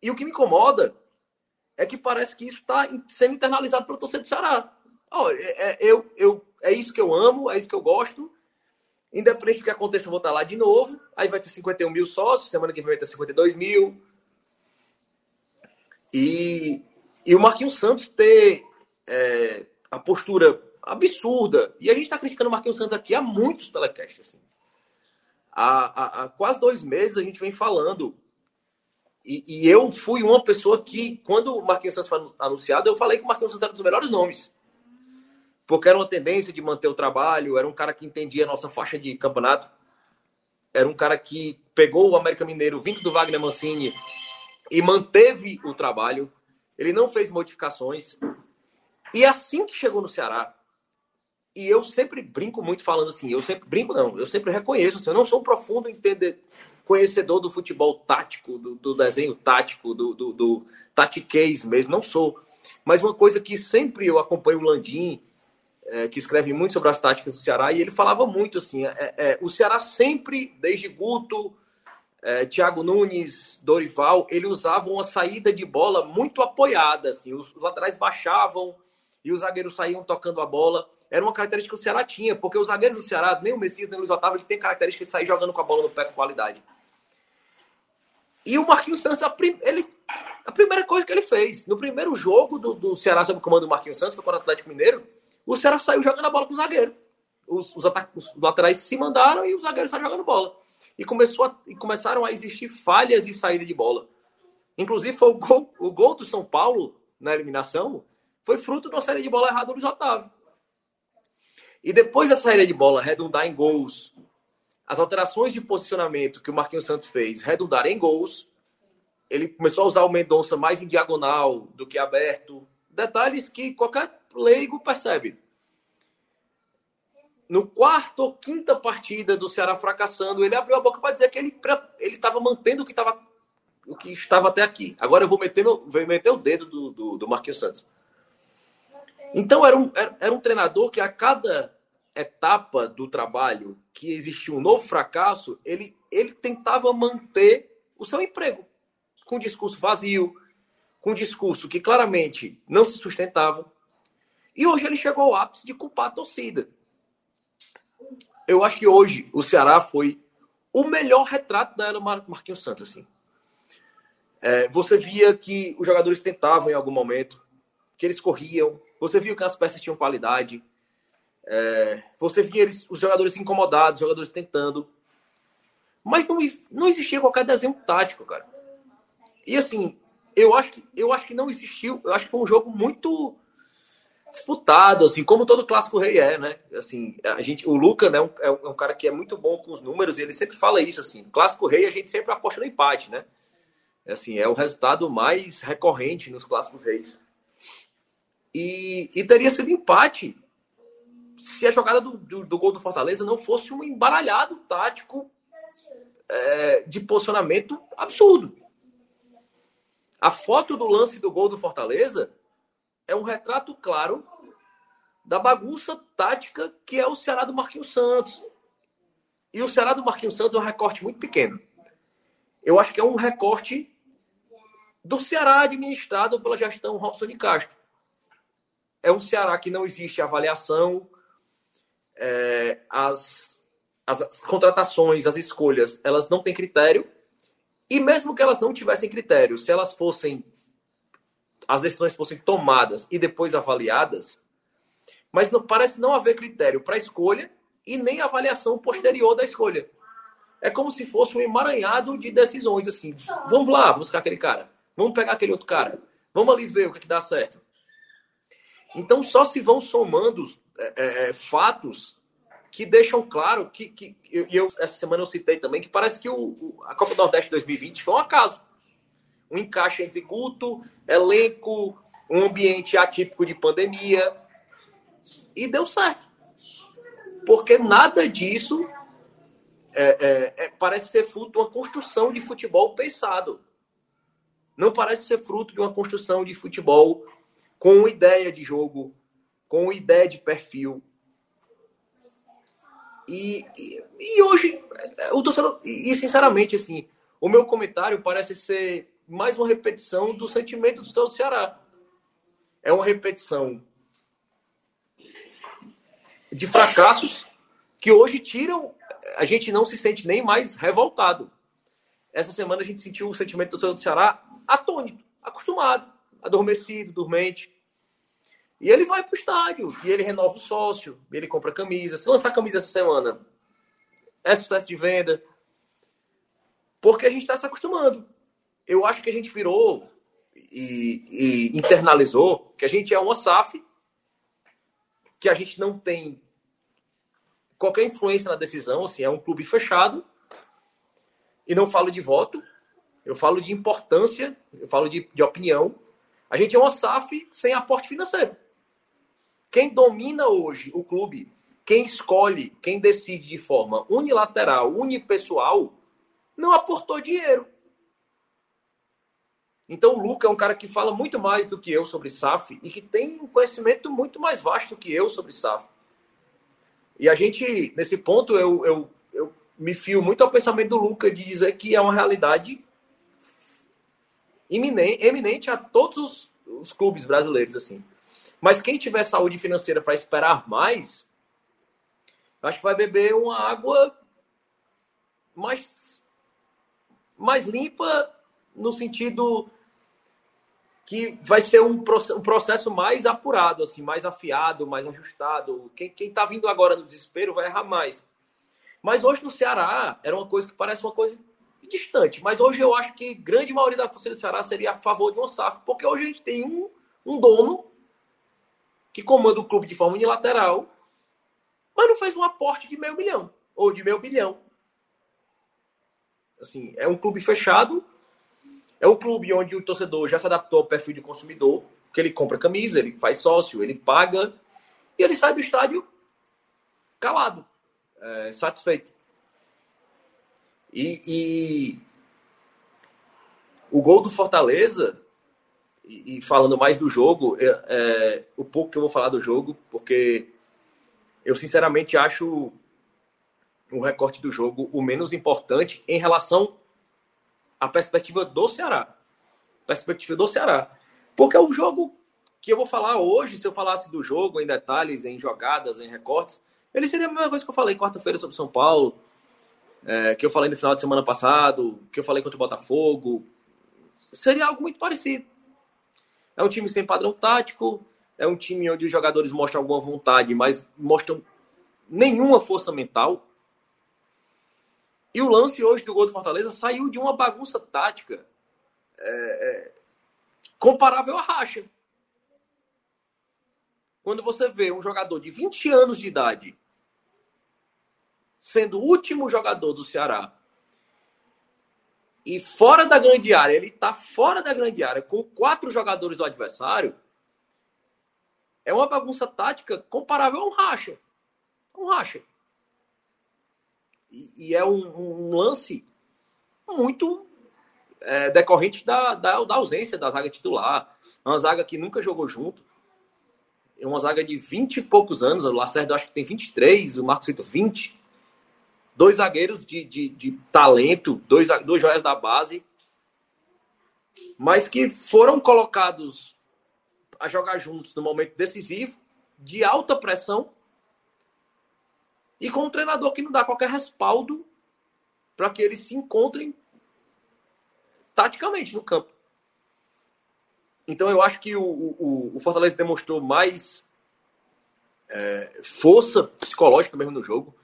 E o que me incomoda é que parece que isso está sendo internalizado pelo torcedor do Ceará. Oh, é, é, eu, eu, é isso que eu amo, é isso que eu gosto. Independente do que aconteça, eu vou estar lá de novo. Aí vai ter 51 mil sócios, semana que vem vai ter 52 mil. E, e o Marquinhos Santos ter é, a postura absurda. E a gente está criticando o Marquinhos Santos aqui há muitos telecasts. Assim. Há, há, há, quase dois meses a gente vem falando. E, e, eu fui uma pessoa que, quando o Marquinhos Santos foi anunciado, eu falei que o Marquinhos Santos era um dos melhores nomes. Porque era uma tendência de manter o trabalho, era um cara que entendia a nossa faixa de campeonato. Era um cara que pegou o América Mineiro, vindo do Wagner Mancini, e manteve o trabalho. Ele não fez modificações. E assim que chegou no Ceará, e eu sempre brinco muito falando assim, eu sempre brinco não, eu sempre reconheço, assim, eu não sou um profundo entender, conhecedor do futebol tático, do, do desenho tático, do, do, do mesmo, não sou. Mas uma coisa que sempre eu acompanho o Landim, é, que escreve muito sobre as táticas do Ceará, e ele falava muito assim, é, é, o Ceará sempre, desde Guto, é, Thiago Nunes, Dorival, ele usavam uma saída de bola muito apoiada, assim, os laterais baixavam e os zagueiros saíam tocando a bola. Era uma característica que o Ceará tinha, porque os zagueiros do Ceará, nem o Messias, nem o Luiz Otávio, ele tem característica de sair jogando com a bola no pé com qualidade. E o Marquinhos Santos, a, prim... ele... a primeira coisa que ele fez, no primeiro jogo do, do Ceará sob o comando do Marquinhos Santos, foi contra o Atlético Mineiro, o Ceará saiu jogando a bola com o zagueiro. Os, os, os laterais se mandaram e os zagueiros saíram jogando bola e, começou a, e começaram a existir falhas de saída de bola. Inclusive, foi o gol, o gol do São Paulo na eliminação foi fruto de uma saída de bola errada do Luiz Otávio. E depois da saída de bola redundar em gols, as alterações de posicionamento que o Marquinhos Santos fez redundar em gols, ele começou a usar o Mendonça mais em diagonal do que aberto. Detalhes que qualquer leigo percebe no quarto ou quinta partida do Ceará fracassando, ele abriu a boca para dizer que ele estava mantendo o que estava o que estava até aqui. Agora eu vou meter, meu, vou meter o dedo do, do, do Marquinhos Santos. Então era um, era, era um treinador que a cada etapa do trabalho que existia um novo fracasso, ele, ele tentava manter o seu emprego com um discurso vazio, com um discurso que claramente não se sustentava. E hoje ele chegou ao ápice de culpar a torcida. Eu acho que hoje o Ceará foi o melhor retrato da era Marquinhos Santos. Assim. É, você via que os jogadores tentavam em algum momento, que eles corriam, você via que as peças tinham qualidade, é, você via eles, os jogadores incomodados, os jogadores tentando. Mas não, não existia qualquer desenho tático, cara. E assim, eu acho que, eu acho que não existiu. Eu acho que foi um jogo muito disputado, assim, como todo clássico rei é, né? Assim, a gente, o Luca, né, é um, é um cara que é muito bom com os números e ele sempre fala isso, assim, clássico rei a gente sempre aposta no empate, né? Assim, é o resultado mais recorrente nos clássicos reis. E, e teria sido empate se a jogada do, do, do, gol do Fortaleza não fosse um embaralhado tático é, de posicionamento absurdo. A foto do lance do gol do Fortaleza é um retrato claro da bagunça tática que é o Ceará do Marquinhos Santos. E o Ceará do Marquinhos Santos é um recorte muito pequeno. Eu acho que é um recorte do Ceará administrado pela gestão Robson de Castro. É um Ceará que não existe avaliação, é, as, as, as contratações, as escolhas, elas não têm critério. E mesmo que elas não tivessem critério, se elas fossem as decisões fossem tomadas e depois avaliadas, mas não, parece não haver critério para escolha e nem avaliação posterior da escolha. É como se fosse um emaranhado de decisões, assim. Vamos lá, buscar aquele cara. Vamos pegar aquele outro cara. Vamos ali ver o que, é que dá certo. Então, só se vão somando é, é, é fatos que deixam claro que, que eu, eu, essa semana eu citei também que parece que o, a Copa do Nordeste 2020 foi um acaso um encaixe entre Guto, elenco, um ambiente atípico de pandemia. E deu certo. Porque nada disso é, é, é, parece ser fruto de uma construção de futebol pensado. Não parece ser fruto de uma construção de futebol com ideia de jogo, com ideia de perfil. E, e, e hoje, o torcedor, e, e sinceramente, assim, o meu comentário parece ser mais uma repetição do sentimento do estado do Ceará. É uma repetição de fracassos que hoje tiram. A gente não se sente nem mais revoltado. Essa semana a gente sentiu o sentimento do torcedor do Ceará atônito, acostumado, adormecido, dormente. E ele vai para o estádio, e ele renova o sócio, ele compra camisa. Se lançar camisa essa semana, é sucesso de venda. Porque a gente está se acostumando eu acho que a gente virou e, e internalizou que a gente é uma SAF, que a gente não tem qualquer influência na decisão, assim, é um clube fechado. E não falo de voto, eu falo de importância, eu falo de, de opinião. A gente é uma SAF sem aporte financeiro. Quem domina hoje o clube, quem escolhe, quem decide de forma unilateral, unipessoal, não aportou dinheiro. Então o Luca é um cara que fala muito mais do que eu sobre SAF e que tem um conhecimento muito mais vasto que eu sobre SAF. E a gente, nesse ponto, eu, eu, eu me fio muito ao pensamento do Luca de dizer que é uma realidade iminente, eminente a todos os, os clubes brasileiros. assim. Mas quem tiver saúde financeira para esperar mais, acho que vai beber uma água mais, mais limpa no sentido que vai ser um, um processo mais apurado, assim, mais afiado, mais ajustado. Quem está vindo agora no desespero vai errar mais. Mas hoje no Ceará era uma coisa que parece uma coisa distante. Mas hoje eu acho que grande maioria da torcida do Ceará seria a favor de um SAF, porque hoje a gente tem um, um dono que comanda o clube de forma unilateral, mas não fez um aporte de meio milhão ou de meio bilhão. Assim, é um clube fechado é um clube onde o torcedor já se adaptou ao perfil de consumidor, que ele compra camisa, ele faz sócio, ele paga e ele sai do estádio calado, é, satisfeito. E, e, O gol do Fortaleza, e, e falando mais do jogo, é, é, o pouco que eu vou falar do jogo, porque eu sinceramente acho o recorte do jogo o menos importante em relação à perspectiva do Ceará. Perspectiva do Ceará. Porque o jogo que eu vou falar hoje, se eu falasse do jogo em detalhes, em jogadas, em recortes, ele seria a mesma coisa que eu falei quarta-feira sobre São Paulo, é, que eu falei no final de semana passado, que eu falei contra o Botafogo. Seria algo muito parecido. É um time sem padrão tático, é um time onde os jogadores mostram alguma vontade, mas mostram nenhuma força mental. E o lance hoje do gol do Fortaleza saiu de uma bagunça tática é, é, comparável à racha. Quando você vê um jogador de 20 anos de idade sendo o último jogador do Ceará e fora da grande área, ele está fora da grande área com quatro jogadores do adversário, é uma bagunça tática comparável a um racha. Um racha. E, é um, um, lance muito é, decorrente da, da, da, ausência da zaga titular. É uma zaga que nunca jogou junto. É uma zaga de 20 e poucos anos. O Lacerda acho que tem 23, o Marcos Vitor 20 dois zagueiros de, de, de talento, dois, dois joias da base, mas que foram colocados a jogar juntos no momento decisivo, de alta pressão, e com um treinador que não dá qualquer respaldo para que eles se encontrem taticamente no campo. Então eu acho que o, o, o Fortaleza demonstrou mais é, força psicológica mesmo no jogo.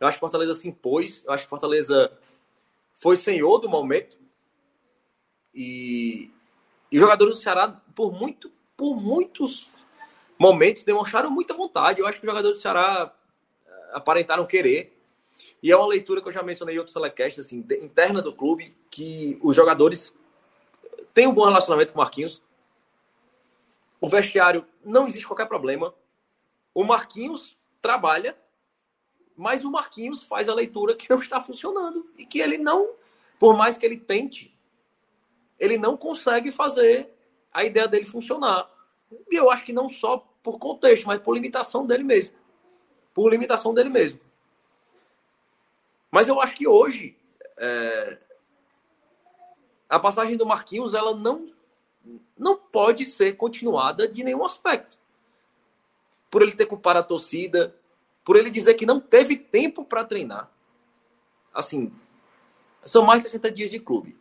Eu acho que Fortaleza se impôs, eu acho que Fortaleza foi senhor do momento. E, e os jogadores do Ceará, por, muito, por muitos momentos, demonstraram muita vontade. Eu acho que os jogadores do Ceará aparentaram querer. E é uma leitura que eu já mencionei em outros telecasts, assim, interna do clube, que os jogadores têm um bom relacionamento com o Marquinhos. O vestiário não existe qualquer problema. O Marquinhos trabalha mas o Marquinhos faz a leitura que não está funcionando e que ele não, por mais que ele tente, ele não consegue fazer a ideia dele funcionar. E eu acho que não só por contexto, mas por limitação dele mesmo. Por limitação dele mesmo. Mas eu acho que hoje é, a passagem do Marquinhos ela não não pode ser continuada de nenhum aspecto. Por ele ter culpado a torcida, por ele dizer que não teve tempo para treinar. Assim, são mais de 60 dias de clube.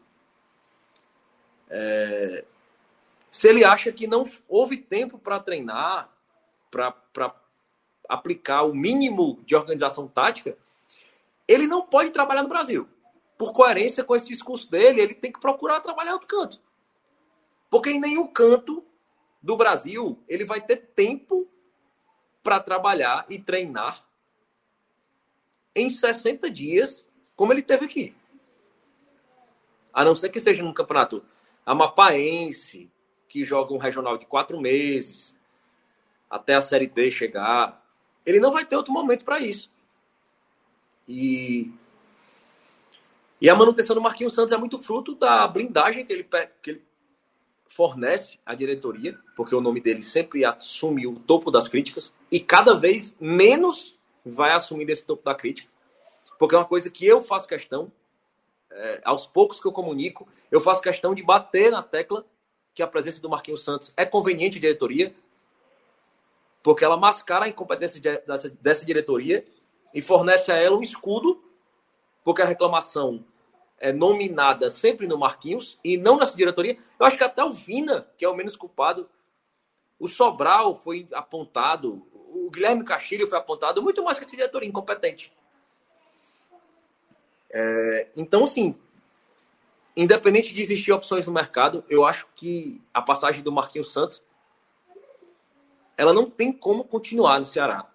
É, se ele acha que não houve tempo para treinar, para aplicar o mínimo de organização tática, ele não pode trabalhar no Brasil. Por coerência com esse discurso dele, ele tem que procurar trabalhar em outro canto. Porque em nenhum canto do Brasil ele vai ter tempo para trabalhar e treinar em 60 dias, como ele teve aqui. A não ser que seja num campeonato amapaense, que joga um regional de quatro meses, até a Série D chegar. Ele não vai ter outro momento para isso. E, e a manutenção do Marquinhos Santos é muito fruto da blindagem que ele, que ele fornece à diretoria, porque o nome dele sempre assume o topo das críticas e cada vez menos vai assumir esse topo da crítica, porque é uma coisa que eu faço questão, é, aos poucos que eu comunico, eu faço questão de bater na tecla que a presença do Marquinhos Santos é conveniente à diretoria, porque ela mascara a incompetência de, dessa, dessa diretoria e fornece a ela um escudo, porque a reclamação é, nominada sempre no Marquinhos e não nessa diretoria. Eu acho que até o Vina, que é o menos culpado, o Sobral foi apontado, o Guilherme Castilho foi apontado, muito mais que a diretoria incompetente. É, então, assim, independente de existir opções no mercado, eu acho que a passagem do Marquinhos Santos ela não tem como continuar no Ceará.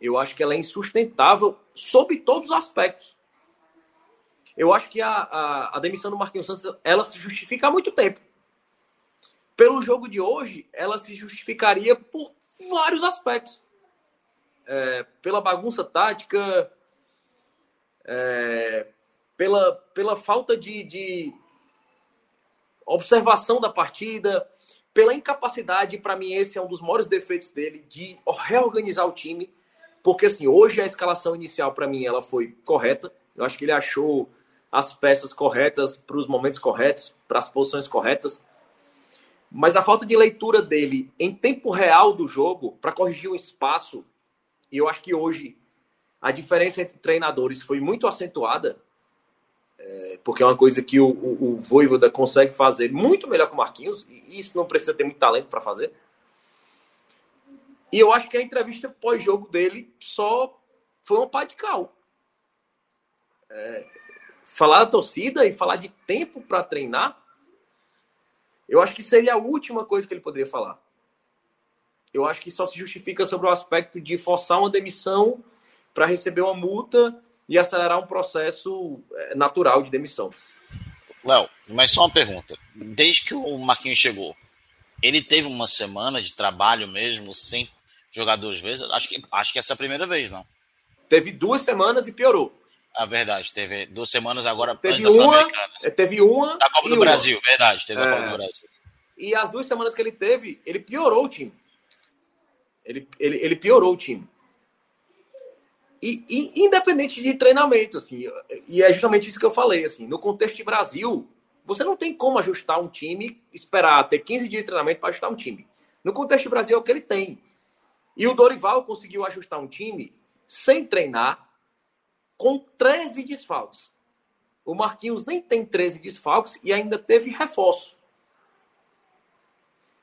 Eu acho que ela é insustentável sob todos os aspectos. Eu acho que a, a, a demissão do Marquinhos Santos ela se justifica há muito tempo. Pelo jogo de hoje, ela se justificaria por vários aspectos. É, pela bagunça tática, é, pela, pela falta de, de, observação da partida, pela incapacidade, para mim esse é um dos maiores defeitos dele, de reorganizar o time, porque assim, hoje a escalação inicial para mim ela foi correta, eu acho que ele achou as peças corretas para os momentos corretos, para as posições corretas, mas a falta de leitura dele em tempo real do jogo, para corrigir um espaço, e eu acho que hoje a diferença entre treinadores foi muito acentuada, é, porque é uma coisa que o, o, o Voivoda consegue fazer muito melhor que o Marquinhos, e isso não precisa ter muito talento para fazer. E eu acho que a entrevista pós-jogo dele só foi um pá de cal. É, falar da torcida e falar de tempo para treinar, eu acho que seria a última coisa que ele poderia falar. Eu acho que só se justifica sobre o aspecto de forçar uma demissão para receber uma multa e acelerar um processo é, natural de demissão. Léo, mas só uma pergunta. Desde que o Marquinhos chegou, ele teve uma semana de trabalho mesmo, sem jogar duas vezes? Acho que, acho que essa é a primeira vez, não? Teve duas semanas e piorou. A verdade, teve duas semanas agora teve antes uma, da Teve uma. Da Copa do uma. Brasil, verdade, teve é, a Copa do Brasil. E as duas semanas que ele teve, ele piorou o time. Ele, ele, ele piorou o time. E, e, independente de treinamento, assim, e é justamente isso que eu falei, assim, no contexto de Brasil, você não tem como ajustar um time, esperar ter 15 dias de treinamento para ajustar um time. No contexto Brasil é o que ele tem. E o Dorival conseguiu ajustar um time sem treinar, com 13 desfalques. O Marquinhos nem tem 13 desfalques e ainda teve reforço.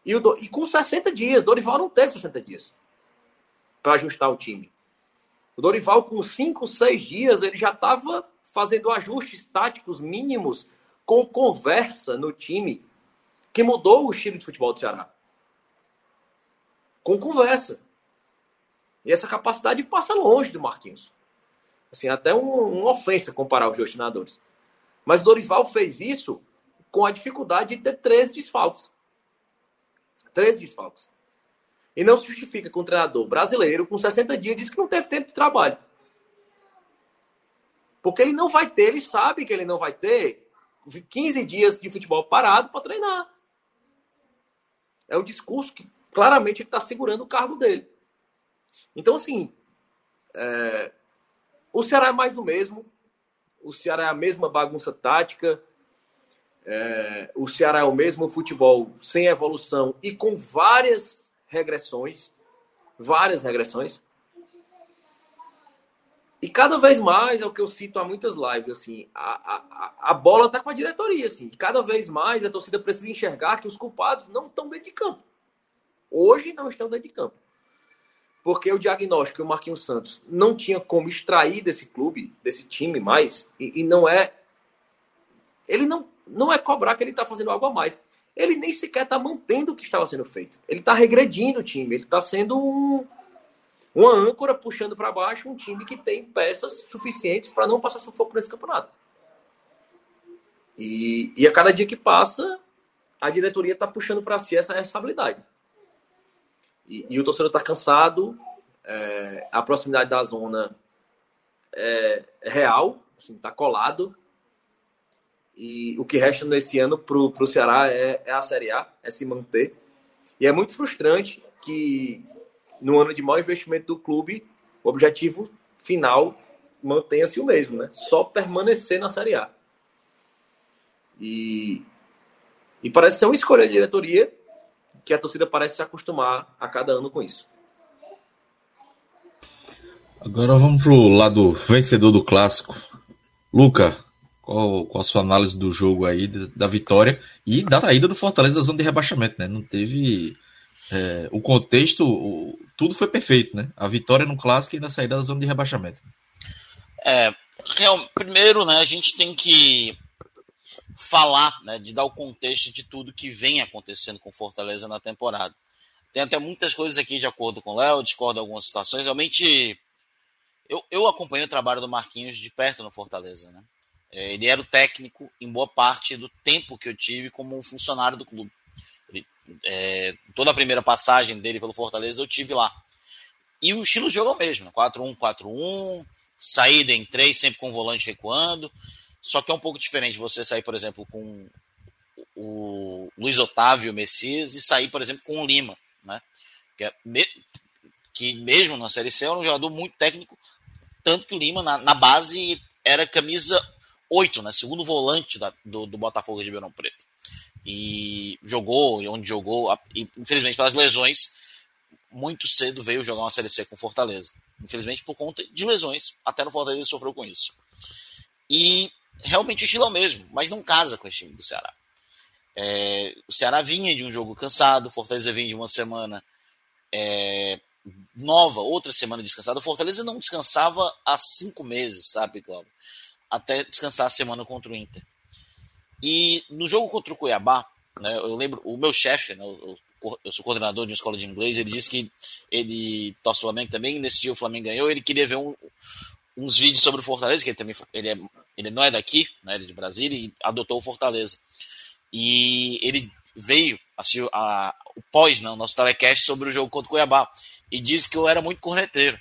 E, o, e com 60 dias, Dorival não teve 60 dias para ajustar o time. O Dorival, com 5, 6 dias, ele já estava fazendo ajustes táticos mínimos com conversa no time que mudou o estilo de futebol do Ceará. Com conversa. E essa capacidade passa longe do Marquinhos. Assim, até um, uma ofensa comparar os dois treinadores. Mas o Dorival fez isso com a dificuldade de ter três desfalques. Três desfalques. E não se justifica com um treinador brasileiro com 60 dias diz que não teve tempo de trabalho. Porque ele não vai ter, ele sabe que ele não vai ter 15 dias de futebol parado para treinar. É um discurso que claramente está segurando o cargo dele. Então, assim, é... o Ceará é mais do mesmo. O Ceará é a mesma bagunça tática. É... O Ceará é o mesmo futebol sem evolução e com várias regressões, várias regressões. E cada vez mais é o que eu cito há muitas lives, assim, a, a, a bola tá com a diretoria, assim. Cada vez mais a torcida precisa enxergar que os culpados não estão dentro de campo. Hoje não estão dentro de campo. Porque o diagnóstico que o Marquinhos Santos não tinha como extrair desse clube, desse time mais, e, e não é. Ele não, não é cobrar que ele está fazendo algo a mais ele nem sequer está mantendo o que estava sendo feito. Ele está regredindo o time, ele está sendo um, uma âncora puxando para baixo um time que tem peças suficientes para não passar sufoco nesse campeonato. E, e a cada dia que passa, a diretoria está puxando para si essa responsabilidade. E, e o torcedor está cansado, é, a proximidade da zona é, real, está assim, tá colado. E o que resta nesse ano para o Ceará é, é, a Série A, é se manter. E é muito frustrante que no ano de maior investimento do clube, o objetivo final mantenha-se o mesmo, né? Só permanecer na Série A. E, e parece ser uma escolha da diretoria que a torcida parece se acostumar a cada ano com isso. Agora vamos pro lado vencedor do clássico. Luca, qual, qual a sua análise do jogo aí, da, vitória e da saída do Fortaleza da zona de rebaixamento, né? Não teve. É, o contexto, o, tudo foi perfeito, né? A vitória no clássico e da saída da zona de rebaixamento. É, real, primeiro, né, a gente tem que falar, né, de dar o contexto de tudo que vem acontecendo com Fortaleza na temporada. Tem até muitas coisas aqui de acordo com o Léo, discordo algumas situações. Realmente, eu, eu acompanho o trabalho do Marquinhos de perto no Fortaleza, né? É, ele era o técnico em boa parte do tempo que eu tive como funcionário do clube. Ele, é, toda a primeira passagem dele pelo Fortaleza eu tive lá. E o estilo de jogo é o mesmo: 4-1, 4-1, saída em 3, sempre com o volante recuando. Só que é um pouco diferente você sair, por exemplo, com o Luiz Otávio Messias e sair, por exemplo, com o Lima, né? Que, é, que mesmo na Série C era um jogador muito técnico, tanto que o Lima na, na base era camisa 8, né? Segundo volante da, do, do Botafogo de Ribeirão Preto. E jogou, onde jogou, e, infelizmente pelas lesões, muito cedo veio jogar uma Série C com Fortaleza. Infelizmente por conta de lesões, até no Fortaleza sofreu com isso. E realmente o estilo é o mesmo, mas não casa com o time do Ceará. É, o Ceará vinha de um jogo cansado, Fortaleza vinha de uma semana é, nova, outra semana descansada. O Fortaleza não descansava há cinco meses, sabe, Cláudio? Até descansar a semana contra o Inter. E no jogo contra o Cuiabá, né, eu lembro, o meu chefe, né, eu, eu sou coordenador de uma escola de inglês, ele disse que ele torce o Flamengo também, nesse dia o Flamengo ganhou, ele queria ver um, uns vídeos sobre o Fortaleza, que ele também ele, é, ele não é daqui, né, ele é de Brasília, e adotou o Fortaleza. E ele veio assistiu a, o pós, não, nosso telecast sobre o jogo contra o Cuiabá, e disse que eu era muito corneteiro.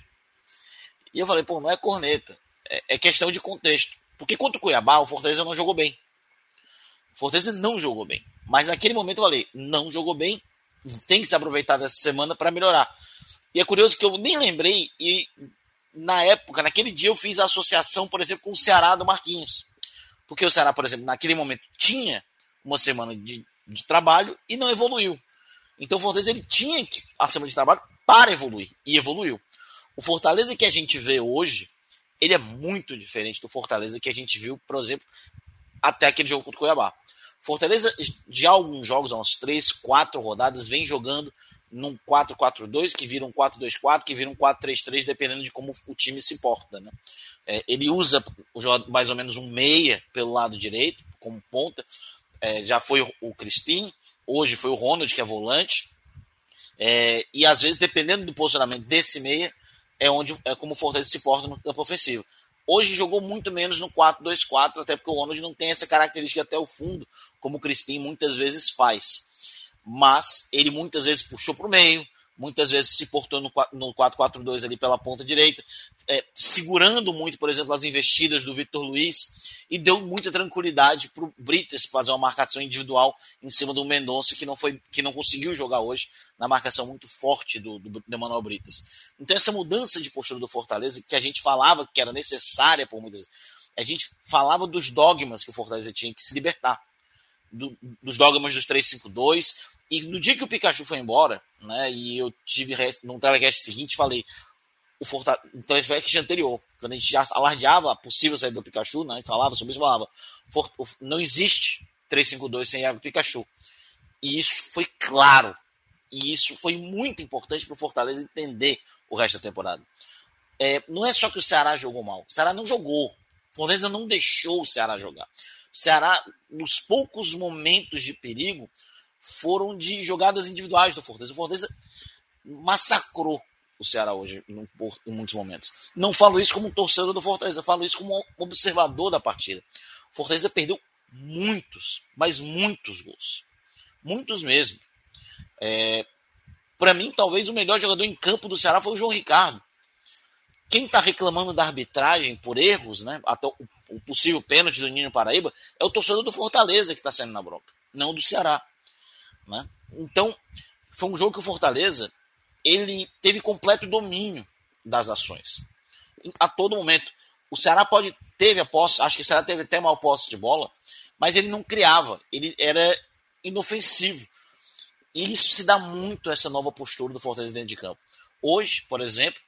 E eu falei, pô, não é corneta, é, é questão de contexto. Porque contra o Cuiabá, o Fortaleza não jogou bem. O Fortaleza não jogou bem. Mas naquele momento eu falei, não jogou bem, tem que se aproveitar dessa semana para melhorar. E é curioso que eu nem lembrei, e na época, naquele dia, eu fiz a associação, por exemplo, com o Ceará do Marquinhos. Porque o Ceará, por exemplo, naquele momento tinha uma semana de, de trabalho e não evoluiu. Então o Fortaleza ele tinha a semana de trabalho para evoluir e evoluiu. O Fortaleza que a gente vê hoje, ele é muito diferente do Fortaleza que a gente viu, por exemplo, até aquele jogo contra o Cuiabá. Fortaleza, de alguns jogos, há umas 3, 4 rodadas, vem jogando num 4-4-2, que vira um 4-2-4, que vira um 4-3-3, dependendo de como o time se porta. Né? É, ele usa mais ou menos um meia pelo lado direito, como ponta. É, já foi o Crispim, hoje foi o Ronald, que é volante. É, e às vezes, dependendo do posicionamento desse meia, é onde é como o Fortaleza se porta no campo ofensivo. Hoje jogou muito menos no 4-2-4, até porque o Ronald não tem essa característica até o fundo, como o Crispim muitas vezes faz. Mas ele muitas vezes puxou para o meio, muitas vezes se portou no 4-4-2 ali pela ponta direita, é, segurando muito, por exemplo, as investidas do Victor Luiz, e deu muita tranquilidade para o Brites fazer uma marcação individual em cima do Mendonça, que não, foi, que não conseguiu jogar hoje na marcação muito forte do, do, do Emanuel Brites. Então, essa mudança de postura do Fortaleza, que a gente falava que era necessária por muitas a gente falava dos dogmas que o Fortaleza tinha que se libertar. Do, dos dogmas dos 352, e no dia que o Pikachu foi embora, né, e eu tive no telecast seguinte, falei, o Fortaleza, no anterior, quando a gente já alardeava a possível saída do Pikachu, né, e falava sobre isso, falava, não existe 352 sem o Pikachu. E isso foi claro. E isso foi muito importante para o Fortaleza entender o resto da temporada. É, não é só que o Ceará jogou mal. O Ceará não jogou. O Fortaleza não deixou o Ceará jogar. O Ceará, nos poucos momentos de perigo, foram de jogadas individuais do Fortaleza. O Fortaleza massacrou o Ceará hoje em muitos momentos. Não falo isso como torcedor do Fortaleza, falo isso como observador da partida. O Fortaleza perdeu muitos, mas muitos gols. Muitos mesmo. É, Para mim, talvez o melhor jogador em campo do Ceará foi o João Ricardo. Quem está reclamando da arbitragem por erros, né, até o possível pênalti do Ninho Paraíba, é o torcedor do Fortaleza que está saindo na bronca, não do Ceará. Né? Então, foi um jogo que o Fortaleza ele teve completo domínio das ações. A todo momento. O Ceará pode teve a posse, acho que o Ceará teve até mal posse de bola, mas ele não criava, ele era inofensivo. E isso se dá muito essa nova postura do Fortaleza dentro de campo. Hoje, por exemplo,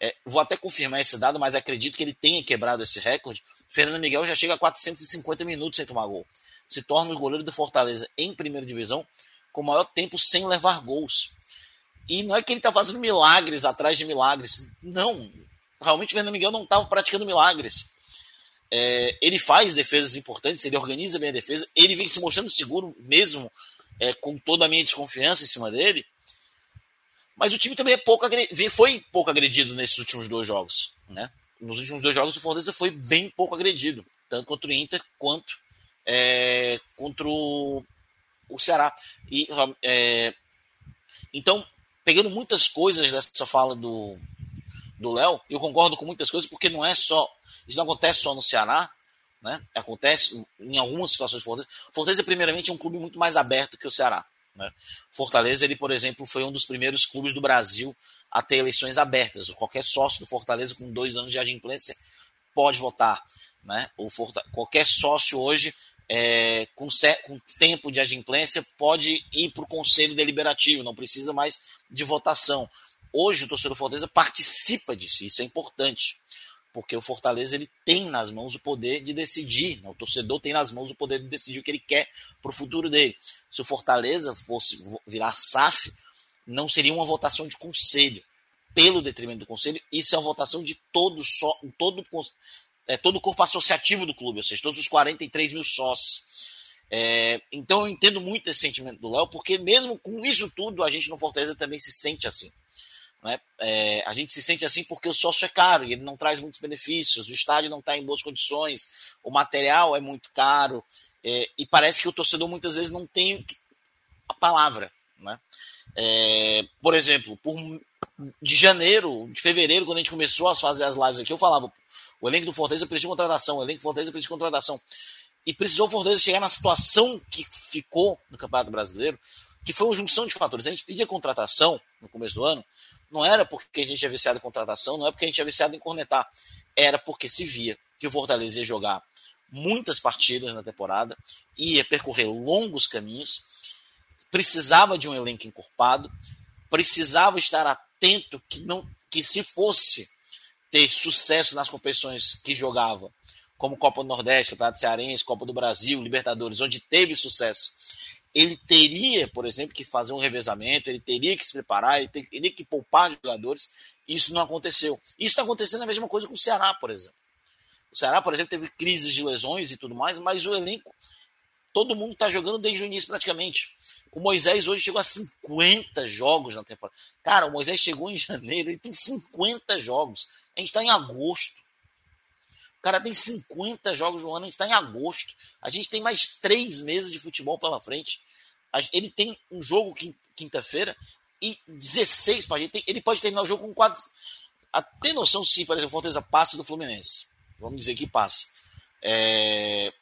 é, vou até confirmar esse dado, mas acredito que ele tenha quebrado esse recorde. Fernando Miguel já chega a 450 minutos sem tomar gol. Se torna o goleiro do Fortaleza em primeira divisão com maior tempo sem levar gols. E não é que ele está fazendo milagres atrás de milagres. Não. Realmente o Fernando Miguel não estava praticando milagres. É, ele faz defesas importantes, ele organiza bem a defesa, ele vem se mostrando seguro mesmo é, com toda a minha desconfiança em cima dele. Mas o time também é pouco foi pouco agredido nesses últimos dois jogos. Né? Nos últimos dois jogos o Fortaleza foi bem pouco agredido, tanto contra o Inter quanto é, contra o, o Ceará. E, é, então, pegando muitas coisas dessa fala do do Léo, eu concordo com muitas coisas, porque não é só. Isso não acontece só no Ceará. né? Acontece em algumas situações Fortaleza. Fortaleza, primeiramente, é um clube muito mais aberto que o Ceará. Né? Fortaleza, ele, por exemplo, foi um dos primeiros clubes do Brasil a ter eleições abertas. Qualquer sócio do Fortaleza com dois anos de adimplência pode votar. Né? O. Qualquer sócio hoje é, com, com, tempo de adimplência pode ir para o conselho deliberativo, não precisa mais de votação. Hoje o torcedor do Fortaleza participa disso, isso é importante, porque o Fortaleza ele tem nas mãos o poder de decidir, né? o torcedor tem nas mãos o poder de decidir o que ele quer para o futuro dele. Se o Fortaleza fosse virar SAF, não seria uma votação de conselho, pelo detrimento do conselho, isso é uma votação de todo, só, todo é, todo o corpo associativo do clube, ou seja, todos os 43 mil sócios. É, então eu entendo muito esse sentimento do Léo, porque mesmo com isso tudo, a gente no Fortaleza também se sente assim. Né? É, a gente se sente assim porque o sócio é caro e ele não traz muitos benefícios, o estádio não está em boas condições, o material é muito caro, é, e parece que o torcedor muitas vezes não tem a palavra. Né? É, por exemplo, por, de janeiro, de fevereiro, quando a gente começou a fazer as lives aqui, eu falava: o elenco do Fortaleza precisa de contratação, o elenco do Fortaleza precisa de contratação. E precisou o Fortaleza chegar na situação que ficou no Campeonato Brasileiro, que foi uma junção de fatores. A gente pedia contratação no começo do ano, não era porque a gente tinha viciado em contratação, não é porque a gente tinha viciado em cornetar, era porque se via que o Fortaleza ia jogar muitas partidas na temporada, ia percorrer longos caminhos, precisava de um elenco encorpado, precisava estar atento que não que se fosse ter sucesso nas competições que jogava, como Copa do Nordeste, Campeonato Cearense, Copa do Brasil, Libertadores, onde teve sucesso, ele teria, por exemplo, que fazer um revezamento, ele teria que se preparar, ele teria que poupar jogadores. Isso não aconteceu. Isso está acontecendo a mesma coisa com o Ceará, por exemplo. O Ceará, por exemplo, teve crises de lesões e tudo mais, mas o elenco, todo mundo está jogando desde o início praticamente. O Moisés hoje chegou a 50 jogos na temporada. Cara, o Moisés chegou em janeiro, ele tem 50 jogos. A gente está em agosto. O cara tem 50 jogos no ano, a gente está em agosto. A gente tem mais três meses de futebol pela frente. Ele tem um jogo quinta-feira e 16 para gente. Ele pode terminar o jogo com quatro. A ter noção se, por exemplo, Fortaleza passa do Fluminense. Vamos dizer que passa. É...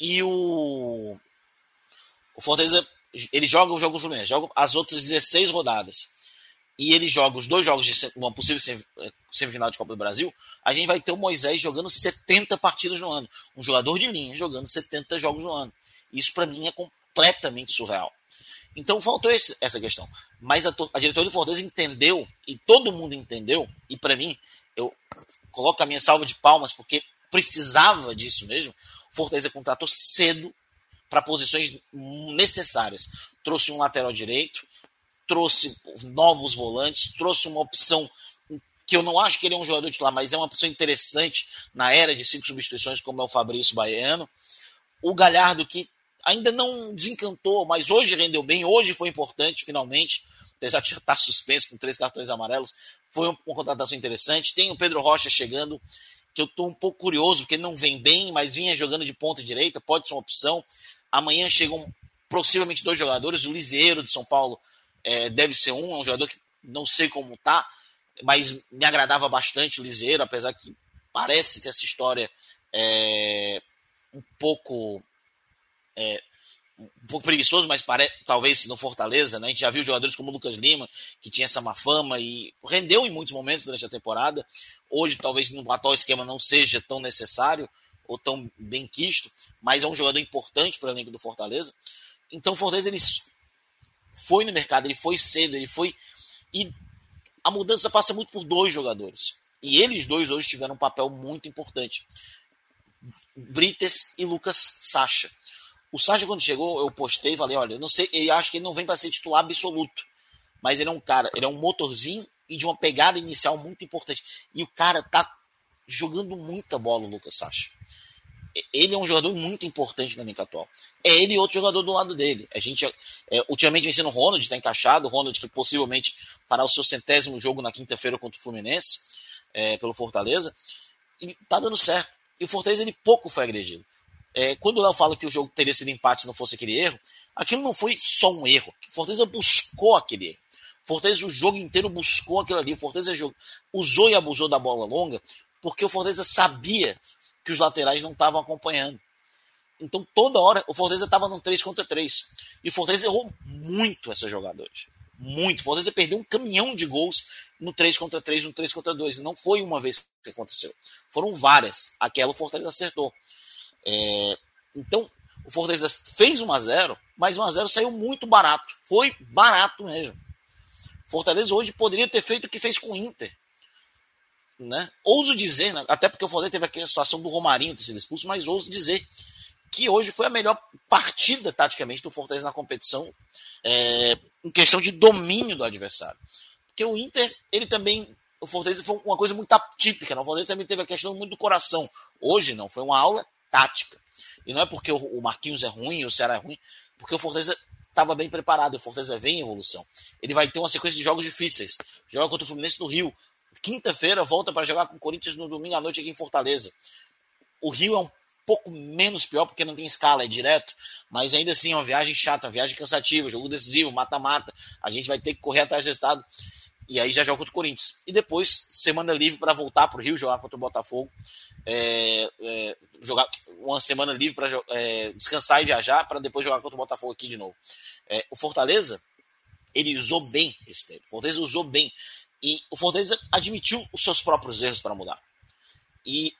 E o. O Fortaleza. Ele joga o jogo do Fluminense, joga as outras 16 rodadas e ele joga os dois jogos de uma possível semifinal de Copa do Brasil, a gente vai ter o Moisés jogando 70 partidas no ano. Um jogador de linha jogando 70 jogos no ano. Isso para mim é completamente surreal. Então faltou esse, essa questão. Mas a, a diretoria do Fortaleza entendeu, e todo mundo entendeu, e para mim, eu coloco a minha salva de palmas, porque precisava disso mesmo. Fortaleza contratou cedo para posições necessárias. Trouxe um lateral direito, trouxe novos volantes, trouxe uma opção que eu não acho que ele é um jogador titular, mas é uma opção interessante na era de cinco substituições, como é o Fabrício Baiano. O Galhardo, que ainda não desencantou, mas hoje rendeu bem, hoje foi importante, finalmente, apesar de estar suspenso com três cartões amarelos, foi uma contratação interessante. Tem o Pedro Rocha chegando, que eu estou um pouco curioso, porque ele não vem bem, mas vinha jogando de ponta direita, pode ser uma opção. Amanhã chegam possivelmente dois jogadores, o Liseiro de São Paulo é, deve ser um, é um jogador que não sei como tá, mas me agradava bastante o Liseiro, apesar que parece ter essa história é, um pouco é, um pouco preguiçoso, mas pare... talvez no Fortaleza, né? A gente já viu jogadores como o Lucas Lima, que tinha essa má fama e rendeu em muitos momentos durante a temporada. Hoje, talvez no atual esquema não seja tão necessário ou tão bem quisto, mas é um jogador importante para o elenco do Fortaleza. Então, o Fortaleza ele foi no mercado, ele foi cedo, ele foi. E a mudança passa muito por dois jogadores. E eles dois hoje tiveram um papel muito importante. Brites e Lucas Sacha. O Sacha, quando chegou, eu postei e falei: olha, eu não sei, eu acho que ele não vem para ser titular absoluto. Mas ele é um cara, ele é um motorzinho e de uma pegada inicial muito importante. E o cara tá jogando muita bola, o Lucas Sacha ele é um jogador muito importante na elenco atual. É ele e outro jogador do lado dele. A gente é, ultimamente vem sendo o Ronald, está encaixado, o Ronald que possivelmente fará o seu centésimo jogo na quinta-feira contra o Fluminense, é, pelo Fortaleza, e tá dando certo. E o Fortaleza ele pouco foi agredido. É, quando o Léo fala que o jogo teria sido empate se não fosse aquele erro, aquilo não foi só um erro. O Fortaleza buscou aquele erro. Fortaleza o jogo inteiro buscou aquilo ali. O Fortaleza usou e abusou da bola longa porque o Fortaleza sabia que os laterais não estavam acompanhando. Então, toda hora, o Fortaleza estava num 3 contra 3. E o Fortaleza errou muito essas jogadoras. Muito. O Fortaleza perdeu um caminhão de gols no 3 contra 3, no 3 contra 2. Não foi uma vez que aconteceu. Foram várias. Aquela o Fortaleza acertou. É... Então, o Fortaleza fez 1 a 0 mas 1 a 0 saiu muito barato. Foi barato mesmo. Fortaleza hoje poderia ter feito o que fez com o Inter. Né? Ouso dizer, né? até porque o Fortaleza teve aquela situação do Romarinho ter sido expulso, mas ouso dizer que hoje foi a melhor partida taticamente do Fortaleza na competição é, em questão de domínio do adversário. Porque o Inter, ele também. O Fortaleza foi uma coisa muito atípica. Né? O Fortaleza também teve a questão muito do coração. Hoje não, foi uma aula tática. E não é porque o Marquinhos é ruim, o Ceará é ruim, porque o Fortaleza estava bem preparado. O Fortaleza vem em evolução. Ele vai ter uma sequência de jogos difíceis. Joga contra o Fluminense do Rio. Quinta-feira volta para jogar com o Corinthians no domingo à noite aqui em Fortaleza. O Rio é um pouco menos pior porque não tem escala, é direto, mas ainda assim é uma viagem chata, uma viagem cansativa, jogo decisivo, mata-mata. A gente vai ter que correr atrás do estado e aí já joga contra o Corinthians. E depois, semana livre para voltar para o Rio jogar contra o Botafogo. É, é, jogar uma semana livre para é, descansar e viajar para depois jogar contra o Botafogo aqui de novo. É, o Fortaleza, ele usou bem esse tempo. O Fortaleza usou bem. E o Fortaleza admitiu os seus próprios erros para mudar. E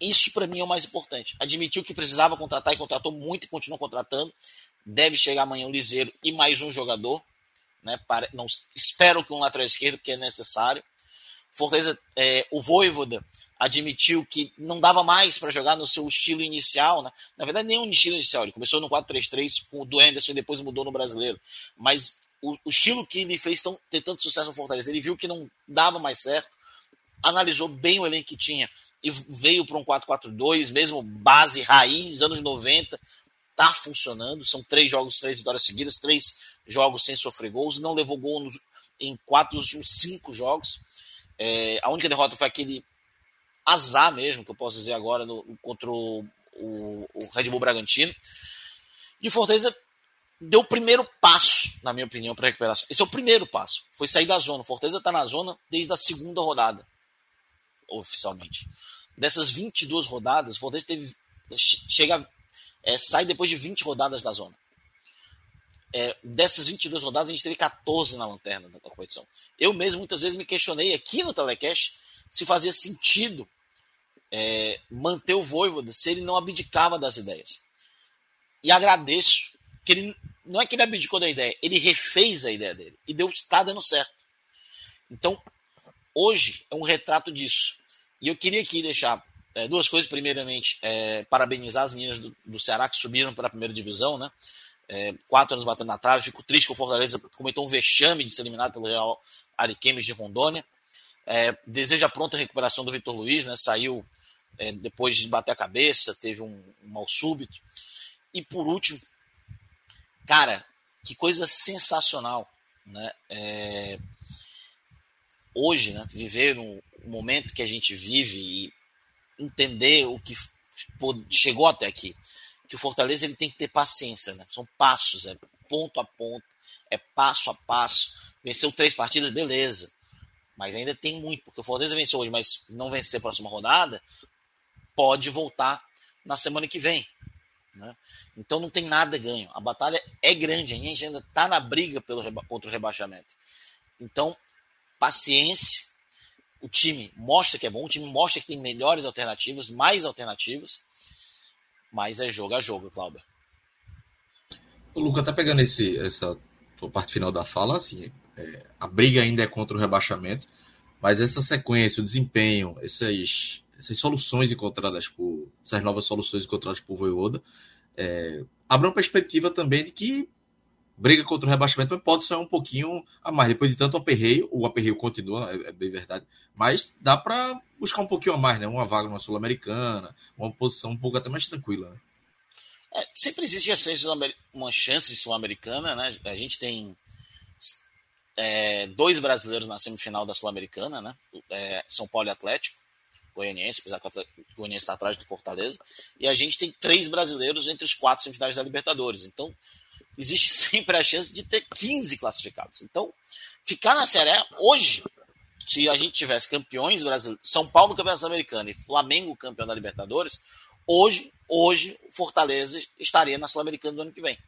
isso para mim é o mais importante. Admitiu que precisava contratar e contratou muito e continuou contratando. Deve chegar amanhã o Liseiro e mais um jogador. Né? Para, não, espero que um lateral esquerdo, que é necessário. Fortaleza, é, o Voivoda admitiu que não dava mais para jogar no seu estilo inicial. Né? Na verdade, nenhum estilo inicial. Ele começou no 4-3-3 com o do Anderson e depois mudou no brasileiro. Mas o, o estilo que ele fez tão, ter tanto sucesso no Fortaleza, ele viu que não dava mais certo, analisou bem o elenco que tinha e veio para um 4-4-2, mesmo base raiz, anos 90, tá funcionando. São três jogos, três vitórias seguidas, três jogos sem sofrer gols. Não levou gol nos, em quatro dos últimos cinco jogos. É, a única derrota foi aquele azar mesmo, que eu posso dizer agora, no, contra o, o, o Red Bull Bragantino. E o Fortaleza deu o primeiro passo, na minha opinião, para recuperação. Esse é o primeiro passo. Foi sair da zona. O Fortaleza está na zona desde a segunda rodada oficialmente. Dessas 22 rodadas, o Fortaleza teve, chega, é, sai depois de 20 rodadas da zona. É, dessas 22 rodadas, a gente teve 14 na lanterna da competição. Eu mesmo muitas vezes me questionei aqui no Telecast se fazia sentido é, manter o Voivoda se ele não abdicava das ideias. E agradeço que ele não é que ele abdicou da ideia, ele refez a ideia dele e deu está dando certo. Então, hoje é um retrato disso. E eu queria aqui deixar é, duas coisas. Primeiramente, é, parabenizar as meninas do, do, Ceará que subiram para a primeira divisão, né? É, quatro anos batendo na trave. Fico triste que o Fortaleza cometeu um vexame de ser eliminado pelo Real Ariquemes de Rondônia. É, deseja pronta recuperação do Vitor Luiz, né? Saiu é, depois de bater a cabeça, teve um, um mal súbito. E por último, cara, que coisa sensacional, né? É, hoje, né? Viver no, momento que a gente vive e entender o que chegou até aqui. Que o Fortaleza ele tem que ter paciência, né? São passos, é ponto a ponto, é passo a passo. Venceu três partidas, beleza. Mas ainda tem muito, porque o Fortaleza venceu hoje, mas não vencer a próxima rodada, pode voltar na semana que vem. Né? Então não tem nada ganho. A batalha é grande, a gente ainda está na briga pelo, contra o rebaixamento. Então, paciência, o time mostra que é bom, o time mostra que tem melhores alternativas, mais alternativas, mas é jogo a jogo, Cláudio. O Luca tá pegando esse, essa parte final da fala, assim, é, a briga ainda é contra o rebaixamento, mas essa sequência, o desempenho, essas, essas soluções encontradas por, essas novas soluções encontradas por Voivoda, é, abre uma perspectiva também de que briga contra o rebaixamento, pode ser um pouquinho a mais. Depois de tanto aperreio, o aperreio continua, é, é bem verdade, mas dá para buscar um pouquinho a mais, né? Uma vaga numa Sul-Americana, uma posição um pouco até mais tranquila, né? É, sempre existe uma chance sul-americana, né? A gente tem é, dois brasileiros na semifinal da Sul-Americana, né? É, São Paulo e Atlético, Goianiense, apesar que o Goianiense está atrás do Fortaleza, e a gente tem três brasileiros entre os quatro semifinais da Libertadores. Então, existe sempre a chance de ter 15 classificados. Então, ficar na Série A hoje, se a gente tivesse campeões brasileiros, São Paulo campeão sul-americano e Flamengo campeão da Libertadores, hoje, hoje o Fortaleza estaria na Sul-Americana do ano que vem.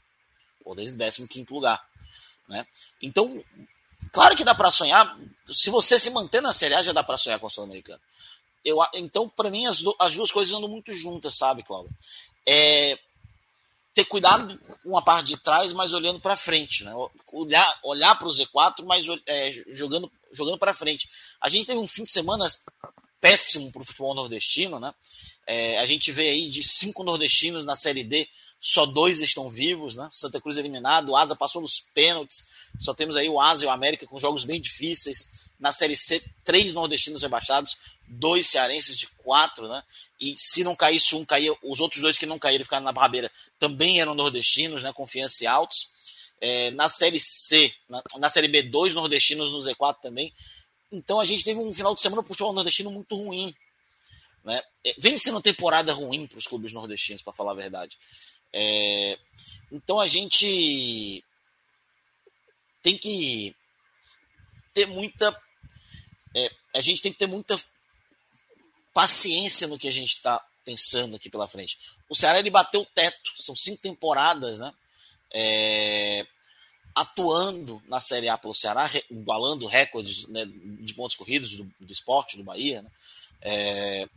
Ou desde 15 lugar. Né? Então, claro que dá para sonhar. Se você se manter na Série A, já dá para sonhar com a Sul-Americana. Eu, então, para mim, as, as duas coisas andam muito juntas, sabe, Cláudio? É, ter cuidado com a parte de trás, mas olhando para frente, né? Olhar, olhar para o Z4, mas é, jogando, jogando para frente. A gente teve um fim de semana péssimo para o futebol nordestino, né? É, a gente vê aí de cinco nordestinos na Série D, só dois estão vivos, né? Santa Cruz eliminado, o Asa passou nos pênaltis, só temos aí o Asa e o América com jogos bem difíceis. Na Série C, três nordestinos rebaixados, dois cearenses de quatro, né? E se não caísse um, caía, os outros dois que não caíram ficaram na barbeira também eram nordestinos, né? Confiança e altos. É, na Série C, na, na, Série B, dois nordestinos no Z4 também. Então a gente teve um final de semana pro futebol nordestino muito ruim. Né? É, vem sendo temporada ruim para os clubes nordestinos, para falar a verdade. É, então a gente tem que ter muita. É, a gente tem que ter muita paciência no que a gente está pensando aqui pela frente. O Ceará ele bateu o teto, são cinco temporadas, né? É, atuando na Série A pelo Ceará, igualando recordes né, de pontos corridos do, do esporte do Bahia. Né? É,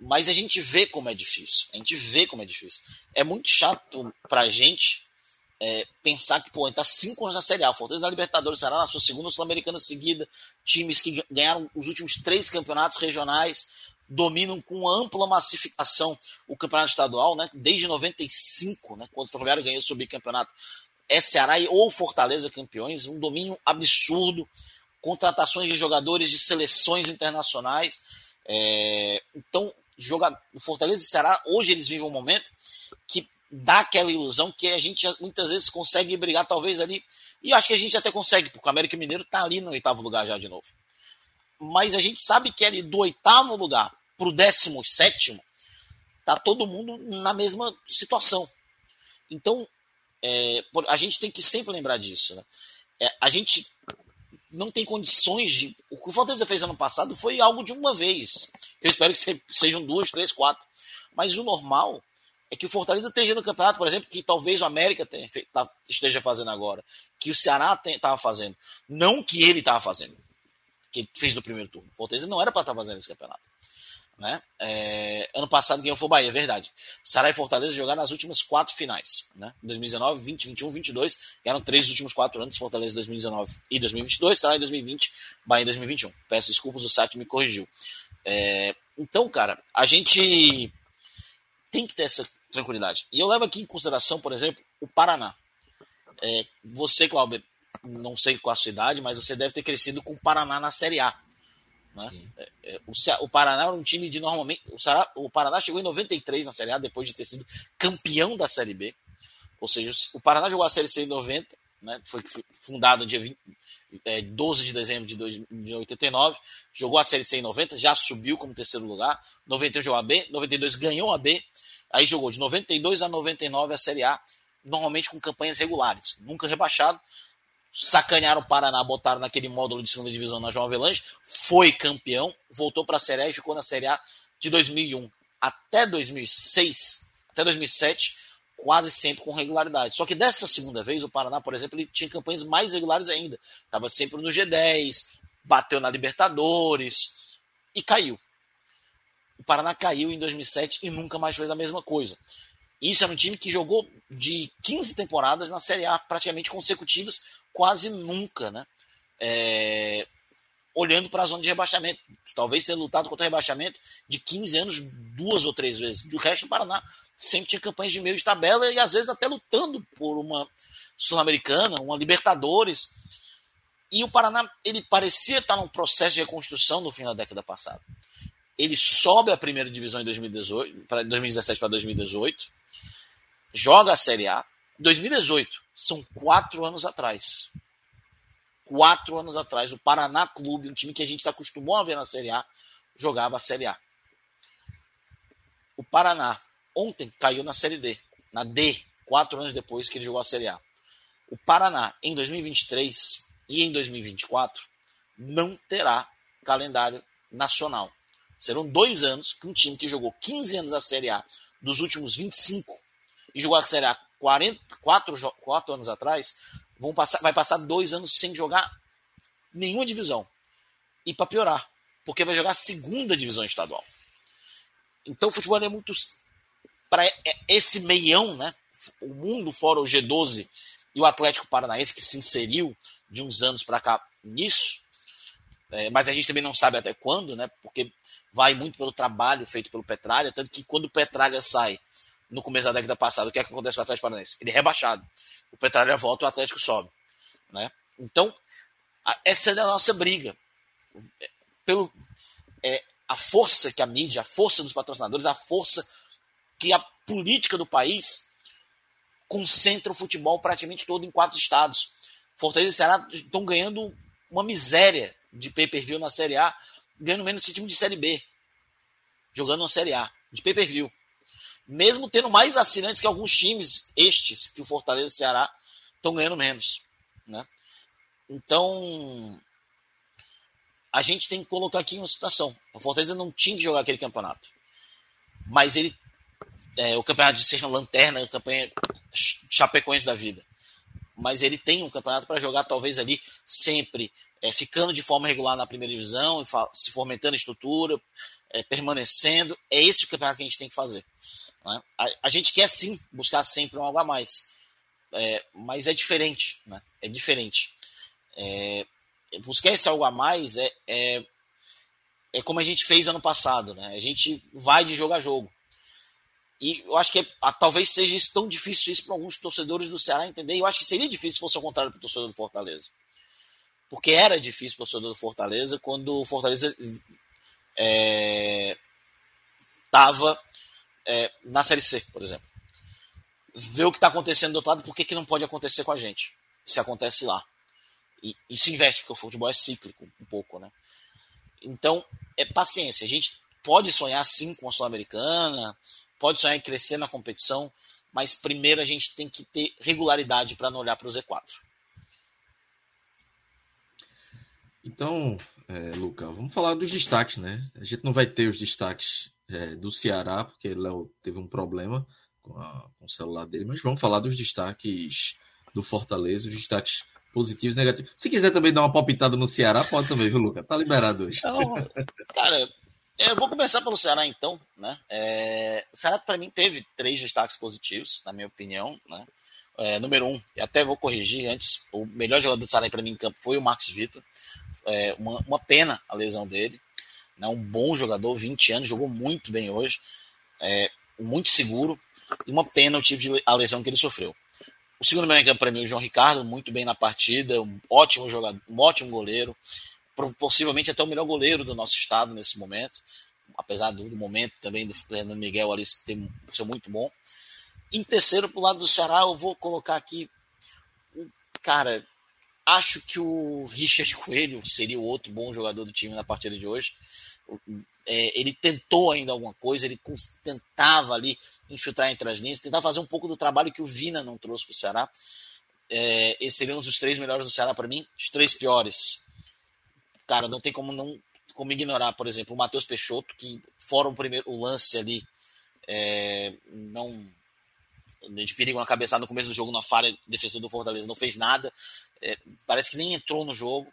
mas a gente vê como é difícil. A gente vê como é difícil. É muito chato pra gente é, pensar que, pô, tá cinco anos na Série A. Fortaleza da Libertadores será na sua segunda Sul-Americana seguida. Times que ganharam os últimos três campeonatos regionais dominam com ampla massificação o campeonato estadual, né? Desde 95, né? Quando o Ferroviário ganhou o subcampeonato. É Ceará ou Fortaleza campeões, um domínio absurdo, contratações de jogadores de seleções internacionais. É, então, joga, o Fortaleza e o Ceará, hoje eles vivem um momento que dá aquela ilusão que a gente muitas vezes consegue brigar, talvez ali. E acho que a gente até consegue, porque o América Mineiro está ali no oitavo lugar já de novo. Mas a gente sabe que ali do oitavo lugar para o décimo sétimo, tá todo mundo na mesma situação. Então, é, a gente tem que sempre lembrar disso. Né? É, a gente não tem condições de. O que o Fortaleza fez ano passado foi algo de uma vez. Eu espero que sejam duas, três, quatro. Mas o normal é que o Fortaleza esteja no campeonato, por exemplo, que talvez o América tenha, tá, esteja fazendo agora, que o Ceará estava fazendo, não que ele estava fazendo, que ele fez no primeiro turno. O Fortaleza não era para estar tá fazendo esse campeonato. Né? É, ano passado ganhou foi o Bahia, é verdade. Ceará e Fortaleza jogaram nas últimas quatro finais. Né? 2019, 20, 21, 22. Eram três dos últimos quatro anos: Fortaleza 2019 e 2022, Ceará em 2020, Bahia em 2021. Peço desculpas, o site me corrigiu. É, então, cara, a gente tem que ter essa tranquilidade. E eu levo aqui em consideração, por exemplo, o Paraná. É, você, Cláudio, não sei qual a sua idade, mas você deve ter crescido com o Paraná na Série A. Né? É, é, o, o, Paraná era um time de normalmente. O, Ceará, o Paraná chegou em 93 na Série A, depois de ter sido campeão da Série B. Ou seja, o Paraná jogou a Série C em 90, né? foi fundado dia 20, é, 12 de dezembro de, dois, de 89, jogou a Série C em 90, já subiu como terceiro lugar. 91 jogou a B, 92 ganhou a B, aí jogou de 92 a 99 a Série A, normalmente com campanhas regulares, nunca rebaixado sacanearam o Paraná, botaram naquele módulo de segunda divisão na João Avelange, foi campeão, voltou para a Série A e ficou na Série A de 2001 até 2006, até 2007, quase sempre com regularidade. Só que dessa segunda vez, o Paraná, por exemplo, ele tinha campanhas mais regulares ainda. Estava sempre no G10, bateu na Libertadores e caiu. O Paraná caiu em 2007 e nunca mais fez a mesma coisa. Isso era um time que jogou de 15 temporadas na Série A praticamente consecutivas, quase nunca, né? É, olhando para a zona de rebaixamento. Talvez tenha lutado contra o rebaixamento de 15 anos duas ou três vezes. Do resto, o Paraná sempre tinha campanhas de meio de tabela e às vezes até lutando por uma Sul-Americana, uma Libertadores. E o Paraná, ele parecia estar num processo de reconstrução no fim da década passada. Ele sobe a primeira divisão em 2018, para 2017 para 2018, joga a Série A. 2018 são quatro anos atrás. Quatro anos atrás, o Paraná Clube, um time que a gente se acostumou a ver na Série A, jogava a Série A. O Paraná ontem caiu na Série D, na D, quatro anos depois que ele jogou a Série A. O Paraná, em 2023 e em 2024, não terá calendário nacional. Serão dois anos que um time que jogou 15 anos a Série A dos últimos 25 e jogou a Série A 44 quatro anos atrás, vão passar, vai passar dois anos sem jogar nenhuma divisão. E para piorar, porque vai jogar a segunda divisão estadual. Então o futebol é muito. Para esse meião, né? O mundo fora o G12 e o Atlético Paranaense, que se inseriu de uns anos para cá nisso, é, mas a gente também não sabe até quando, né? Porque vai muito pelo trabalho feito pelo Petralha, tanto que quando o Petralha sai no começo da década passada, o que, é que acontece com o Atlético Paranaense? Ele é rebaixado. O Petralha volta, o Atlético sobe. Né? Então, essa é a nossa briga. Pelo, é, a força que a mídia, a força dos patrocinadores, a força que a política do país concentra o futebol praticamente todo em quatro estados. Fortaleza e Ceará estão ganhando uma miséria de pay-per-view na Série A, ganhando menos que time de Série B, jogando na Série A, de pay-per-view. Mesmo tendo mais assinantes que alguns times, estes, que o Fortaleza e o Ceará, estão ganhando menos. Né? Então, a gente tem que colocar aqui uma situação. O Fortaleza não tinha que jogar aquele campeonato. Mas ele. É, o campeonato de ser lanterna, a campanha Chapecoense da vida. Mas ele tem um campeonato para jogar, talvez ali, sempre é, ficando de forma regular na primeira divisão, se fomentando estrutura, é, permanecendo. É esse o campeonato que a gente tem que fazer. Né? A, a, gente quer sim buscar sempre um algo a mais, é, mas é diferente. Né? É diferente. É, buscar esse algo a mais é, é, é, como a gente fez ano passado. Né? A gente vai de jogo a jogo. E eu acho que é, talvez seja isso tão difícil isso para alguns torcedores do Ceará entender. Eu acho que seria difícil se fosse ao contrário para o torcedor do Fortaleza porque era difícil para o torcedor do Fortaleza quando o Fortaleza estava é, é, na Série C, por exemplo. Ver o que está acontecendo do outro lado, por que, que não pode acontecer com a gente, se acontece lá. E, se investe, porque o futebol é cíclico um pouco, né? Então, é paciência. A gente pode sonhar sim com a Sul-Americana, pode sonhar em crescer na competição, mas primeiro a gente tem que ter regularidade para não olhar para o Z4. Então, é, Luca, vamos falar dos destaques, né? A gente não vai ter os destaques é, do Ceará, porque Léo teve um problema com, a, com, o celular dele, mas vamos falar dos destaques do Fortaleza, os destaques positivos e negativos. Se quiser também dar uma palpitada no Ceará, pode também, viu, Luca? Tá liberado hoje. Não, cara, eu vou começar pelo Ceará então, né? É, o Ceará, para mim, teve três destaques positivos, na minha opinião, né? É, número um, e até vou corrigir antes, o melhor jogador do Ceará para mim em campo foi o Marcos Vitor é, uma, uma, pena a lesão dele. Né? Um bom jogador, 20 anos, jogou muito bem hoje, é, muito seguro, e uma pena o tipo de a lesão que ele sofreu. O segundo melhor em campo para mim, o João Ricardo, muito bem na partida, um ótimo jogador, um ótimo goleiro, possivelmente até o melhor goleiro do nosso estado nesse momento, apesar do, do momento também do Fernando Miguel ali ter, ser muito bom. Em terceiro, para o lado do Ceará, eu vou colocar aqui, cara, Acho que o Richard Coelho seria o outro bom jogador do time na partida de hoje. É, ele tentou ainda alguma coisa, ele tentava ali infiltrar entre as linhas, tentava fazer um pouco do trabalho que o Vina não trouxe para o Ceará. É, esses seriam os três melhores do Ceará para mim, os três piores. Cara, não tem como não como ignorar, por exemplo, o Matheus Peixoto, que fora o primeiro o lance ali, é, não de perigo uma cabeçada no começo do jogo na falha defesa do Fortaleza, não fez nada é, parece que nem entrou no jogo.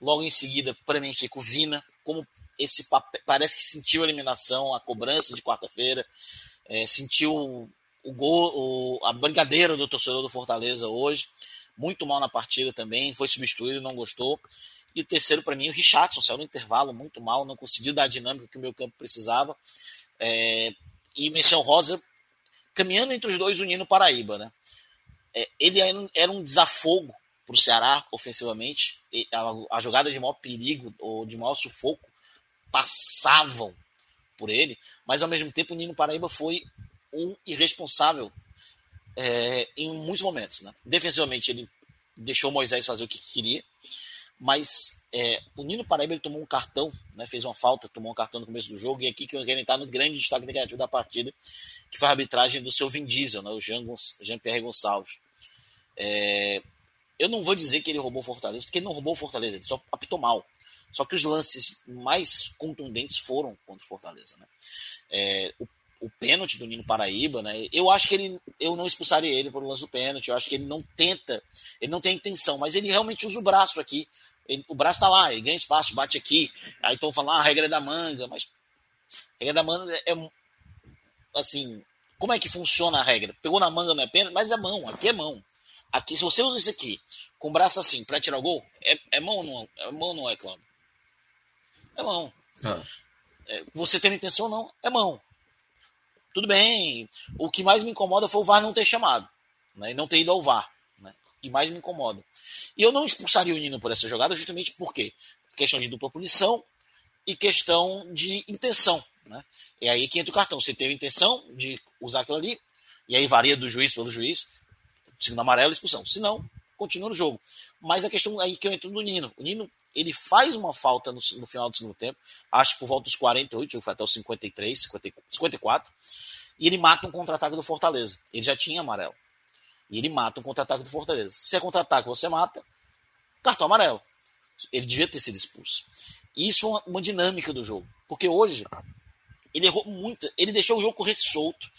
Logo em seguida, para mim, fica o Vina, como esse papel, parece que sentiu a eliminação, a cobrança de quarta-feira, é, sentiu o gol, o, a brincadeira do torcedor do Fortaleza hoje, muito mal na partida também, foi substituído, não gostou. E o terceiro, para mim, o Richardson, saiu no intervalo muito mal, não conseguiu dar a dinâmica que o meu campo precisava. É, e Michel Rosa caminhando entre os dois, unindo Paraíba. Né? É, ele era um desafogo para o Ceará ofensivamente. As jogadas de maior perigo ou de maior sufoco passavam por ele, mas ao mesmo tempo o Nino Paraíba foi um irresponsável é, em muitos momentos. Né? Defensivamente ele deixou Moisés fazer o que queria, mas é, o Nino Paraíba tomou um cartão, né, fez uma falta, tomou um cartão no começo do jogo, e aqui que eu quero entrar no grande destaque negativo da partida, que foi a arbitragem do seu Vin Diesel, né, o Jean-Pierre Gonçalves. É, eu não vou dizer que ele roubou Fortaleza, porque ele não roubou Fortaleza, ele só apitou mal. Só que os lances mais contundentes foram contra o Fortaleza. Né? É, o, o pênalti do Nino Paraíba, né? eu acho que ele, eu não expulsaria ele por lance do pênalti, eu acho que ele não tenta, ele não tem intenção, mas ele realmente usa o braço aqui. Ele, o braço tá lá, ele ganha espaço, bate aqui. Aí estão falando, ah, a regra é da manga, mas a regra da manga é, é assim, como é que funciona a regra? Pegou na manga não é pênalti, mas é mão, aqui é mão. Aqui, se você usa isso aqui, com o braço assim, para tirar o gol, é, é mão ou não é? mão não é, Cláudio? É mão. Ah. É, você tendo intenção ou não, é mão. Tudo bem. O que mais me incomoda foi o VAR não ter chamado, né, e não ter ido ao VAR. Que mais me incomoda. E eu não expulsaria o Nino por essa jogada, justamente porque questão de dupla punição e questão de intenção. Né? E aí que entra o cartão. Você teve intenção de usar aquilo ali, e aí varia do juiz pelo juiz, segundo amarelo, expulsão. Se não, continua no jogo. Mas a questão aí que eu entro no Nino. O Nino, ele faz uma falta no, no final do segundo tempo, acho por volta dos 48, o jogo foi até os 53, 54, e ele mata um contra-ataque do Fortaleza. Ele já tinha amarelo. E ele mata um contra-ataque do Fortaleza. Se é contra-ataque, você mata, cartão amarelo. Ele devia ter sido expulso. E isso foi uma dinâmica do jogo. Porque hoje, ele errou muito. Ele deixou o jogo correr solto.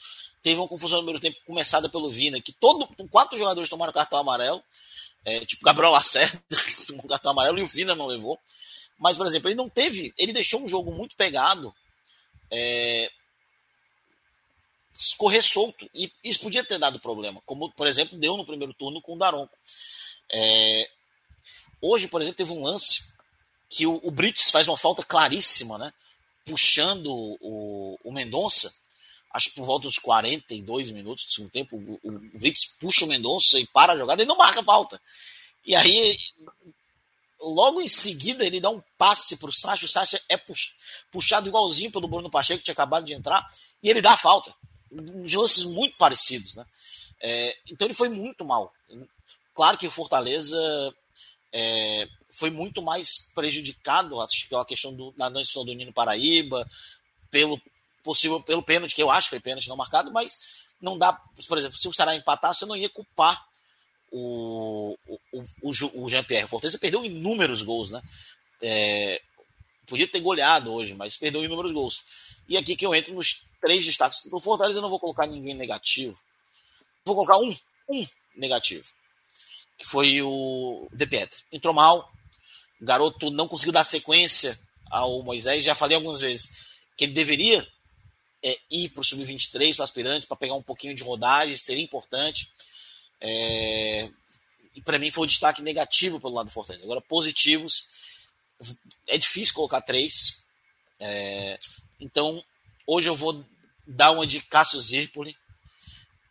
Teve uma confusão no primeiro tempo começada pelo Vina, que todo, quatro jogadores tomaram cartão amarelo. É, tipo Gabriel Lacerda tomou cartão amarelo e o Vina não levou. Mas, por exemplo, ele não teve. Ele deixou um jogo muito pegado. É, correr solto. E isso podia ter dado problema. Como, por exemplo, deu no primeiro turno com o Daronco. É, hoje, por exemplo, teve um lance que o, o Brits faz uma falta claríssima, né? puxando o, o Mendonça, acho que por volta dos 42 minutos do segundo tempo, o, o Brits puxa o Mendonça e para a jogada e não marca falta. E aí, logo em seguida, ele dá um passe para o Sacha, o Sacha é puxado igualzinho pelo Bruno Pacheco, que tinha acabado de entrar, e ele dá a falta. Uns lances muito parecidos, né? É, então ele foi muito mal. Claro que o Fortaleza é, foi muito mais prejudicado, pela questão do, da não expulsão do Nino Paraíba, pelo possível pelo pênalti, que eu acho que foi pênalti não marcado, mas não dá, por exemplo, se o Ceará empatasse, eu não ia culpar o, o, o, o Jean-Pierre. Fortaleza perdeu inúmeros gols, né? É, podia ter goleado hoje, mas perdeu inúmeros gols. E aqui que eu entro nos três destaques. Pro Fortaleza eu não vou colocar ninguém negativo. Vou colocar um, um negativo. Que foi o De Pietri. Entrou mal, o garoto não conseguiu dar sequência ao Moisés. Já falei algumas vezes que ele deveria é, ir para o sub-23, para aspirantes, para pegar um pouquinho de rodagem, seria importante. É, e para mim foi um destaque negativo pelo lado do Fortaleza. Agora, positivos, é difícil colocar três. É, então, hoje eu vou dar uma de Cássio Zirpoli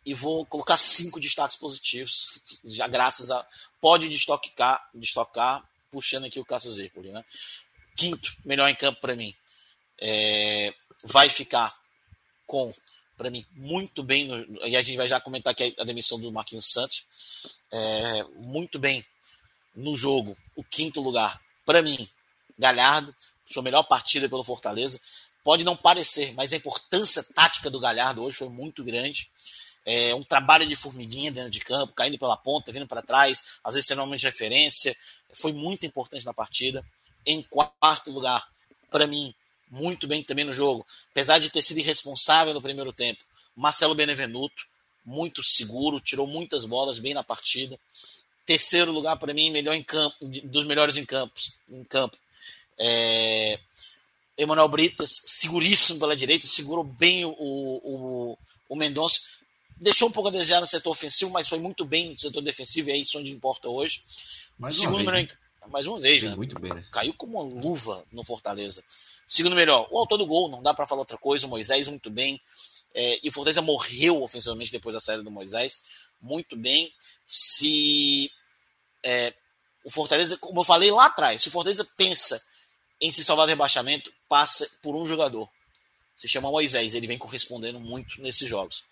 e vou colocar cinco destaques positivos, já graças a. Pode destocar, destocar puxando aqui o Cássio Zirpoli, né? Quinto, melhor em campo para mim. É, vai ficar com, para mim, muito bem. No, e a gente vai já comentar aqui a, demissão do Marquinhos Santos. É, muito bem no jogo. O quinto lugar, para mim, Galhardo. Sua melhor partida pelo Fortaleza. Pode não parecer, mas a importância tática do Galhardo hoje foi muito grande. É, um trabalho de formiguinha dentro de campo, caindo pela ponta, vindo para trás, às vezes sendo uma de referência, foi muito importante na partida. Em quarto lugar, para mim, muito bem também no jogo, apesar de ter sido irresponsável no primeiro tempo. Marcelo Benevenuto, muito seguro, tirou muitas bolas bem na partida. Terceiro lugar para mim, melhor em campo, dos melhores em campos, em campo. É... Emanuel Britas, seguríssimo pela direita, segurou bem o, o, o Mendonça. Deixou um pouco a desejar no setor ofensivo, mas foi muito bem no setor defensivo, e é isso onde importa hoje. Mais Segundo uma vez, né? mais uma vez, né? Muito bem, né? Caiu como uma luva no Fortaleza. Segundo melhor, o autor do gol, não dá para falar outra coisa, o Moisés muito bem. É, e o Fortaleza morreu ofensivamente depois da saída do Moisés. Muito bem. Se é, o Fortaleza, como eu falei lá atrás, se o Fortaleza pensa em se salvar do rebaixamento, passa por um jogador. Se chama Moisés, ele vem correspondendo muito nesses jogos.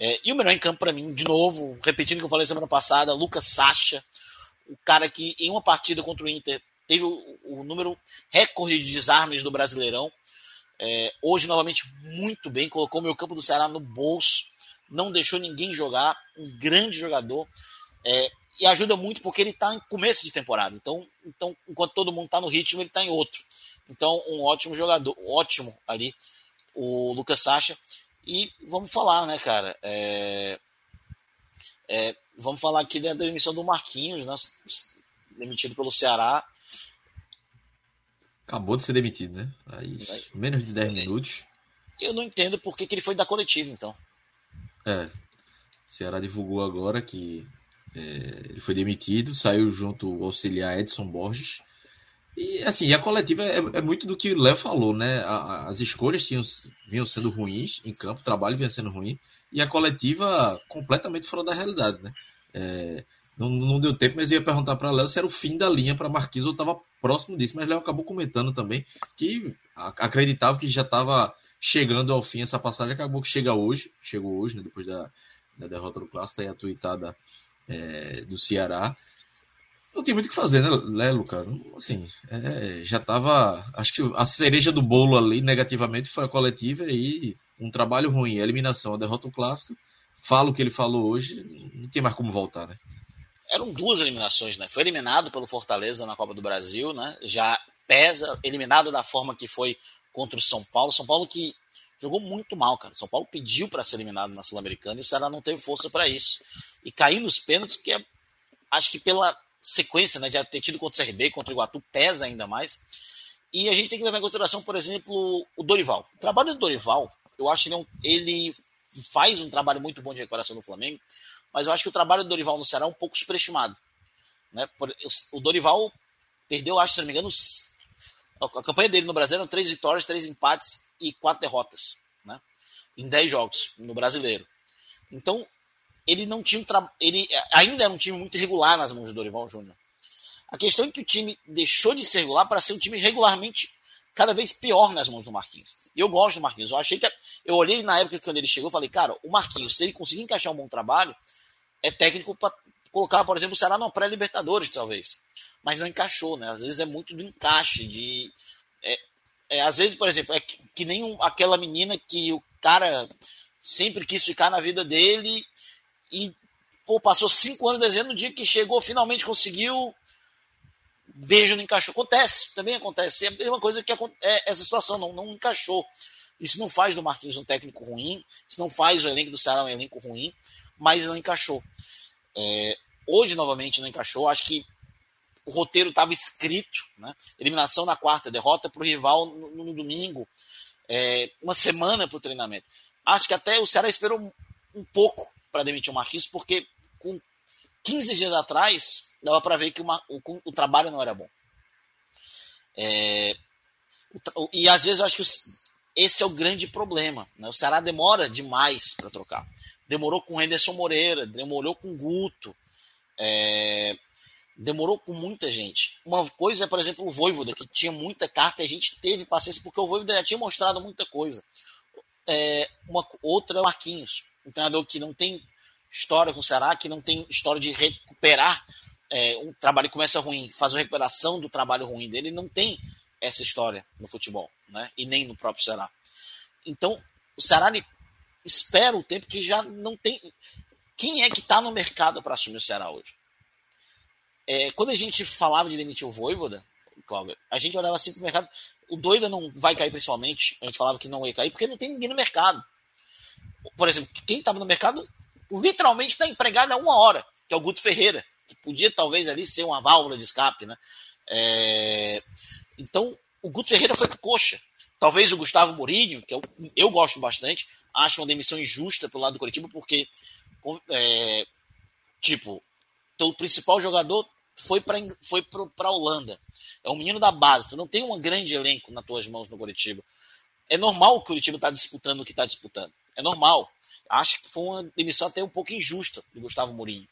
É, e o melhor em campo para mim, de novo, repetindo o que eu falei semana passada, Lucas Sacha, o cara que em uma partida contra o Inter teve o, o número recorde de desarmes do Brasileirão. É, hoje, novamente, muito bem, colocou o meu campo do Ceará no bolso, não deixou ninguém jogar, um grande jogador. É, e ajuda muito porque ele está em começo de temporada. Então, então enquanto todo mundo está no ritmo, ele está em outro. Então, um ótimo jogador, ótimo ali, o Lucas Sacha. E vamos falar, né, cara? É, é, vamos falar aqui da demissão do Marquinhos, né, demitido pelo Ceará. Acabou de ser demitido, né? Aí, menos de 10 minutos. Eu não entendo por que, que ele foi da coletiva, então. É. O Ceará divulgou agora que é, ele foi demitido, saiu junto o auxiliar Edson Borges. E assim, a coletiva é, é muito do que o Léo falou, né? A, as escolhas tinham, vinham sendo ruins em campo, o trabalho vinha sendo ruim, e a coletiva completamente fora da realidade, né? É, não, não deu tempo, mas eu ia perguntar para Léo se era o fim da linha para Marquinhos ou estava próximo disso, mas Léo acabou comentando também que acreditava que já estava chegando ao fim essa passagem, acabou que chega hoje, chegou hoje, né, depois da, da derrota do Clássico, tá aí a tuitada é, do Ceará. Não tem muito o que fazer, né, né Lucas? Assim, é, já estava. Acho que a cereja do bolo ali, negativamente, foi a coletiva e um trabalho ruim, a eliminação, a derrota do Clássico. Fala o que ele falou hoje, não tem mais como voltar, né? Eram duas eliminações, né? Foi eliminado pelo Fortaleza na Copa do Brasil, né? Já pesa, eliminado da forma que foi contra o São Paulo. São Paulo que jogou muito mal, cara. São Paulo pediu para ser eliminado na Sul-Americana e o Ceará não teve força para isso. E cair nos pênaltis, que é, acho que pela sequência né, de ter tido contra o CRB, contra o Iguatu, pesa ainda mais. E a gente tem que levar em consideração, por exemplo, o Dorival. O trabalho do Dorival, eu acho que ele, é um, ele faz um trabalho muito bom de recuperação no Flamengo, mas eu acho que o trabalho do Dorival no Ceará é um pouco superestimado. Né? O Dorival perdeu, acho, se não me engano, a campanha dele no Brasil eram três vitórias, três empates e quatro derrotas, né? Em dez jogos no brasileiro. Então, ele não tinha um tra... ele ainda era um time muito irregular nas mãos do Dorival Júnior. A questão é que o time deixou de ser regular para ser um time regularmente cada vez pior nas mãos do Marquinhos. E eu gosto do Marquinhos. Eu achei que eu olhei na época quando ele chegou, falei, cara, o Marquinhos, se ele conseguir encaixar um bom trabalho, é técnico colocar, por exemplo, o Ceará na pré-Libertadores, talvez. Mas não encaixou, né? Às vezes é muito do encaixe, de. É, é, às vezes, por exemplo, é que, que nem um, aquela menina que o cara sempre quis ficar na vida dele e pô, passou cinco anos desenhando no dia que chegou, finalmente conseguiu. Beijo não encaixou. Acontece, também acontece. É a mesma coisa que é essa situação, não, não encaixou. Isso não faz do Marquinhos um técnico ruim, isso não faz o elenco do Ceará um elenco ruim, mas não encaixou. É, hoje, novamente, não encaixou. Acho que o roteiro estava escrito, né? Eliminação na quarta, derrota para o rival no, no domingo, é, uma semana para o treinamento. Acho que até o Ceará esperou um, um pouco para demitir o Marquinhos, porque com 15 dias atrás dava para ver que o, o, o, trabalho não era bom. É, o, e às vezes eu acho que esse é o grande problema. Né? O Ceará demora demais para trocar. Demorou com o Henderson Moreira, demorou com o Guto. É, demorou com muita gente. Uma coisa é, por exemplo, o Voivoda, que tinha muita carta e a gente teve paciência porque o Voivoda já tinha mostrado muita coisa. É, uma outra é o Marquinhos, um treinador que não tem história com o Ceará, que não tem história de recuperar é, um trabalho que começa ruim, faz uma recuperação do trabalho ruim dele, não tem essa história no futebol, né? E nem no próprio Ceará. Então, o Ceará ele espera o tempo que já não tem. Quem é que está no mercado para assumir o Ceará hoje? É, quando a gente falava de demitir o Voivoda, Cláudio, a gente olhava assim para o mercado. O doido não vai cair principalmente. A gente falava que não ia cair porque não tem ninguém no mercado. Por exemplo, quem estava no mercado literalmente está empregado há uma hora, que é o Guto Ferreira, que podia talvez ali ser uma válvula de escape, né? É... Então, o Guto Ferreira foi coxa. Talvez o Gustavo Mourinho, que eu, eu gosto bastante, acho uma demissão injusta pro lado do Curitiba, porque, é, tipo, teu principal jogador foi para foi a Holanda. É um menino da base. Tu não tem um grande elenco nas tuas mãos no Curitiba. É normal que o Curitiba está disputando o que está disputando. É normal. Acho que foi uma demissão até um pouco injusta do Gustavo Mourinho.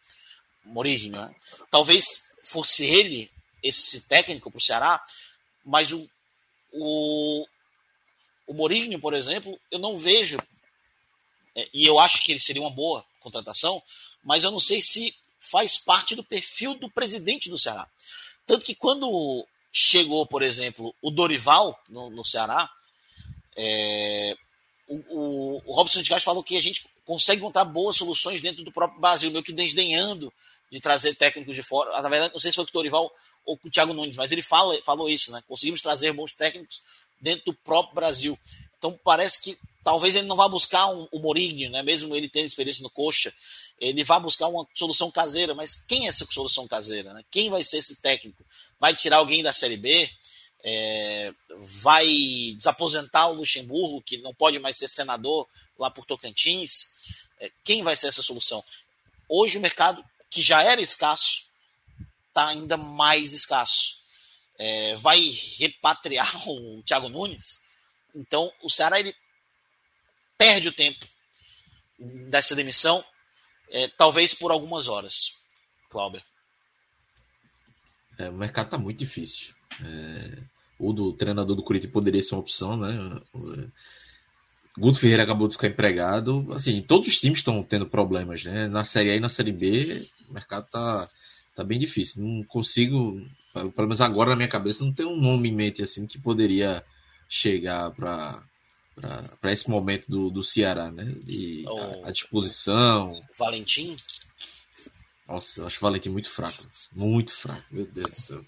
Mourinho, né? Talvez fosse ele esse técnico para o Ceará, mas o, o, o Mourinho, por exemplo, eu não vejo, e eu acho que ele seria uma boa contratação, mas eu não sei se faz parte do perfil do presidente do Ceará. Tanto que quando chegou, por exemplo, o Dorival no, no Ceará, é, o, o, o Robson de Castro falou que a gente consegue encontrar boas soluções dentro do próprio Brasil, meio que desdenhando de trazer técnicos de fora. Na verdade, não sei se foi com o Dorival ou com o Thiago Nunes, mas ele fala, falou isso, né? Conseguimos trazer bons técnicos dentro do próprio Brasil. Então parece que talvez ele não vá buscar um, o Mourinho, né? mesmo ele tendo experiência no Coxa, ele vai buscar uma solução caseira, mas quem é essa solução caseira? Né? Quem vai ser esse técnico? Vai tirar alguém da Série B? É, vai desaposentar o Luxemburgo, que não pode mais ser senador lá por Tocantins? É, quem vai ser essa solução? Hoje o mercado, que já era escasso, está ainda mais escasso. É, vai repatriar o Thiago Nunes? Então o Ceará ele perde o tempo dessa demissão, é, talvez por algumas horas. Cláudio. É, o mercado está muito difícil. É, o do treinador do Curitiba poderia ser uma opção, né? Guto Ferreira acabou de ficar empregado. Assim, todos os times estão tendo problemas, né? Na Série A e na Série B, o mercado tá, tá bem difícil. Não consigo, pelo menos agora na minha cabeça, não tem um nome em mente assim que poderia chegar para para esse momento do, do Ceará, né? De, a, a, disposição. Valentim? Nossa, eu acho o Valentim muito fraco. Muito fraco, meu Deus do céu.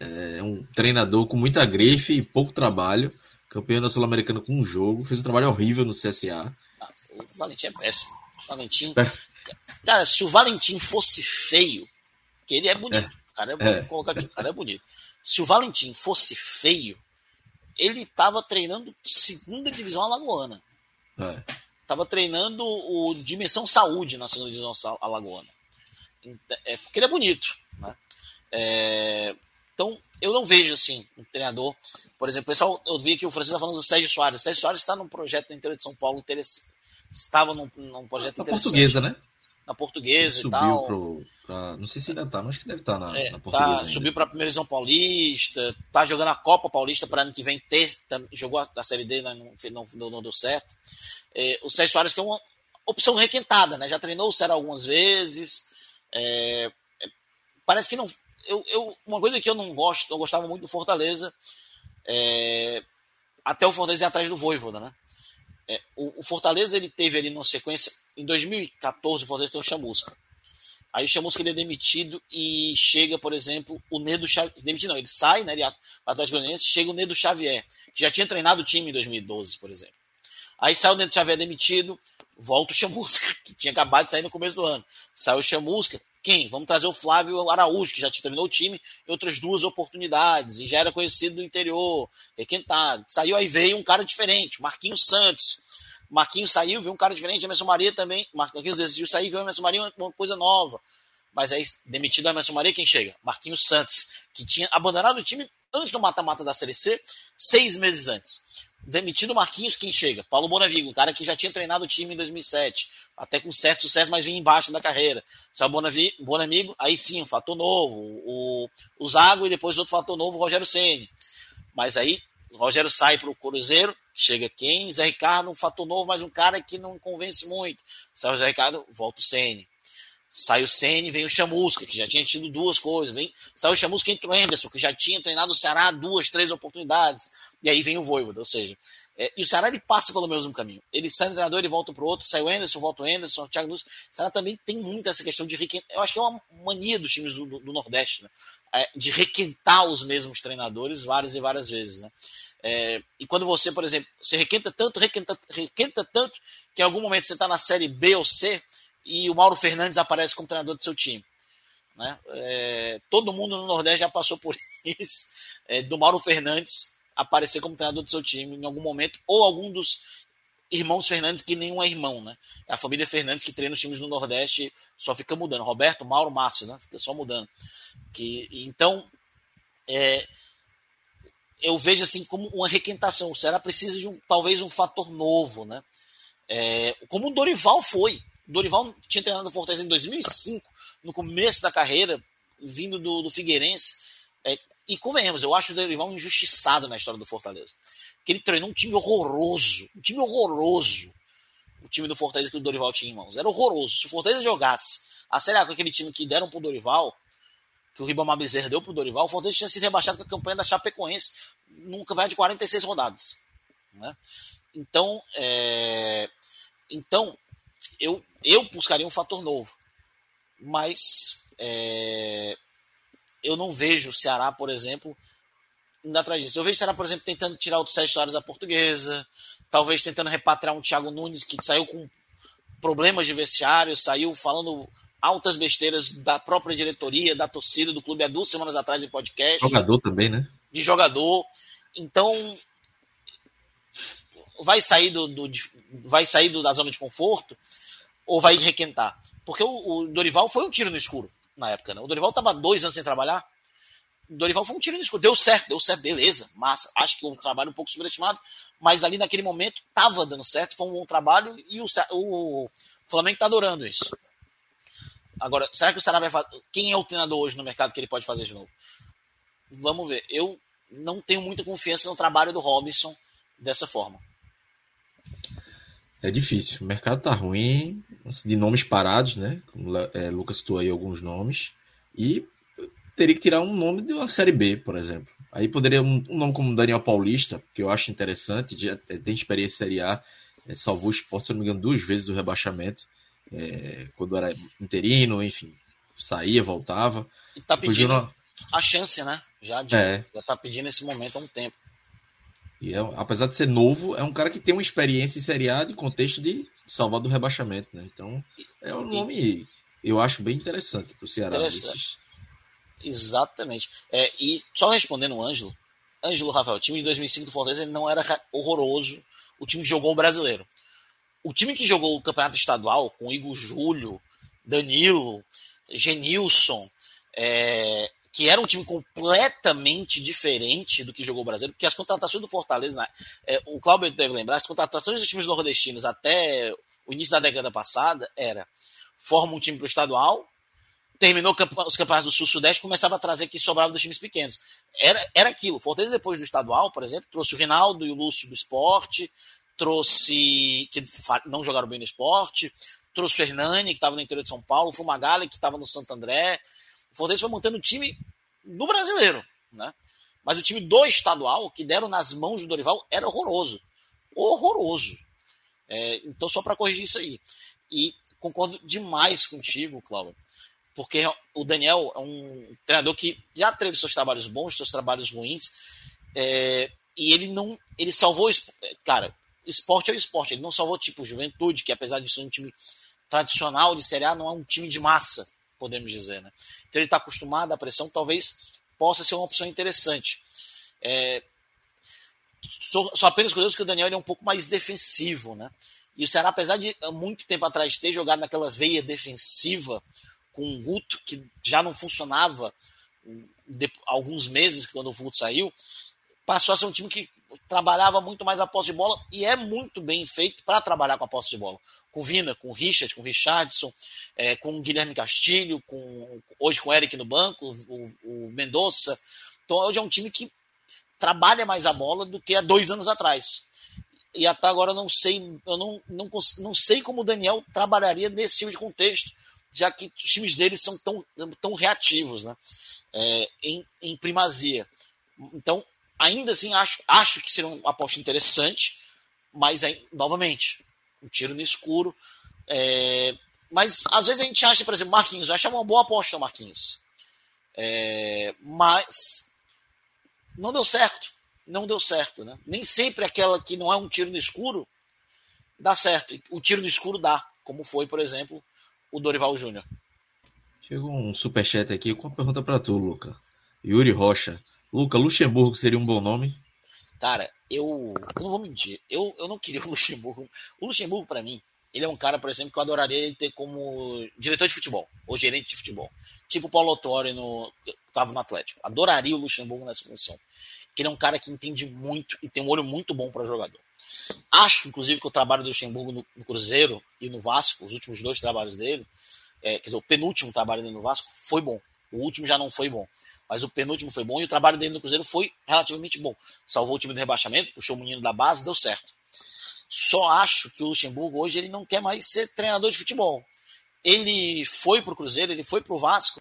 É um treinador com muita grife e pouco trabalho. Campeão da Sul-Americana com um jogo. Fez um trabalho horrível no CSA. Ah, o Valentim é péssimo. O Valentim. É. Cara, se o Valentim fosse feio, que ele é bonito. É. O cara é bonito. É. Colocar aqui, o cara é bonito. Se o Valentim fosse feio, ele estava treinando segunda divisão alagoana. É. Tava treinando o Dimensão Saúde na segunda divisão alagoana. É porque ele é bonito, né? É, então, eu não vejo assim um treinador. Por exemplo, pessoal, eu vi que o Francisco está falando do Sérgio Soares. O Sérgio Soares está num projeto no interior de São Paulo interessante. Estava num, num projeto na interessante. portuguesa, né? Na portuguesa e tal. Pro, pra, não sei se ainda está, mas acho que deve estar tá na, é, na tá, portuguesa. Tá, subiu para a primeira divisão paulista, tá jogando a Copa Paulista para ano que vem ter. Tá, jogou a, a Série D, não, não, não, não deu certo. É, o Sérgio Soares, que é uma opção requentada, né? Já treinou o Ceará algumas vezes. É, é parece que não eu, eu, uma coisa que eu não gosto, eu gostava muito do Fortaleza, é, até o Fortaleza ir atrás do Voivoda, né? É, o, o, Fortaleza ele teve ali numa sequência, em 2014 o Fortaleza tem o Chamusca. Aí o Chamusca ele é demitido e chega, por exemplo, o Nedo Xavier. Demitido não, ele sai, né? Ele Atlético Goianiense, chega o Nedo Xavier, que já tinha treinado o time em 2012, por exemplo. Aí sai o Nedo Xavier demitido, volta o Chamusca, que tinha acabado de sair no começo do ano. Sai o Chamusca, quem? Vamos trazer o Flávio Araújo, que já terminou o time em outras duas oportunidades e já era conhecido do interior, requentado. Saiu aí veio um cara diferente, Marquinhos Santos. Marquinhos saiu, veio um cara diferente, Emerson Maria também. Marquinhos decidiu sair, veio Emerson Maria, uma coisa nova. Mas aí, demitido a Emerson Maria, quem chega? Marquinhos Santos, que tinha abandonado o time antes do mata-mata da Série C, seis meses antes demitido o Marquinhos, quem chega? Paulo Bonavigo, um cara que já tinha treinado o time em 2007, até com certo sucesso, mas vinha embaixo da carreira. Saiu o Bonamigo, aí sim, um fator novo. O, o Zago e depois outro fator novo, o Rogério Ceni. Mas aí, o Rogério sai para o Cruzeiro, chega quem? Zé Ricardo, um fator novo, mas um cara que não convence muito. Sai o Zé Ricardo, volta o Ceni. Sai o Ceni, vem o Chamusca, que já tinha tido duas coisas. Vem, sai o Chamusca, entra o Anderson, que já tinha treinado o Ceará duas, três oportunidades. E aí vem o Voivoda, ou seja, é, e o Ceará ele passa pelo mesmo caminho. Ele sai do treinador, ele volta para o outro, sai o Anderson, volta o Anderson, o Thiago Nunes. O Ceará também tem muito essa questão de requentar. Eu acho que é uma mania dos times do, do, do Nordeste, né? É, de requentar os mesmos treinadores várias e várias vezes, né? É, e quando você, por exemplo, você requenta tanto, requenta, requenta tanto, que em algum momento você está na série B ou C e o Mauro Fernandes aparece como treinador do seu time. Né? É, todo mundo no Nordeste já passou por isso, é, do Mauro Fernandes aparecer como treinador do seu time em algum momento, ou algum dos irmãos Fernandes, que nenhum é irmão, né? É a família Fernandes que treina os times do Nordeste, só fica mudando. Roberto, Mauro, Márcio, né? Fica só mudando. Que, então, é, eu vejo assim como uma requentação. O Ceará precisa de um, talvez um fator novo, né? É, como o Dorival foi. O Dorival tinha treinado o Fortaleza em 2005, no começo da carreira, vindo do, do Figueirense. É, e convenhamos, eu acho o Dorival injustiçado na história do Fortaleza. Que ele treinou um time horroroso. Um time horroroso. O time do Fortaleza que o Dorival tinha em mãos. Era horroroso. Se o Fortaleza jogasse a Série A com aquele time que deram pro Dorival, que o Ribamar Bezerra deu pro Dorival, o Fortaleza tinha sido rebaixado com a campanha da Chapecoense num campeonato de 46 rodadas. Né? Então, é, então eu, eu buscaria um fator novo. Mas é, eu não vejo o Ceará, por exemplo, indo atrás disso. Eu vejo o Ceará, por exemplo, tentando tirar o Sérgio Soares da portuguesa, talvez tentando repatriar um Thiago Nunes que saiu com problemas de vestiário, saiu falando altas besteiras da própria diretoria, da torcida do clube há duas semanas atrás em podcast. Jogador também, né? De jogador. Então, vai sair do, do vai sair do, da zona de conforto ou vai requentar? Porque o, o, Dorival foi um tiro no escuro na época, né? O Dorival estava dois anos sem trabalhar. O Dorival foi um tiro no escuro. Deu certo, deu certo, beleza, massa. Acho que o trabalho um pouco subestimado, mas ali naquele momento estava dando certo, foi um bom trabalho e o, o Flamengo está adorando isso. Agora, será que o Ceará vai. Quem é o treinador hoje no mercado que ele pode fazer de novo? Vamos ver. Eu não tenho muita confiança no trabalho do Robinson dessa forma. É difícil. O mercado tá ruim, assim, de nomes parados, né? É, Lucas citou aí alguns nomes. E teria que tirar um nome de uma Série B, por exemplo. Aí poderia um, um nome como Daniel Paulista, que eu acho interessante, já é, tem experiência em Série A, é, salvou o esporte, se não me engano, duas vezes do rebaixamento, é, quando era interino, enfim, saía, voltava. E tá pedindo a chance, né? Já, de, é. já tá pedindo esse momento há um tempo. E é, apesar de ser novo, é um cara que tem uma experiência em Série A de contexto de salvar do rebaixamento, né? Então, é um nome, e... eu acho bem interessante para o Ceará. Interessante. Exatamente. É, e só respondendo o Ângelo, Ângelo Rafael, o time de 2005 do Fortaleza ele não era horroroso, o time jogou o brasileiro. O time que jogou o campeonato estadual, com Igor Júlio, Danilo, Genilson, é, que era um time completamente diferente do que jogou o Brasileiro, porque as contratações do Fortaleza, né, é, o Cláudio deve lembrar, as contratações dos times nordestinos até o início da década passada era forma um time para o estadual, terminou os campeonatos do Sul-Sudeste, começava a trazer que sobrava dos times pequenos. Era, era aquilo. Fortaleza, depois do estadual, por exemplo, trouxe o Rinaldo e o Lúcio do esporte, trouxe. que não jogaram bem no esporte, trouxe o Hernani, que estava no interior de São Paulo, o Fumagalli, que estava no Santo André, o Fortaleza foi montando o time do brasileiro, né? Mas o time do estadual, que deram nas mãos do Dorival, era horroroso. Horroroso. É, então, só para corrigir isso aí. E concordo demais contigo, Cláudio, porque o Daniel é um treinador que já teve seus trabalhos bons, seus trabalhos ruins, é, e ele não. Ele salvou. Cara, esporte é o esporte. Ele não salvou, tipo, Juventude, que apesar de ser um time tradicional de Série A, não é um time de massa podemos dizer. Né? Então ele está acostumado à pressão, talvez possa ser uma opção interessante. É, só, apenas curioso que o Daniel é um pouco mais defensivo, né? E o Ceará, apesar de muito tempo atrás ter jogado naquela veia defensiva com o Guto, que já não funcionava de, alguns meses quando o Guto saiu, passou a ser um time que trabalhava muito mais a posse de bola e é muito bem feito para trabalhar com a posse de bola com Vina, com Richard, com Richardson, é, com Guilherme Castilho, com, hoje com Eric no banco, o, o Mendonça. Então hoje é um time que trabalha mais a bola do que há dois anos atrás. E até agora eu não sei, eu não, não, não sei como o Daniel trabalharia nesse tipo de contexto, já que os times deles são tão, tão reativos né? É, em, em primazia. Então, ainda assim, acho, acho que seria uma aposta interessante, mas, novamente, um tiro no escuro. É, mas às vezes a gente acha, por exemplo, Marquinhos, acha uma boa aposta Marquinhos. É, mas não deu certo. Não deu certo. Né? Nem sempre aquela que não é um tiro no escuro dá certo. O tiro no escuro dá, como foi, por exemplo, o Dorival Júnior. Chegou um superchat aqui com uma pergunta para tu, Luca. Yuri Rocha. Luca, Luxemburgo seria um bom nome? Cara, eu, eu não vou mentir, eu, eu não queria o Luxemburgo. O Luxemburgo, para mim, ele é um cara, por exemplo, que eu adoraria ter como diretor de futebol, ou gerente de futebol. Tipo o Paulo Autori no, tava no Atlético. Adoraria o Luxemburgo nessa função. Que ele é um cara que entende muito e tem um olho muito bom para jogador. Acho, inclusive, que o trabalho do Luxemburgo no, no Cruzeiro e no Vasco, os últimos dois trabalhos dele, é, quer dizer, o penúltimo trabalho dele no Vasco foi bom. O último já não foi bom mas o penúltimo foi bom e o trabalho dele no Cruzeiro foi relativamente bom. Salvou o time do rebaixamento, puxou o menino da base, deu certo. Só acho que o Luxemburgo hoje ele não quer mais ser treinador de futebol. Ele foi pro Cruzeiro, ele foi pro Vasco,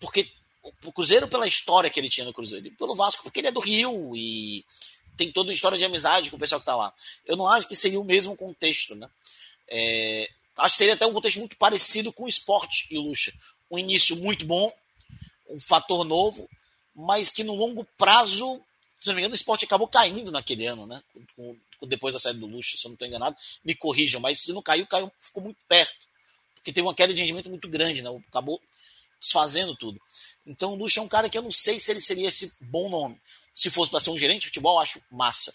porque o Cruzeiro pela história que ele tinha no Cruzeiro, pelo Vasco porque ele é do Rio e tem toda uma história de amizade com o pessoal que está lá. Eu não acho que seria o mesmo contexto, né? É, acho que seria até um contexto muito parecido com o esporte e o Lucha. Um início muito bom, um fator novo, mas que no longo prazo, se não me engano, o esporte acabou caindo naquele ano, né? Com, com, depois da saída do Lucha, se eu não estou enganado, me corrijam, mas se não caiu, caiu, ficou muito perto. Porque teve uma queda de rendimento muito grande, né? Acabou desfazendo tudo. Então o Lucha é um cara que eu não sei se ele seria esse bom nome. Se fosse para ser um gerente de futebol, acho massa.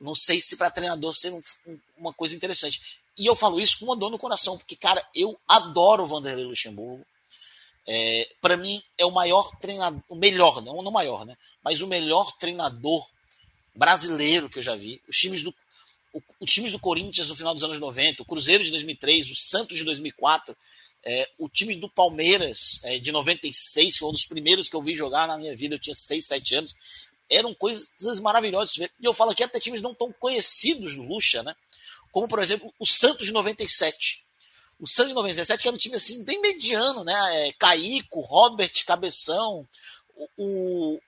Não sei se para treinador ser um, um, uma coisa interessante. E eu falo isso com uma dor no coração, porque, cara, eu adoro o Vanderlei Luxemburgo. É, para mim, é o maior treinador, o melhor, não o maior, né? Mas o melhor treinador brasileiro que eu já vi. Os times do, o, os times do Corinthians no final dos anos 90, o Cruzeiro de 2003, o Santos de 2004, é, o time do Palmeiras é, de 96, que foi um dos primeiros que eu vi jogar na minha vida, eu tinha 6, 7 anos. Eram coisas maravilhosas. E eu falo aqui até times não tão conhecidos do Lucha, né? Como, por exemplo, o Santos de 97. O Santos de 97 que era um time assim, bem mediano, né? É, Caico, Robert, Cabeção, o,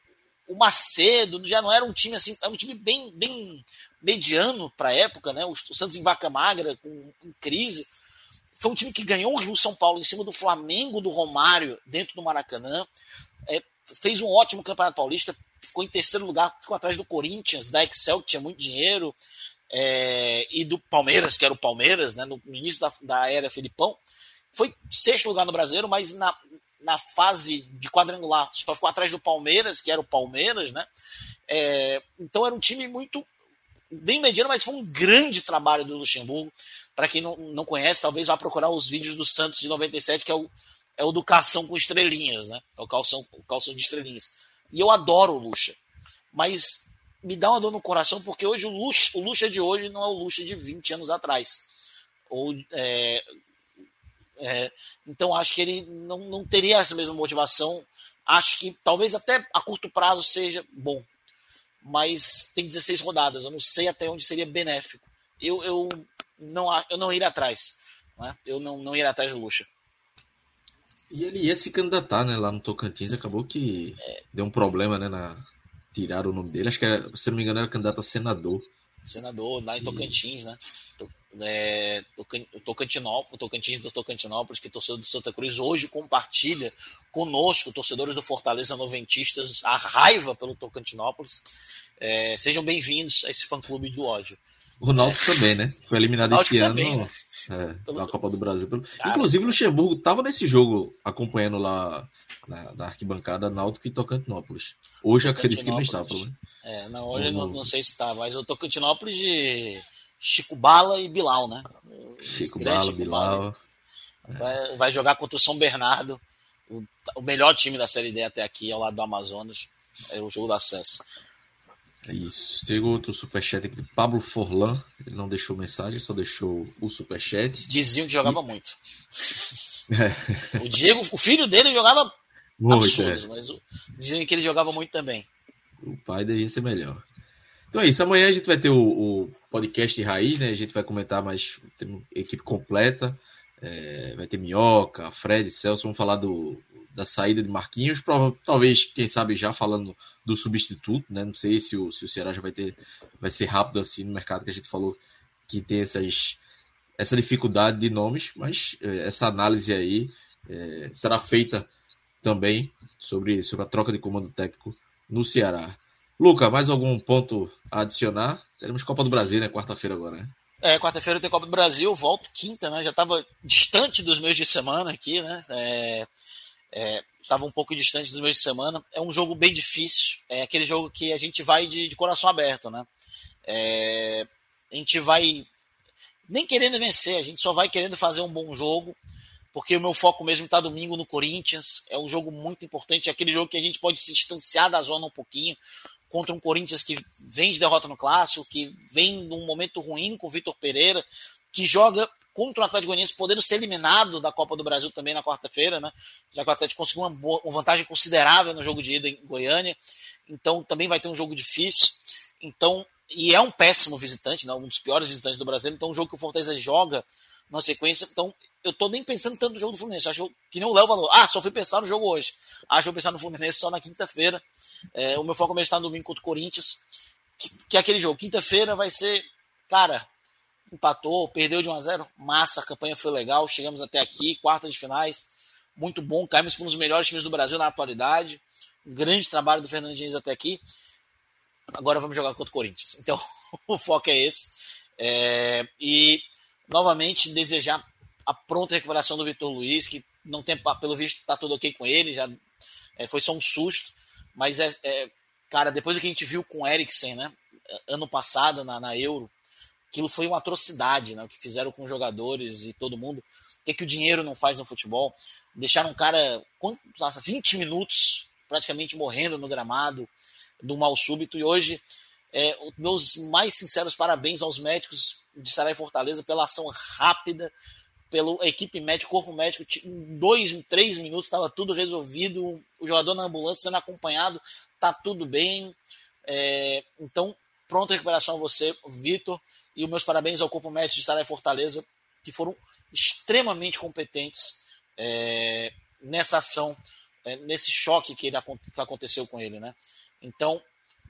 o Macedo, já não era um time assim, era um time bem, bem mediano para a época, né? O, o, Santos em vaca magra, com, em crise. Foi um time que ganhou o Rio São Paulo em cima do Flamengo do Romário, dentro do Maracanã. É, fez um ótimo Campeonato Paulista, ficou em terceiro lugar, ficou atrás do Corinthians, da Excel, que tinha muito dinheiro, é, e do Palmeiras, que era o Palmeiras, né, no início da, da era Filipão. Foi sexto lugar no Brasileiro, mas na, na fase de quadrangular só ficou atrás do Palmeiras, que era o Palmeiras, né? É, então era um time muito bem mediano, mas foi um grande trabalho do Luxemburgo. Para quem não, não conhece, talvez vá procurar os vídeos do Santos de 97, que é o, é o do calção com estrelinhas, né? É o calção, o calção de estrelinhas. E eu adoro o Luxa. Mas me dá uma dor no coração, porque hoje o Luxa, o Luxa de hoje não é o Luxa de 20 anos atrás. Ou, é, é, então acho que ele não, não teria essa mesma motivação. Acho que talvez até a curto prazo seja bom. Mas tem 16 rodadas, eu não sei até onde seria benéfico. Eu, eu, não, eu não iria atrás. Né? Eu não, não iria atrás do Luxa. E ele ia se candidatar, né, lá no Tocantins, acabou que é. deu um problema, né, na tirar o nome dele. Acho que era, se não me engano era candidato a senador. Senador lá em Tocantins, e... né? É, Tocantinópolis, Tocantins do Tocantinópolis, que torcedor do Santa Cruz hoje compartilha conosco, torcedores do Fortaleza Noventistas, a raiva pelo Tocantinópolis. É, sejam bem-vindos a esse fã-clube do ódio. O Ronaldo é. também, né? Foi eliminado esse ano né? é, na Copa do Brasil. Inclusive, o Luxemburgo estava nesse jogo acompanhando lá na, na arquibancada Náutico e Tocantinópolis. Hoje acredito que não está, pelo menos. É, não, hoje não, não sei se está, mas o Tocantinópolis de Chico Bala e Bilal, né? Chico Bala, Chico Bilal. Vai, vai, jogar contra o São Bernardo, o, o, melhor time da Série D até aqui, ao lado do Amazonas. É o jogo da acesso. É isso. Chegou outro superchat aqui do Pablo Forlan. Ele não deixou mensagem, só deixou o superchat. Diziam que jogava e... muito. É. O Diego, o filho dele jogava muito, absurdos, é. mas o... diziam que ele jogava muito também. O pai devia ser melhor. Então é isso. Amanhã a gente vai ter o, o podcast Raiz, né? A gente vai comentar mais. Tem equipe completa. É, vai ter Minhoca, Fred, Celso. Vamos falar do, da saída de Marquinhos, prova, talvez, quem sabe, já falando do substituto, né? Não sei se o, se o Ceará já vai ter, vai ser rápido assim no mercado que a gente falou que tem essas, essa dificuldade de nomes, mas é, essa análise aí é, será feita também sobre, sobre a troca de comando técnico no Ceará. Luca, mais algum ponto a adicionar? Teremos Copa do Brasil, né? Quarta-feira agora, né? É, quarta-feira tem Copa do Brasil, volto quinta, né? Já estava distante dos meus de semana aqui, né? É, estava é, um pouco distante dos meus de semana. É um jogo bem difícil. É aquele jogo que a gente vai de, de coração aberto, né? É, a gente vai nem querendo vencer, a gente só vai querendo fazer um bom jogo, porque o meu foco mesmo está domingo no Corinthians. É um jogo muito importante, é aquele jogo que a gente pode se distanciar da zona um pouquinho contra um Corinthians que vem de derrota no clássico, que vem num momento ruim com o Vitor Pereira, que joga contra o Atlético Goianiense, podendo ser eliminado da Copa do Brasil também na quarta-feira, né? Já que o Atlético conseguiu uma, boa, uma, vantagem considerável no jogo de ida em Goiânia, então também vai ter um jogo difícil. Então, e é um péssimo visitante, né? um dos piores visitantes do Brasil, então um jogo que o Fortaleza joga na sequência, então eu tô nem pensando tanto no jogo do Fluminense, acho que nem o Léo falou, ah, só fui pensar no jogo hoje, acho que vou pensar no Fluminense só na quinta-feira, é, o meu foco mesmo está no domingo contra o Corinthians, que, que aquele jogo, quinta-feira, vai ser, cara, empatou, perdeu de 1 a 0 massa, a campanha foi legal, chegamos até aqui, quartas de finais, muito bom, caímos para um dos melhores times do Brasil na atualidade, um grande trabalho do Fernando Diniz até aqui, agora vamos jogar contra o Corinthians, então o foco é esse, é, e novamente desejar a pronta recuperação do Vitor Luiz, que não tem, pelo visto, está tudo ok com ele, já é, foi só um susto, mas é, é, cara, depois do que a gente viu com o Eriksen, né, ano passado na, na Euro, aquilo foi uma atrocidade, né, o que fizeram com os jogadores e todo mundo, o que, que o dinheiro não faz no futebol, deixaram um cara, quanto, 20 minutos, praticamente morrendo no gramado, do mal súbito, e hoje, é, meus mais sinceros parabéns aos médicos de Sarai Fortaleza pela ação rápida, pela equipe médica, corpo médico, dois, três minutos estava tudo resolvido, o jogador na ambulância sendo acompanhado, tá tudo bem. É, então, pronta recuperação a você, Vitor, e meus parabéns ao corpo médico de Estará Fortaleza, que foram extremamente competentes é, nessa ação, é, nesse choque que, ele, que aconteceu com ele, né? Então,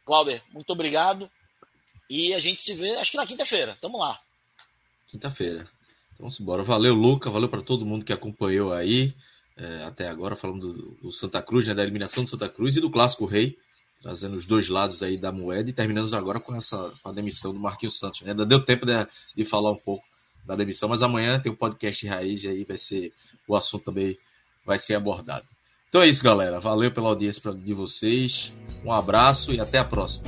Clauber, muito obrigado. E a gente se vê, acho que na quinta-feira. Tamo lá. Quinta-feira. Vamos embora. Valeu, Luca. Valeu para todo mundo que acompanhou aí é, até agora, falando do, do, Santa Cruz, né, da eliminação do Santa Cruz e do Clássico Rei, trazendo os dois lados aí da moeda e terminamos agora com essa com a demissão do Marquinhos Santos. Né? Ainda deu tempo de, de falar um pouco da demissão, mas amanhã tem o um podcast Raiz e aí vai ser o assunto também vai ser abordado. Então é isso, galera. Valeu pela audiência de vocês. Um abraço e até a próxima.